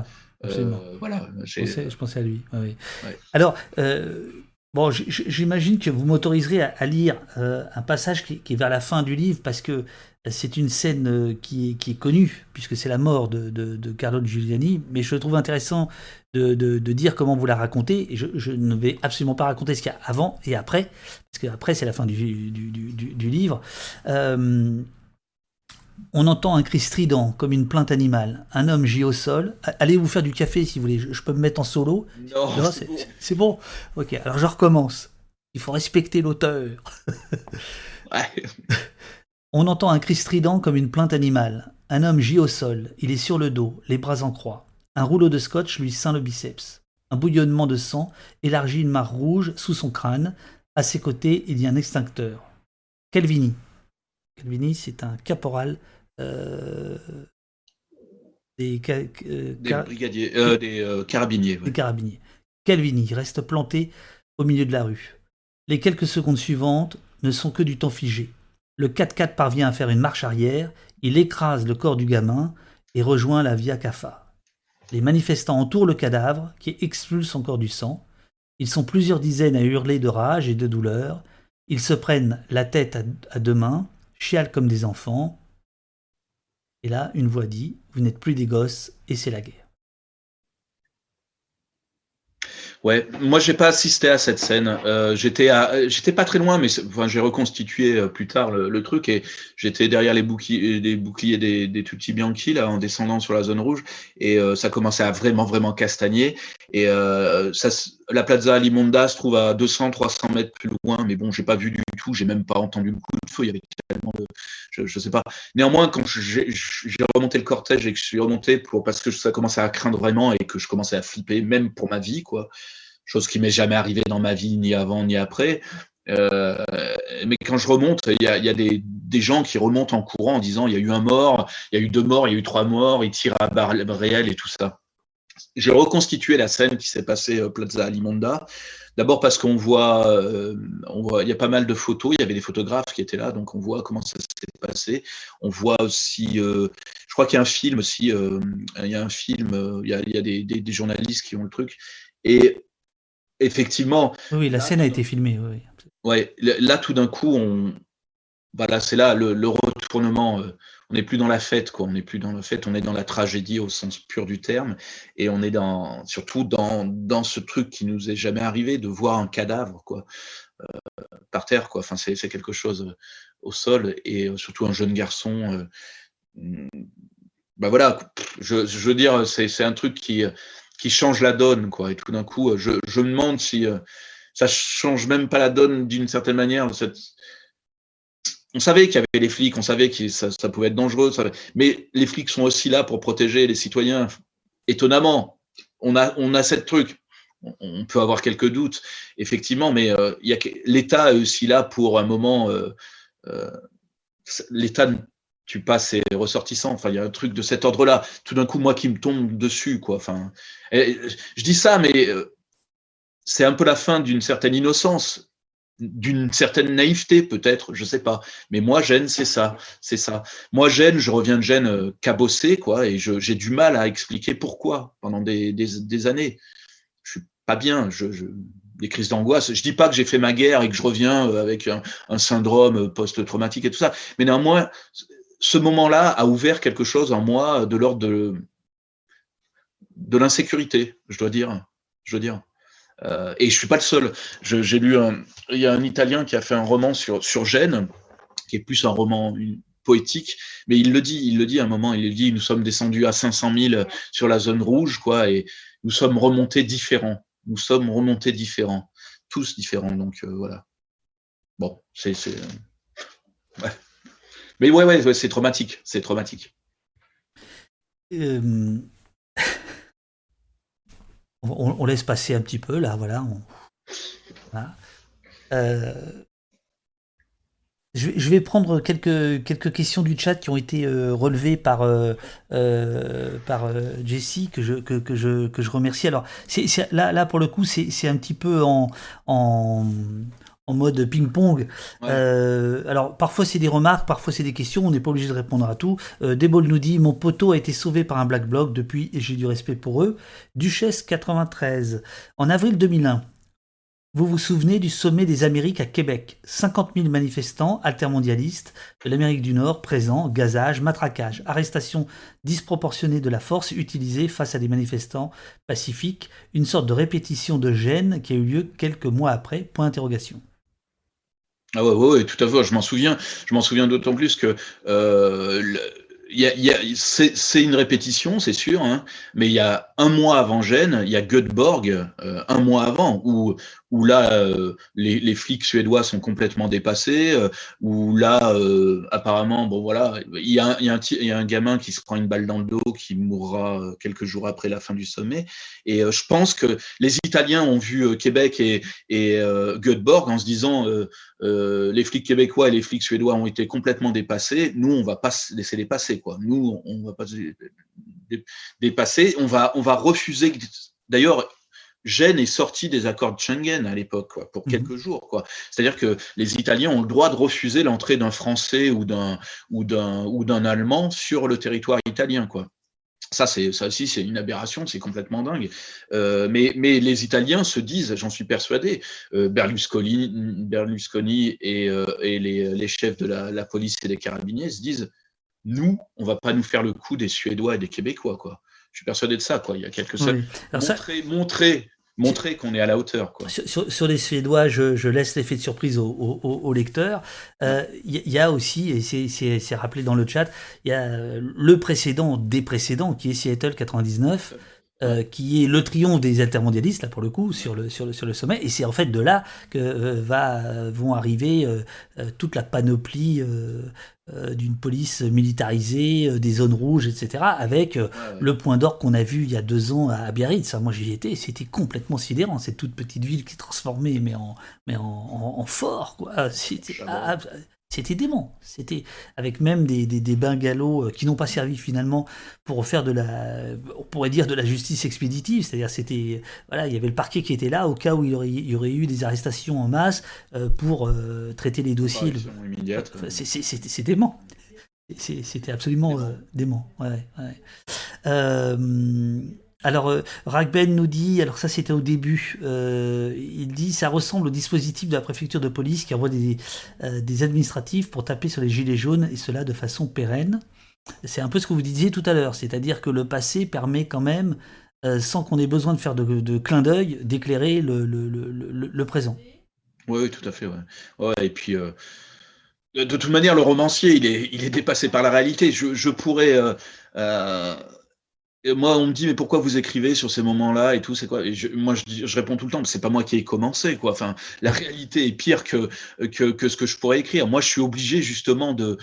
Voilà, je, pensais, à lui. Alors, bon, j'imagine que vous m'autoriserez à, lire un passage qui, est vers la fin du livre parce que c'est une scène euh, qui est, qui est connue, puisque c'est la mort de, Carlo Giuliani, mais je trouve intéressant de, dire comment vous la racontez, et je, ne vais absolument pas raconter ce qu'il y a avant et après, parce qu'après c'est la fin du, du, du, livre. Euh, on entend un cri strident, comme une plainte animale. Un homme gît au sol. Allez vous faire du café si vous voulez, je, peux me mettre en solo. Non, c'est bon. Ok, alors je recommence. Il faut respecter l'auteur. ouais. On entend un cri strident comme une plainte animale. Un homme gît au sol, il est sur le dos, les bras en croix. Un rouleau de scotch lui ceint le biceps. Un bouillonnement de sang élargit une mare rouge sous son crâne. À ses côtés, il y a un extincteur. Calvini. Calvini, c'est un caporal euh, des, euh, brigadiers, euh, des carabiniers. Des carabiniers. Calvini reste planté au milieu de la rue. Les quelques secondes suivantes ne sont que du temps figé. Le 4x4 parvient à faire une marche arrière, il écrase le corps du gamin et rejoint la Via Caffa. Les manifestants entourent le cadavre qui expulse encore du sang. Ils sont plusieurs dizaines à hurler de rage et de douleur. Ils se prennent la tête à deux mains, chialent comme des enfants. Et là, une voix dit Vous n'êtes plus des gosses et c'est la guerre. Ouais, moi j'ai pas assisté à cette scène. Euh, j'étais pas très loin, mais j'ai reconstitué euh, plus tard le, truc et j'étais derrière les boucliers, des des, Tutti Bianchi là en descendant sur la zone rouge et euh, ça commençait à vraiment vraiment castagner et ça, la Plaza Limonda se trouve à 200-300 mètres plus loin, mais bon j'ai pas vu du tout, j'ai même pas entendu le coup de feu, il y avait tellement de, je, je sais pas. Néanmoins quand j'ai remonté le cortège et que je suis remonté pour parce que ça commençait à craindre vraiment et que je commençais à flipper même pour ma vie quoi chose qui m'est jamais arrivée dans ma vie, ni avant ni après. Euh, mais quand je remonte, il y a, des, des, gens qui remontent en courant en disant il y a eu un mort, il y a eu deux morts, il y a eu trois morts, ils tirent à barre réel et tout ça. J'ai reconstitué la scène qui s'est passée à Plaza Alimonda. D'abord parce qu'on voit, euh, on voit, il y a pas mal de photos, il y avait des photographes qui étaient là, donc on voit comment ça s'est passé. On voit aussi, euh, je crois qu'il y a un film aussi, euh, il y a un film, il y a, il y a des, des, des, journalistes qui ont le truc. Et effectivement. Oui, la scène a été filmée. Oui. Ouais, là tout d'un coup, on, voilà, c'est là le, retournement. Euh, on n'est plus dans la fête, quoi. On n'est plus dans la fête, on est dans la tragédie au sens pur du terme, et on est dans, surtout dans, dans ce truc qui nous est jamais arrivé de voir un cadavre, quoi, euh, par terre, quoi. Enfin, c'est quelque chose euh, au sol, et surtout un jeune garçon. Bah voilà, je, veux dire, c'est un truc qui qui change la donne, quoi. Et tout d'un coup, je, me demande si ça change même pas la donne d'une certaine manière. On savait qu'il y avait les flics, on savait que ça, pouvait être dangereux, mais les flics sont aussi là pour protéger les citoyens. Étonnamment, on a, on a cette truc. on peut avoir quelques doutes, effectivement, mais il l'État est aussi là pour un moment. L'État tu passes ses ressortissants. Il y a un truc de cet ordre-là. Tout d'un coup, moi qui me tombe dessus, quoi. Je dis ça, mais euh, c'est un peu la fin d'une certaine innocence, d'une certaine naïveté, peut-être, je sais pas. Mais moi, Gênes, c'est ça, c'est ça. Moi, Gênes, je reviens de Gênes euh, cabossé, quoi, et j'ai du mal à expliquer pourquoi pendant des, années. Je suis pas bien. Je, des crises d'angoisse. Je dis pas que j'ai fait ma guerre et que je reviens euh, avec un, syndrome post-traumatique et tout ça, mais néanmoins, ce moment-là a ouvert quelque chose en moi de l'ordre de, de l'insécurité, je dois dire. Je dois dire. Euh, et je suis pas le seul. J'ai lu un, il y a un Italien qui a fait un roman sur sur Gênes, qui est plus un roman poétique, mais il le dit, il le dit à un moment, il dit, nous sommes descendus à 500 000 sur la zone rouge, quoi, et nous sommes remontés différents. Nous sommes remontés différents, tous différents. Donc euh, voilà. Bon, c'est, ouais. Mais ouais, ouais, c'est traumatique. C'est traumatique. Euh, on, laisse passer un petit peu, là, voilà. Euh, je, vais prendre quelques, quelques questions du chat qui ont été euh, relevées par, par Jessie, que je, que, je, que je remercie. Alors, là, là, pour le coup, c'est un petit peu en, en, en mode ping-pong. Euh, alors parfois c'est des remarques, parfois c'est des questions, on n'est pas obligé de répondre à tout. Euh, Debol nous dit Mon poteau a été sauvé par un black bloc depuis et j'ai du respect pour eux. Duchesse 93. En avril 2001, vous vous souvenez du sommet des Amériques à Québec? 50 000 manifestants altermondialistes de l'Amérique du Nord présents, gazage, matraquage, arrestation disproportionnée de la force utilisée face à des manifestants pacifiques, une sorte de répétition de gêne qui a eu lieu quelques mois après, point d'interrogation. Ah ouais, ouais, tout à fait. Je m'en souviens. Je m'en souviens d'autant plus que euh, c'est une répétition, c'est sûr, hein, mais il y a un mois avant Gênes, il y a Göteborg, euh, un mois avant, où, où là, euh, les, les, flics suédois sont complètement dépassés, euh, où là, euh, apparemment, bon voilà, il y, a y un, y, a un, gamin qui se prend une balle dans le dos, qui mourra quelques jours après la fin du sommet. Et je pense que les Italiens ont vu Québec et, et Göteborg en se disant, les flics québécois et les flics suédois ont été complètement dépassés, nous, on va pas laisser les passer, quoi. Nous, on va pas dépasser, on va, on va refuser. D'ailleurs, Gênes est sorti des accords de Schengen à l'époque, pour mhm. quelques jours. Quoi. C'est-à-dire que les Italiens ont le droit de refuser l'entrée d'un Français ou d'un ou d'un ou d'un Allemand sur le territoire italien, quoi. Ça, c'est ça aussi, c'est une aberration, c'est complètement dingue. Euh, mais, mais les Italiens se disent, j'en suis persuadé, euh, Berlusconi, Berlusconi et, euh, et les, les, chefs de la, la, police et des carabiniers se disent, nous, on va pas nous faire le coup des Suédois et des Québécois, quoi je suis persuadé de ça. Quoi. Il y a quelque chose. Montrer, montrer, montrer qu'on est à la hauteur. Quoi. Sur, les Suédois, je, laisse l'effet de surprise au, au, lecteur. Euh, il y, a aussi, et c'est rappelé dans le chat, il y a le précédent des précédents qui est Seattle 99. Euh, qui est le triomphe des altermondialistes, là pour le coup, sur le, sur le, sur le sommet. Et c'est en fait de là que euh, va, vont arriver toute la panoplie euh, d'une police militarisée, euh, des zones rouges, etc. Avec euh, le point d'or qu'on a vu il y a deux ans à Biarritz. Moi, j'y étais, c'était complètement sidérant. Cette toute petite ville qui est transformée, mais en, mais en, fort. Quoi. C'était, c'était dément. C'était avec même des, des, des bungalows euh, qui n'ont pas servi finalement pour faire de la, on pourrait dire de la justice expéditive. C'est-à-dire c'était, voilà, il y avait le parquet qui était là au cas où il y aurait, il y aurait eu des arrestations en masse euh, pour euh, traiter les dossiers. C'est dément. C'était absolument dément. Ouais, ouais. Alors, euh, Ragben nous dit, alors ça c'était au début, euh, il dit ça ressemble au dispositif de la préfecture de police qui envoie des, euh, des administratifs pour taper sur les gilets jaunes et cela de façon pérenne. C'est un peu ce que vous disiez tout à l'heure, c'est-à-dire que le passé permet quand même, sans qu'on ait besoin de faire de, clin d'œil, d'éclairer le, présent. Oui, tout à fait. Et puis, de, toute manière, le romancier, il est, dépassé par la réalité. Je pourrais moi, on me dit, mais pourquoi vous écrivez sur ces moments-là et tout, quoi? Moi, je, je, réponds tout le temps c'est pas moi qui ai commencé, quoi. Enfin, la réalité est pire que, que, ce que je pourrais écrire. Moi, je suis obligé justement de,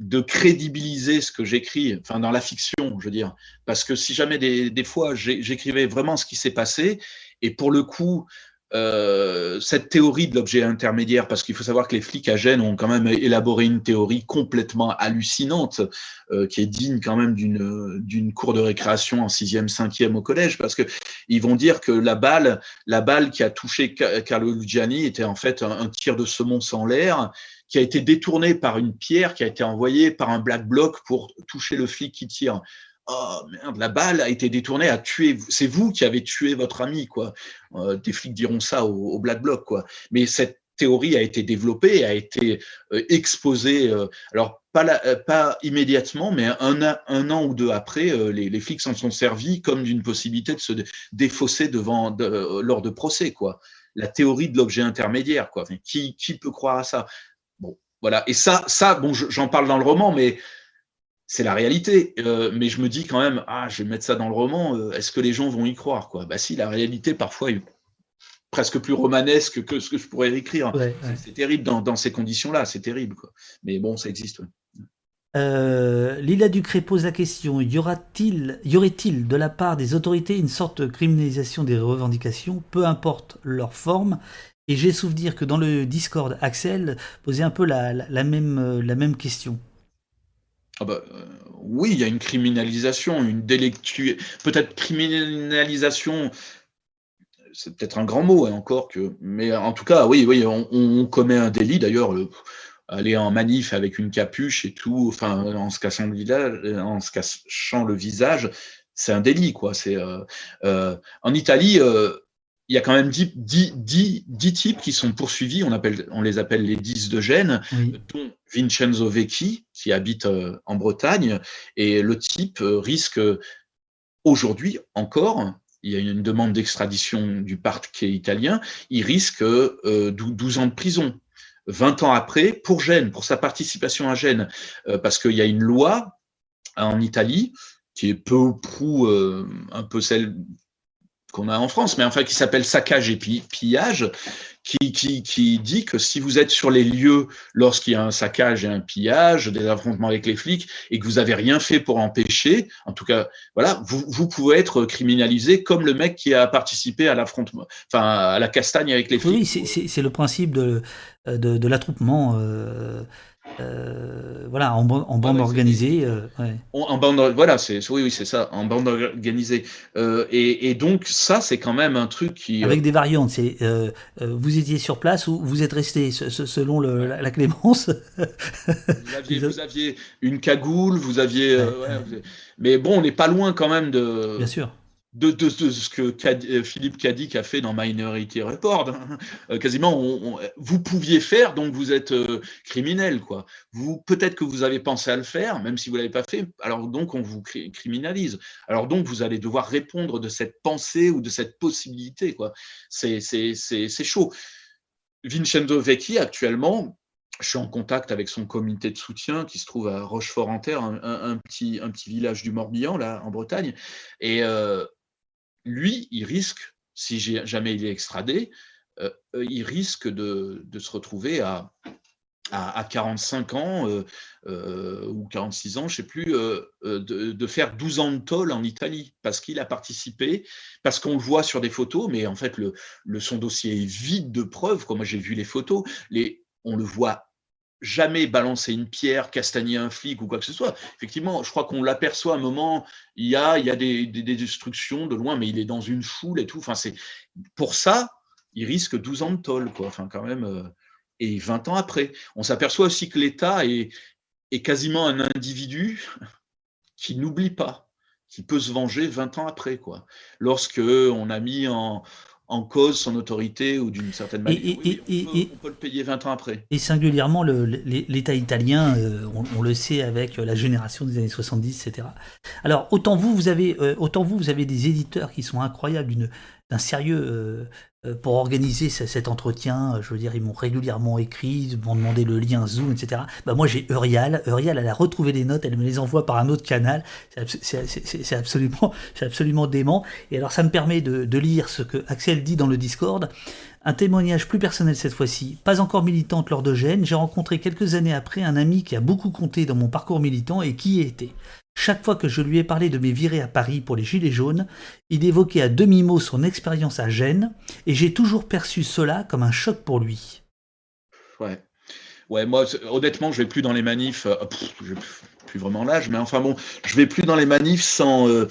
de crédibiliser ce que j'écris, enfin, dans la fiction, je veux dire. Parce que si jamais des fois, j'écrivais vraiment ce qui s'est passé, et pour le coup, euh, cette théorie de l'objet intermédiaire, parce qu'il faut savoir que les flics à Gênes ont quand même élaboré une théorie complètement hallucinante, euh, qui est digne quand même d'une cour de récréation en sixième, cinquième au collège, parce que ils vont dire que la balle, la balle qui a touché Carlo Luciani était en fait un, tir de semonce en l'air, qui a été détourné par une pierre qui a été envoyée par un black bloc pour toucher le flic qui tire oh merde, la balle a été détournée, a tué, c'est vous qui avez tué votre ami, quoi. Euh, des flics diront ça au, Black Bloc, quoi. Mais cette théorie a été développée, a été euh, exposée, euh, alors pas, pas immédiatement, mais un, un, an ou deux après, les, les, flics s'en sont servis comme d'une possibilité de se défausser devant, lors de procès, quoi. La théorie de l'objet intermédiaire, quoi. qui, qui peut croire à ça? Bon, voilà. Et ça, ça bon, j'en parle dans le roman, mais c'est la réalité. Euh, mais je me dis quand même, ah, je vais mettre ça dans le roman, euh, est-ce que les gens vont y croire quoi? Bah si, la réalité parfois est presque plus romanesque que ce que je pourrais écrire. C'est terrible dans, ces conditions-là, c'est terrible. Quoi. Mais bon, ça existe. Euh, Lila Ducré pose la question y, aura-t-il, y aurait-il de la part des autorités une sorte de criminalisation des revendications, peu importe leur forme? Et j'ai souvenir que dans le Discord, Axel posait un peu la, même, la même question. Ah bah, euh, oui, il y a une criminalisation, une délectu... Peut-être criminalisation, c'est peut-être un grand mot hein, encore, que... mais en tout cas, oui, oui on, commet un délit. D'ailleurs, aller en manif avec une capuche et tout, enfin, en se cachant le visage, c'est un délit, quoi. C'est euh, euh, en Italie, il y a quand même 10, types qui sont poursuivis, on, appelle, on les appelle les 10 de Gênes, dont Vincenzo Vecchi, qui habite euh, en Bretagne, et le type euh, risque aujourd'hui encore, il y a une demande d'extradition du parquet italien, il risque 12 euh, ans de prison. 20 ans après, pour Gênes, pour sa participation à Gênes, parce qu'il y a une loi en Italie qui est peu ou prou un peu celle qu'on a en France, mais enfin qui s'appelle saccage et pillage, qui, qui, qui, dit que si vous êtes sur les lieux lorsqu'il y a un saccage et un pillage, des affrontements avec les flics, et que vous avez rien fait pour empêcher, en tout cas, voilà, vous, vous pouvez être criminalisé comme le mec qui a participé à l'affrontement, enfin à la castagne avec les flics. Oui, c'est le principe de, de, de l'attroupement. Euh euh, voilà, en, bande organisée. Euh, en, bande, voilà, c'est oui, oui, c'est ça, en bande organisée. Euh, et, donc ça, c'est quand même un truc qui. Avec des variantes, c'est vous étiez sur place ou vous êtes resté selon la, clémence. vous, aviez, une cagoule, vous aviez. mais bon, on n'est pas loin quand même de. Bien sûr de, ce que euh, Philippe Cadic a fait dans Minority Report. Euh, quasiment, vous pouviez faire, donc vous êtes euh, criminel. quoi. Vous Peut-être que vous avez pensé à le faire, même si vous ne l'avez pas fait, alors donc on vous criminalise. Alors donc vous allez devoir répondre de cette pensée ou de cette possibilité. quoi. C'est chaud. Vincenzo Vecchi, actuellement, je suis en contact avec son comité de soutien qui se trouve à Rochefort-en-Terre, un, petit, un petit village du Morbihan, là, en Bretagne. Et lui, il risque, si jamais il est extradé, euh, euh, il risque de, se retrouver à, à, 45 ans euh, ou 46 ans, je ne sais plus, de, faire 12 ans de tôle en Italie parce qu'il a participé, parce qu'on le voit sur des photos, mais en fait, le, son dossier est vide de preuves. Moi, j'ai vu les photos, on le voit jamais balancer une pierre, castagner un flic ou quoi que ce soit. Effectivement, je crois qu'on l'aperçoit à un moment, il y a, il y a des, destructions de loin, mais il est dans une foule et tout. Enfin, pour ça, il risque 12 ans de tôle, quoi. Quand même, euh, et 20 ans après. On s'aperçoit aussi que l'État est, est quasiment un individu qui n'oublie pas, qui peut se venger 20 ans après, quoi. Lorsque on a mis en, en cause son autorité ou d'une certaine manière. Et, on, peut, le payer 20 ans après. Et singulièrement, l'État italien, euh, on, le sait avec la génération des années 70, etc. Alors, autant vous, vous avez, euh, autant vous, vous avez des éditeurs qui sont incroyables, sérieux euh, euh, pour organiser cet entretien, je veux dire, ils m'ont régulièrement écrit, ils m'ont demandé le lien Zoom, etc. Bah moi j'ai Eurial, Eurial elle a retrouvé les notes, elle me les envoie par un autre canal, c'est absolument, absolument dément. Et alors ça me permet de, lire ce que Axel dit dans le Discord. Un témoignage plus personnel cette fois-ci. Pas encore militante lors de Gênes, j'ai rencontré quelques années après un ami qui a beaucoup compté dans mon parcours militant et qui y était. Chaque fois que je lui ai parlé de mes virées à Paris pour les Gilets jaunes, il évoquait à demi-mot son expérience à Gênes, et j'ai toujours perçu cela comme un choc pour lui. Ouais. Ouais, moi, honnêtement, je vais plus dans les manifs. Euh, plus vraiment l'âge, mais enfin bon, je vais plus dans les manifs sans, euh,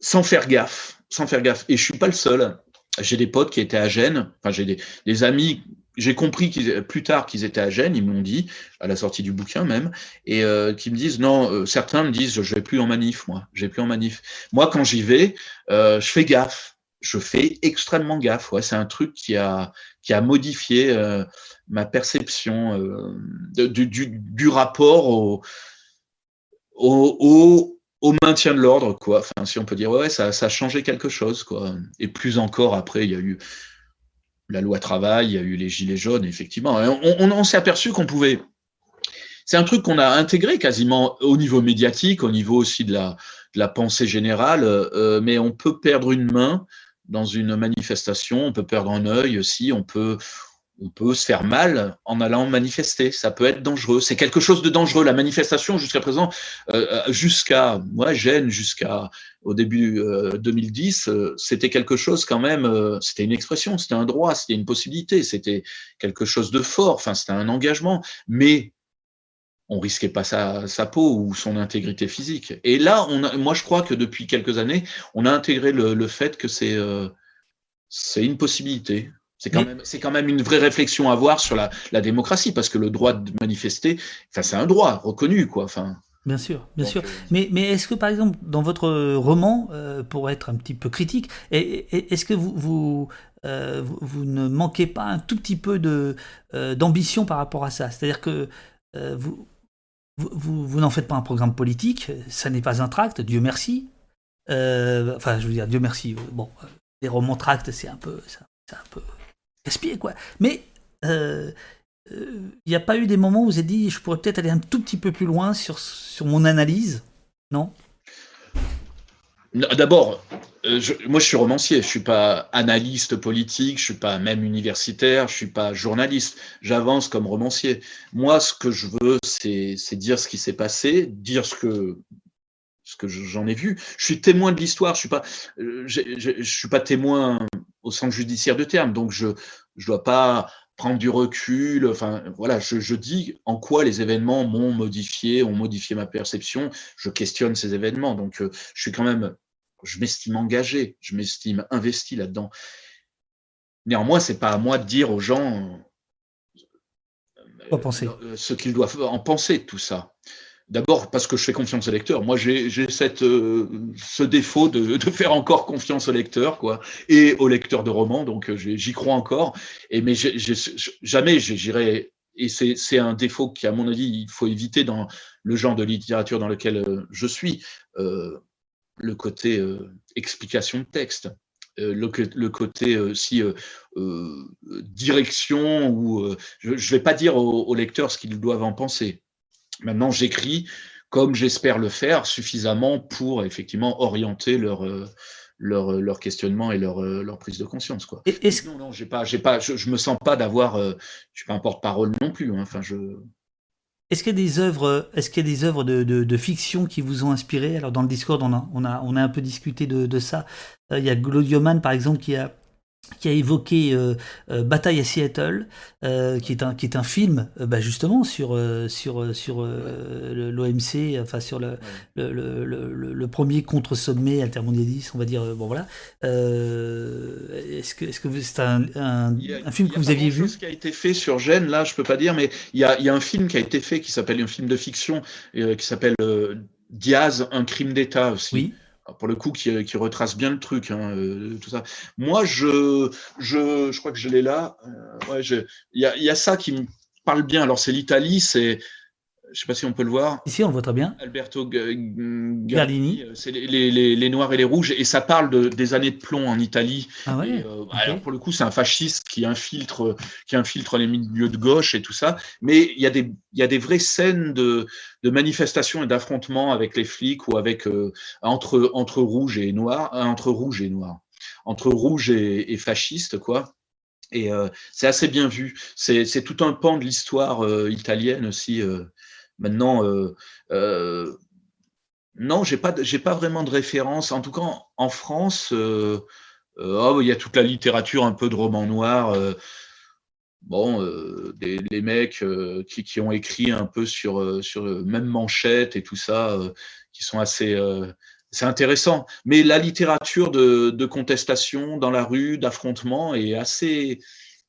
sans faire gaffe. Sans faire gaffe. Et je suis pas le seul. J'ai des potes qui étaient à Gênes. Enfin, j'ai des, amis j'ai compris plus tard qu'ils étaient à Gênes, ils m'ont dit, à la sortie du bouquin même, et euh, qui me disent, non, euh, certains me disent, je vais plus en manif, moi, je vais plus en manif. Moi, quand j'y vais, euh, je fais gaffe, je fais extrêmement gaffe. Ouais, c'est un truc qui a, qui a modifié ma perception du, du, rapport au, au, au maintien de l'ordre, quoi. Si on peut dire, ouais, ça, a changé quelque chose, quoi. Et plus encore après, il y a eu la loi travail, il y a eu les gilets jaunes, effectivement. On, s'est aperçu qu'on pouvait. C'est un truc qu'on a intégré quasiment au niveau médiatique, au niveau aussi de la, la pensée générale, euh, mais on peut perdre une main dans une manifestation, on peut perdre un œil aussi, on peut, on peut se faire mal en allant manifester. Ça peut être dangereux. C'est quelque chose de dangereux. La manifestation, jusqu'à présent, euh, euh jusqu'à moi, Gênes, jusqu'à au début euh, 2010, euh, c'était quelque chose quand même. C'était une expression, c'était un droit, c'était une possibilité, c'était quelque chose de fort. Enfin, c'était un engagement, mais on risquait pas sa, peau ou son intégrité physique. Et là, on a, moi, je crois que depuis quelques années, on a intégré le, fait que c'est une possibilité. C'est quand, même, c'est quand même une vraie réflexion à avoir sur la, la démocratie, parce que le droit de manifester, enfin, c'est un droit reconnu, quoi. Enfin, Bien sûr, bien sûr. Euh, mais, mais est-ce que, par exemple, dans votre roman, euh, pour être un petit peu critique, est-ce que vous, vous, euh, vous, ne manquez pas un tout petit peu de, euh, d'ambition par rapport à ça? C'est-à-dire que vous, vous, vous n'en faites pas un programme politique, ça n'est pas un tract, Dieu merci. enfin, je veux dire, Dieu merci. Bon, les romans tracts, c'est un peu, c'est un peu gaspillé, quoi. Mais il euh, n'y euh, a pas eu des moments où vous avez dit je pourrais peut-être aller un tout petit peu plus loin sur, sur mon analyse Non? D'abord, euh, moi je suis romancier, je suis pas analyste politique, je suis pas même universitaire, je suis pas journaliste. J'avance comme romancier. Moi, ce que je veux, c'est dire ce qui s'est passé, dire ce que ce que j'en ai vu. Je suis témoin de l'histoire. Je suis suis pas témoin au sens judiciaire de terme. Donc je je dois pas prendre du recul. Enfin voilà, je, je dis en quoi les événements m'ont modifié, ont modifié ma perception. Je questionne ces événements. Donc euh, je suis quand même, je m'estime engagé, je m'estime investi là-dedans. Néanmoins, c'est pas à moi de dire aux gens penser. Euh, ce qu'ils doivent en penser de tout ça. D'abord parce que je fais confiance au lecteur. Moi, j'ai euh, ce défaut de, de, faire encore confiance au lecteur, quoi, et au lecteur de romans. Donc, euh, j'y crois encore. Et mais jamais j'irai. Et c'est un défaut qui, à mon avis, il faut éviter dans le genre de littérature dans lequel euh, je suis. Le côté explication de texte. Le, côté aussi direction ou je ne vais pas dire aux lecteurs ce qu'ils doivent en penser Maintenant, j'écris comme j'espère le faire suffisamment pour effectivement orienter leur, euh, leur, leur questionnement et leur, euh, leur prise de conscience. Quoi. Et. Non, non, j'ai pas, j'ai pas, je, je me sens pas d'avoir, euh, je suis pas un porte-parole non plus. Hein, enfin, je. Est-ce qu'il y a des œuvres, est-ce qu'il y a des œuvres de, de, de, fiction qui vous ont inspiré? Alors dans le Discord, on a, on a, on a un peu discuté de, de ça. il y a Glodioman par exemple qui a qui a évoqué euh, euh, Bataille à Seattle, euh, qui est un qui est un film, bah justement sur sur sur l'OMC, enfin sur le, le, le, le, le premier contre-sommet altermondialiste, on va dire. bon voilà. est-ce que est-ce que c'est un, un, a, un, film que vous aviez vu? Ce qui a été fait sur Gênes, là, je peux pas dire, mais il y a il y a un film qui a été fait qui s'appelle un film de fiction qui s'appelle Diaz, un crime d'État aussi. Oui pour le coup, qui, qui, retrace bien le truc, hein, euh, tout ça. Moi, je, je, je crois que je l'ai là. Euh, ouais, il y a, y a, ça qui me parle bien. Alors, c'est l'Italie, c'est. Je sais pas si on peut le voir. Ici, on le voit très bien. Alberto Gardini. C'est les, les, les, noirs et les rouges. Et ça parle de, des années de plomb en Italie. Ah ouais, et, euh, okay. Alors, pour le coup, c'est un fasciste qui infiltre, qui infiltre les milieux de gauche et tout ça. Mais il y a des, il y a des vraies scènes de, de manifestations et d'affrontements avec les flics ou avec euh, entre entre rouge et noir, euh, entre rouge et noir, entre rouge et, et fasciste quoi. Et c'est assez bien vu. C'est tout un pan de l'histoire italienne aussi. Maintenant, non, j'ai pas, pas vraiment de référence. En tout cas, en, France, oh, il y a toute la littérature un peu de roman noir bon, euh, des, les mecs euh, qui, ont écrit un peu sur, euh, sur même manchette et tout ça, qui sont assez. c'est intéressant. Mais la littérature de, de, contestation dans la rue, d'affrontement, est assez.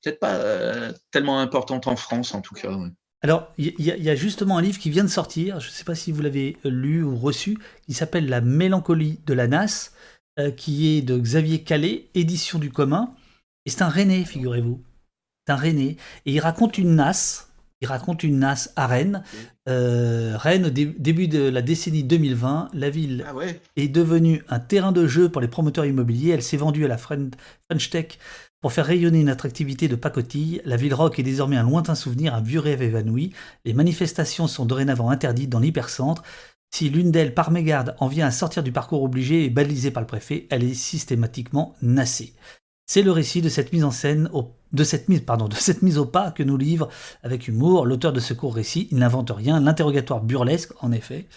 peut-être pas tellement importante en France, en tout cas. Alors, il y, y, a justement un livre qui vient de sortir, je ne sais pas si vous l'avez lu ou reçu, qui s'appelle La mélancolie de la NAS, qui est de Xavier Calais, édition du commun. Et c'est un René, figurez-vous un René, et il raconte une NAS. Il raconte une NAS à Rennes. Euh, Rennes, au début de la décennie 2020, la ville ah est devenue un terrain de jeu pour les promoteurs immobiliers. Elle s'est vendue à la French Tech pour faire rayonner une attractivité de pacotille. La ville rock est désormais un lointain souvenir, un vieux rêve évanoui. Les manifestations sont dorénavant interdites dans l'hypercentre. Si l'une d'elles, par mégarde, en vient à sortir du parcours obligé et balisé par le préfet, elle est systématiquement nassée. C'est le récit de cette mise en scène de cette mise, pardon, de cette mise au pas que nous livre avec humour l'auteur de ce court récit. Il n'invente rien. L'interrogatoire burlesque, en effet,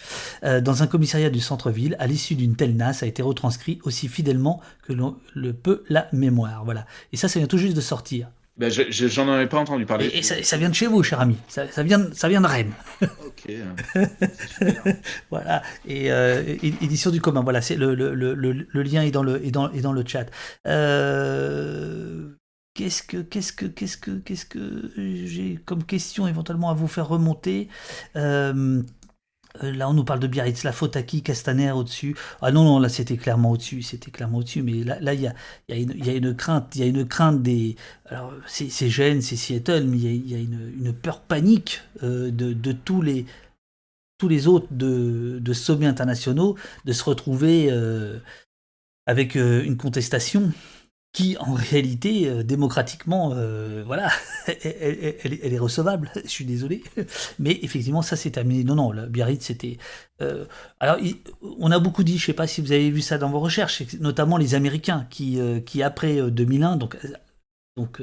euh, dans un commissariat du centre-ville, à l'issue d'une telle nasse, a été retranscrit aussi fidèlement que le peut la mémoire. Voilà. Et ça, ça vient tout juste de sortir. Ben, J'en avais pas entendu parler. Et, ça, vient de chez vous, cher ami. Ça, ça vient, ça vient de Rennes. Ok. Voilà. Et euh, édition du commun. Voilà, c'est le, le, le, le, lien est dans le, est dans, est dans le chat. Euh, qu'est-ce que, qu'est-ce que, qu'est-ce que, qu'est-ce que j'ai comme question éventuellement à vous faire remonter euh, là, on nous parle de Biarritz, la faute à qui? Castaner au-dessus Ah non, non, là, c'était clairement au-dessus, c'était clairement au-dessus. Mais là, il y, a, une crainte, il y a une crainte des. Alors, c'est Gênes, c'est Seattle, mais il y a, une, peur panique euh, de, tous les tous les autres de, sommets internationaux de se retrouver euh, avec une contestation qui en réalité, euh, démocratiquement, euh, voilà, elle, est recevable, je suis désolé. Mais effectivement, ça s'est terminé. Non, non, la Biarritz, c'était... Euh, alors, on a beaucoup dit, je ne sais pas si vous avez vu ça dans vos recherches, notamment les Américains qui, qui après 2001, donc, donc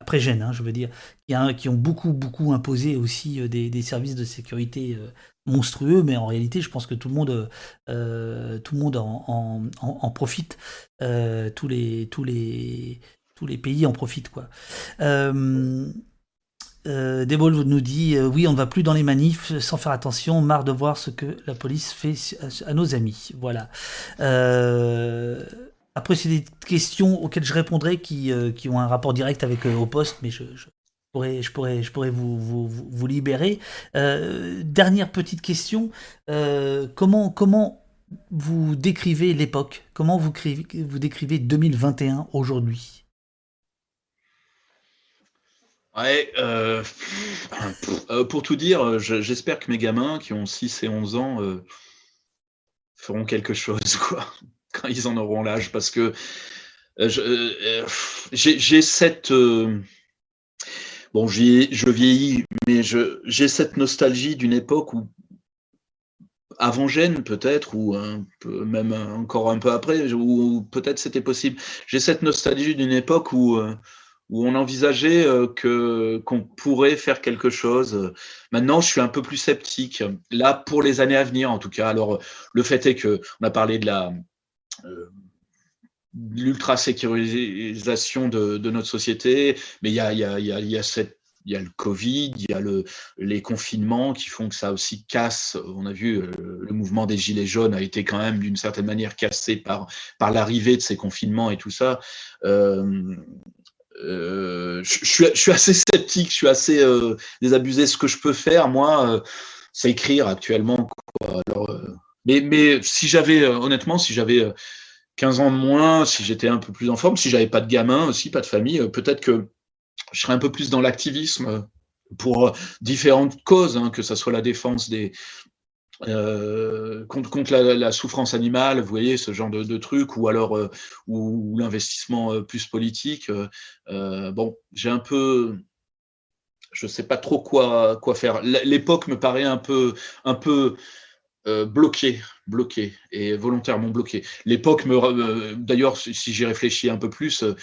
après Gênes, hein, je veux dire, qui, qui, ont beaucoup, beaucoup imposé aussi des, des services de sécurité monstrueux, mais en réalité, je pense que tout le monde, euh, tout le monde en, profite. Euh, tous, les, tous, les, tous les pays en profitent. Quoi. Euh, euh nous dit oui, on ne va plus dans les manifs sans faire attention, marre de voir ce que la police fait à, nos amis. Voilà. Après, c'est des questions auxquelles je répondrai qui, qui ont un rapport direct avec au poste, mais je, pourrais, je pourrais, je pourrais vous, vous, vous libérer. Euh, dernière petite question. Euh, comment, comment vous décrivez l'époque? Comment vous, décrivez 2021 aujourd'hui? Ouais, euh, pour tout dire, j'espère que mes gamins qui ont 6 et 11 ans feront quelque chose, quoi, quand ils en auront l'âge, parce que j'ai cette bon, je vieillis, mais j'ai cette nostalgie d'une époque où, avant Gênes peut-être, ou même encore un peu après, où peut-être c'était possible. J'ai cette nostalgie d'une époque où, euh, où on envisageait euh, qu'on pourrait faire quelque chose. Maintenant, je suis un peu plus sceptique. Là, pour les années à venir, en tout cas. Alors, le fait est que on a parlé de la euh, l'ultra-sécurisation de, notre société, mais il y a, y, a, y a cette il y a le Covid, il y a le, les confinements qui font que ça aussi casse. On a vu euh, le mouvement des Gilets jaunes a été quand même d'une certaine manière cassé par, l'arrivée de ces confinements et tout ça. Euh, je, suis, assez sceptique, je suis assez désabusé. Ce que je peux faire, moi, c'est écrire actuellement. Mais, mais si j'avais, honnêtement, si j'avais 15 ans de moins, si j'étais un peu plus en forme, si j'avais pas de gamin aussi, pas de famille, euh, peut-être que je serais un peu plus dans l'activisme euh, pour euh, différentes causes, hein, que ce soit la défense des, euh, contre, contre la, souffrance animale, vous voyez, ce genre de, trucs, ou alors ou, l'investissement plus politique. Euh, bon, j'ai un peu, je sais pas trop quoi quoi faire. L'époque me paraît un peu un peu euh, bloqué, bloqué et volontairement bloqué. L'époque me, euh, d'ailleurs, si j'y réfléchis un peu plus, euh,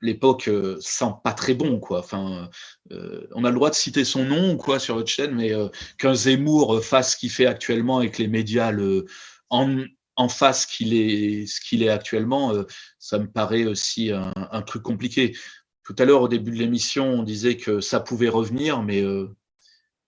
l'époque sent pas très bon, quoi. Enfin, on a le droit de citer son nom, quoi, sur votre chaîne, mais qu'un Zemmour fasse ce qu'il fait actuellement et que les médias le en, en face qu'il est, ce qu'il est actuellement, ça me paraît aussi un, truc compliqué. Tout à l'heure, au début de l'émission, on disait que ça pouvait revenir, mais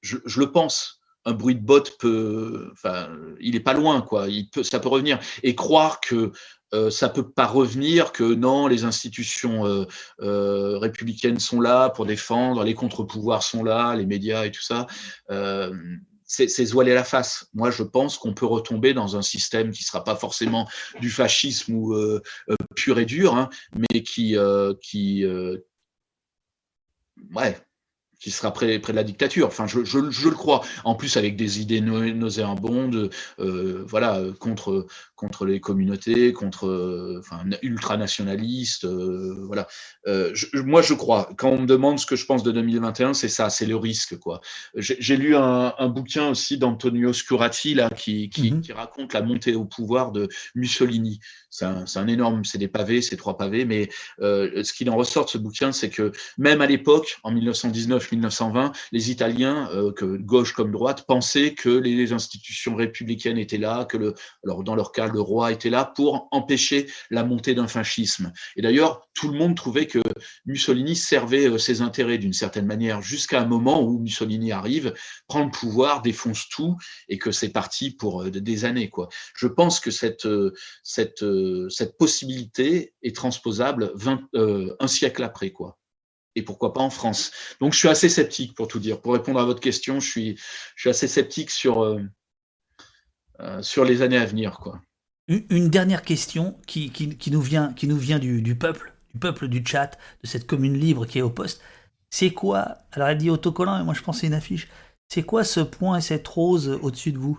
je le pense un bruit de botte peut, enfin, il est pas loin, quoi. Il peut, ça peut revenir. Et croire que euh, ça peut pas revenir, que non, les institutions euh, euh, républicaines sont là pour défendre, les contre-pouvoirs sont là, les médias et tout ça. c'est se voiler la face. Moi, je pense qu'on peut retomber dans un système qui sera pas forcément du fascisme ou pur et dur, hein, mais qui, qui ouais, qui sera près, près de la dictature. Enfin, je, je, je, le crois. En plus, avec des idées nauséabondes, euh, voilà, contre, contre les communautés, contre, euh, enfin, ultranationalistes, euh, voilà. Euh, je, moi, je crois. Quand on me demande ce que je pense de 2021, c'est ça, c'est le risque, quoi. J'ai lu un, un, bouquin aussi d'Antonio Scurati là, qui, qui, mm-hmm. qui, raconte la montée au pouvoir de Mussolini. C'est un, un, énorme, c'est des pavés, c'est trois pavés, mais ce qu'il en ressort de ce bouquin, c'est que même à l'époque, en 1919 1920, les Italiens, euh, que gauche comme droite, pensaient que les institutions républicaines étaient là, que le, alors dans leur cas, le roi était là pour empêcher la montée d'un fascisme. Et d'ailleurs, tout le monde trouvait que Mussolini servait euh, ses intérêts d'une certaine manière, jusqu'à un moment où Mussolini arrive, prend le pouvoir, défonce tout, et que c'est parti pour euh, des années. Je pense que cette, cette, cette possibilité est transposable 20, un siècle après. quoi et pourquoi pas en France. Donc je suis assez sceptique pour tout dire. Pour répondre à votre question, je suis, je suis assez sceptique sur, euh, euh, sur les années à venir. Quoi. Une dernière question qui, qui, qui nous vient, qui nous vient du, du, peuple, du peuple du chat, de cette commune libre qui est au poste. C'est quoi Alors elle dit autocollant, et moi je pense c'est une affiche. C'est quoi ce point et cette rose au-dessus de vous?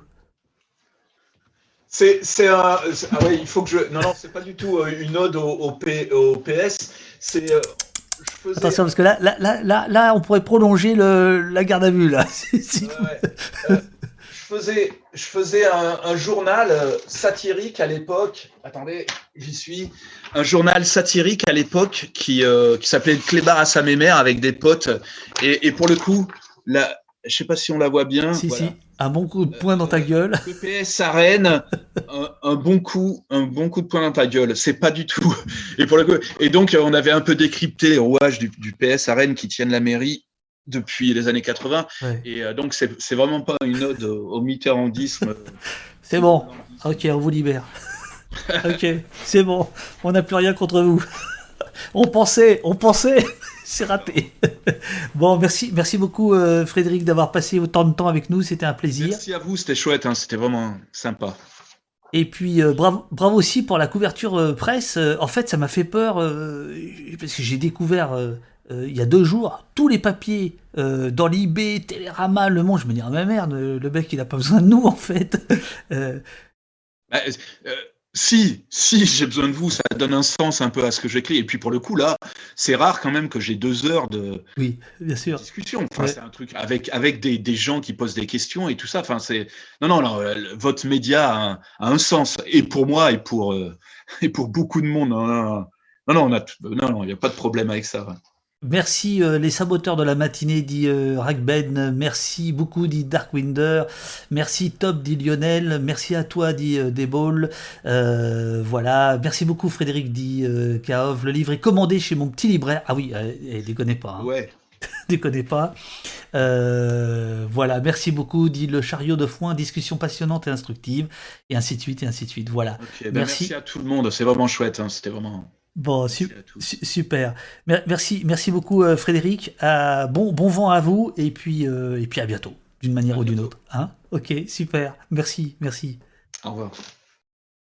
C'est, c'est un. ah ouais, il faut que je. Non, non, c'est pas du tout euh, une ode au, au, P, au PS. C'est Attention, parce que là, là, là, là, on pourrait prolonger le, la garde à vue. Là. Euh, je faisais, je faisais un, journal euh, satirique à l'époque. Attendez, j'y suis. Un journal satirique à l'époque qui, euh, qui s'appelait Clébar à sa mémère avec des potes. Et, et pour le coup, là, je sais pas si on la voit bien. Si, si un bon coup de poing dans ta gueule. Le PS arène, un, bon coup, un bon coup de poing dans ta gueule. C'est pas du tout. Et pour le coup, et donc on avait un peu décrypté les rouages du, PS arène qui tiennent la mairie depuis les années 80. Et euh, donc c'est vraiment pas une ode au, mitterrandisme. c'est bon. Ok, on vous libère. ok, c'est bon. On n'a plus rien contre vous. on pensait, on pensait c'est raté. bon, merci, merci beaucoup euh, Frédéric d'avoir passé autant de temps avec nous, c'était un plaisir. Merci à vous, c'était chouette, hein, c'était vraiment sympa. Et puis euh, bravo, bravo aussi pour la couverture euh, presse. en fait, ça m'a fait peur parce que j'ai découvert il y a deux jours tous les papiers dans l'IB, Télérama, Le Monde. Je me dis ah ma merde, le mec il a pas besoin de nous en fait. Bah, si, si, j'ai besoin de vous, ça donne un sens un peu à ce que j'écris. Et puis pour le coup, là, c'est rare quand même que j'ai deux heures de, oui, bien sûr. discussion. Enfin, c'est un truc avec, avec des, des, gens qui posent des questions et tout ça. Enfin, c'est non, non, non, votre média a un, sens. Et pour moi et pour, euh, et pour beaucoup de monde. Non, non, non, non, non, il n'y a pas de problème avec ça. Merci euh, les saboteurs de la matinée, dit euh, Ragben. Merci beaucoup, dit Darkwinder. Merci Top, dit Lionel. Merci à toi, dit euh, Deball. Euh, voilà. Merci beaucoup, Frédéric, dit euh, Kaov. Le livre est commandé chez mon petit libraire. Ah oui, euh, déconnez pas. Hein. Ouais. déconnez pas. voilà. Merci beaucoup, dit le chariot de foin. Discussion passionnante et instructive. Et ainsi de suite, et ainsi de suite. Voilà. Ben merci. merci. à tout le monde. C'est vraiment chouette. Hein. C'était vraiment. Bon, super. Merci, merci beaucoup euh, Frédéric. Euh, bon, bon vent à vous et puis, euh, et puis à bientôt, d'une manière ou d'une autre. Hein? Ok, super. Merci, merci. Au revoir.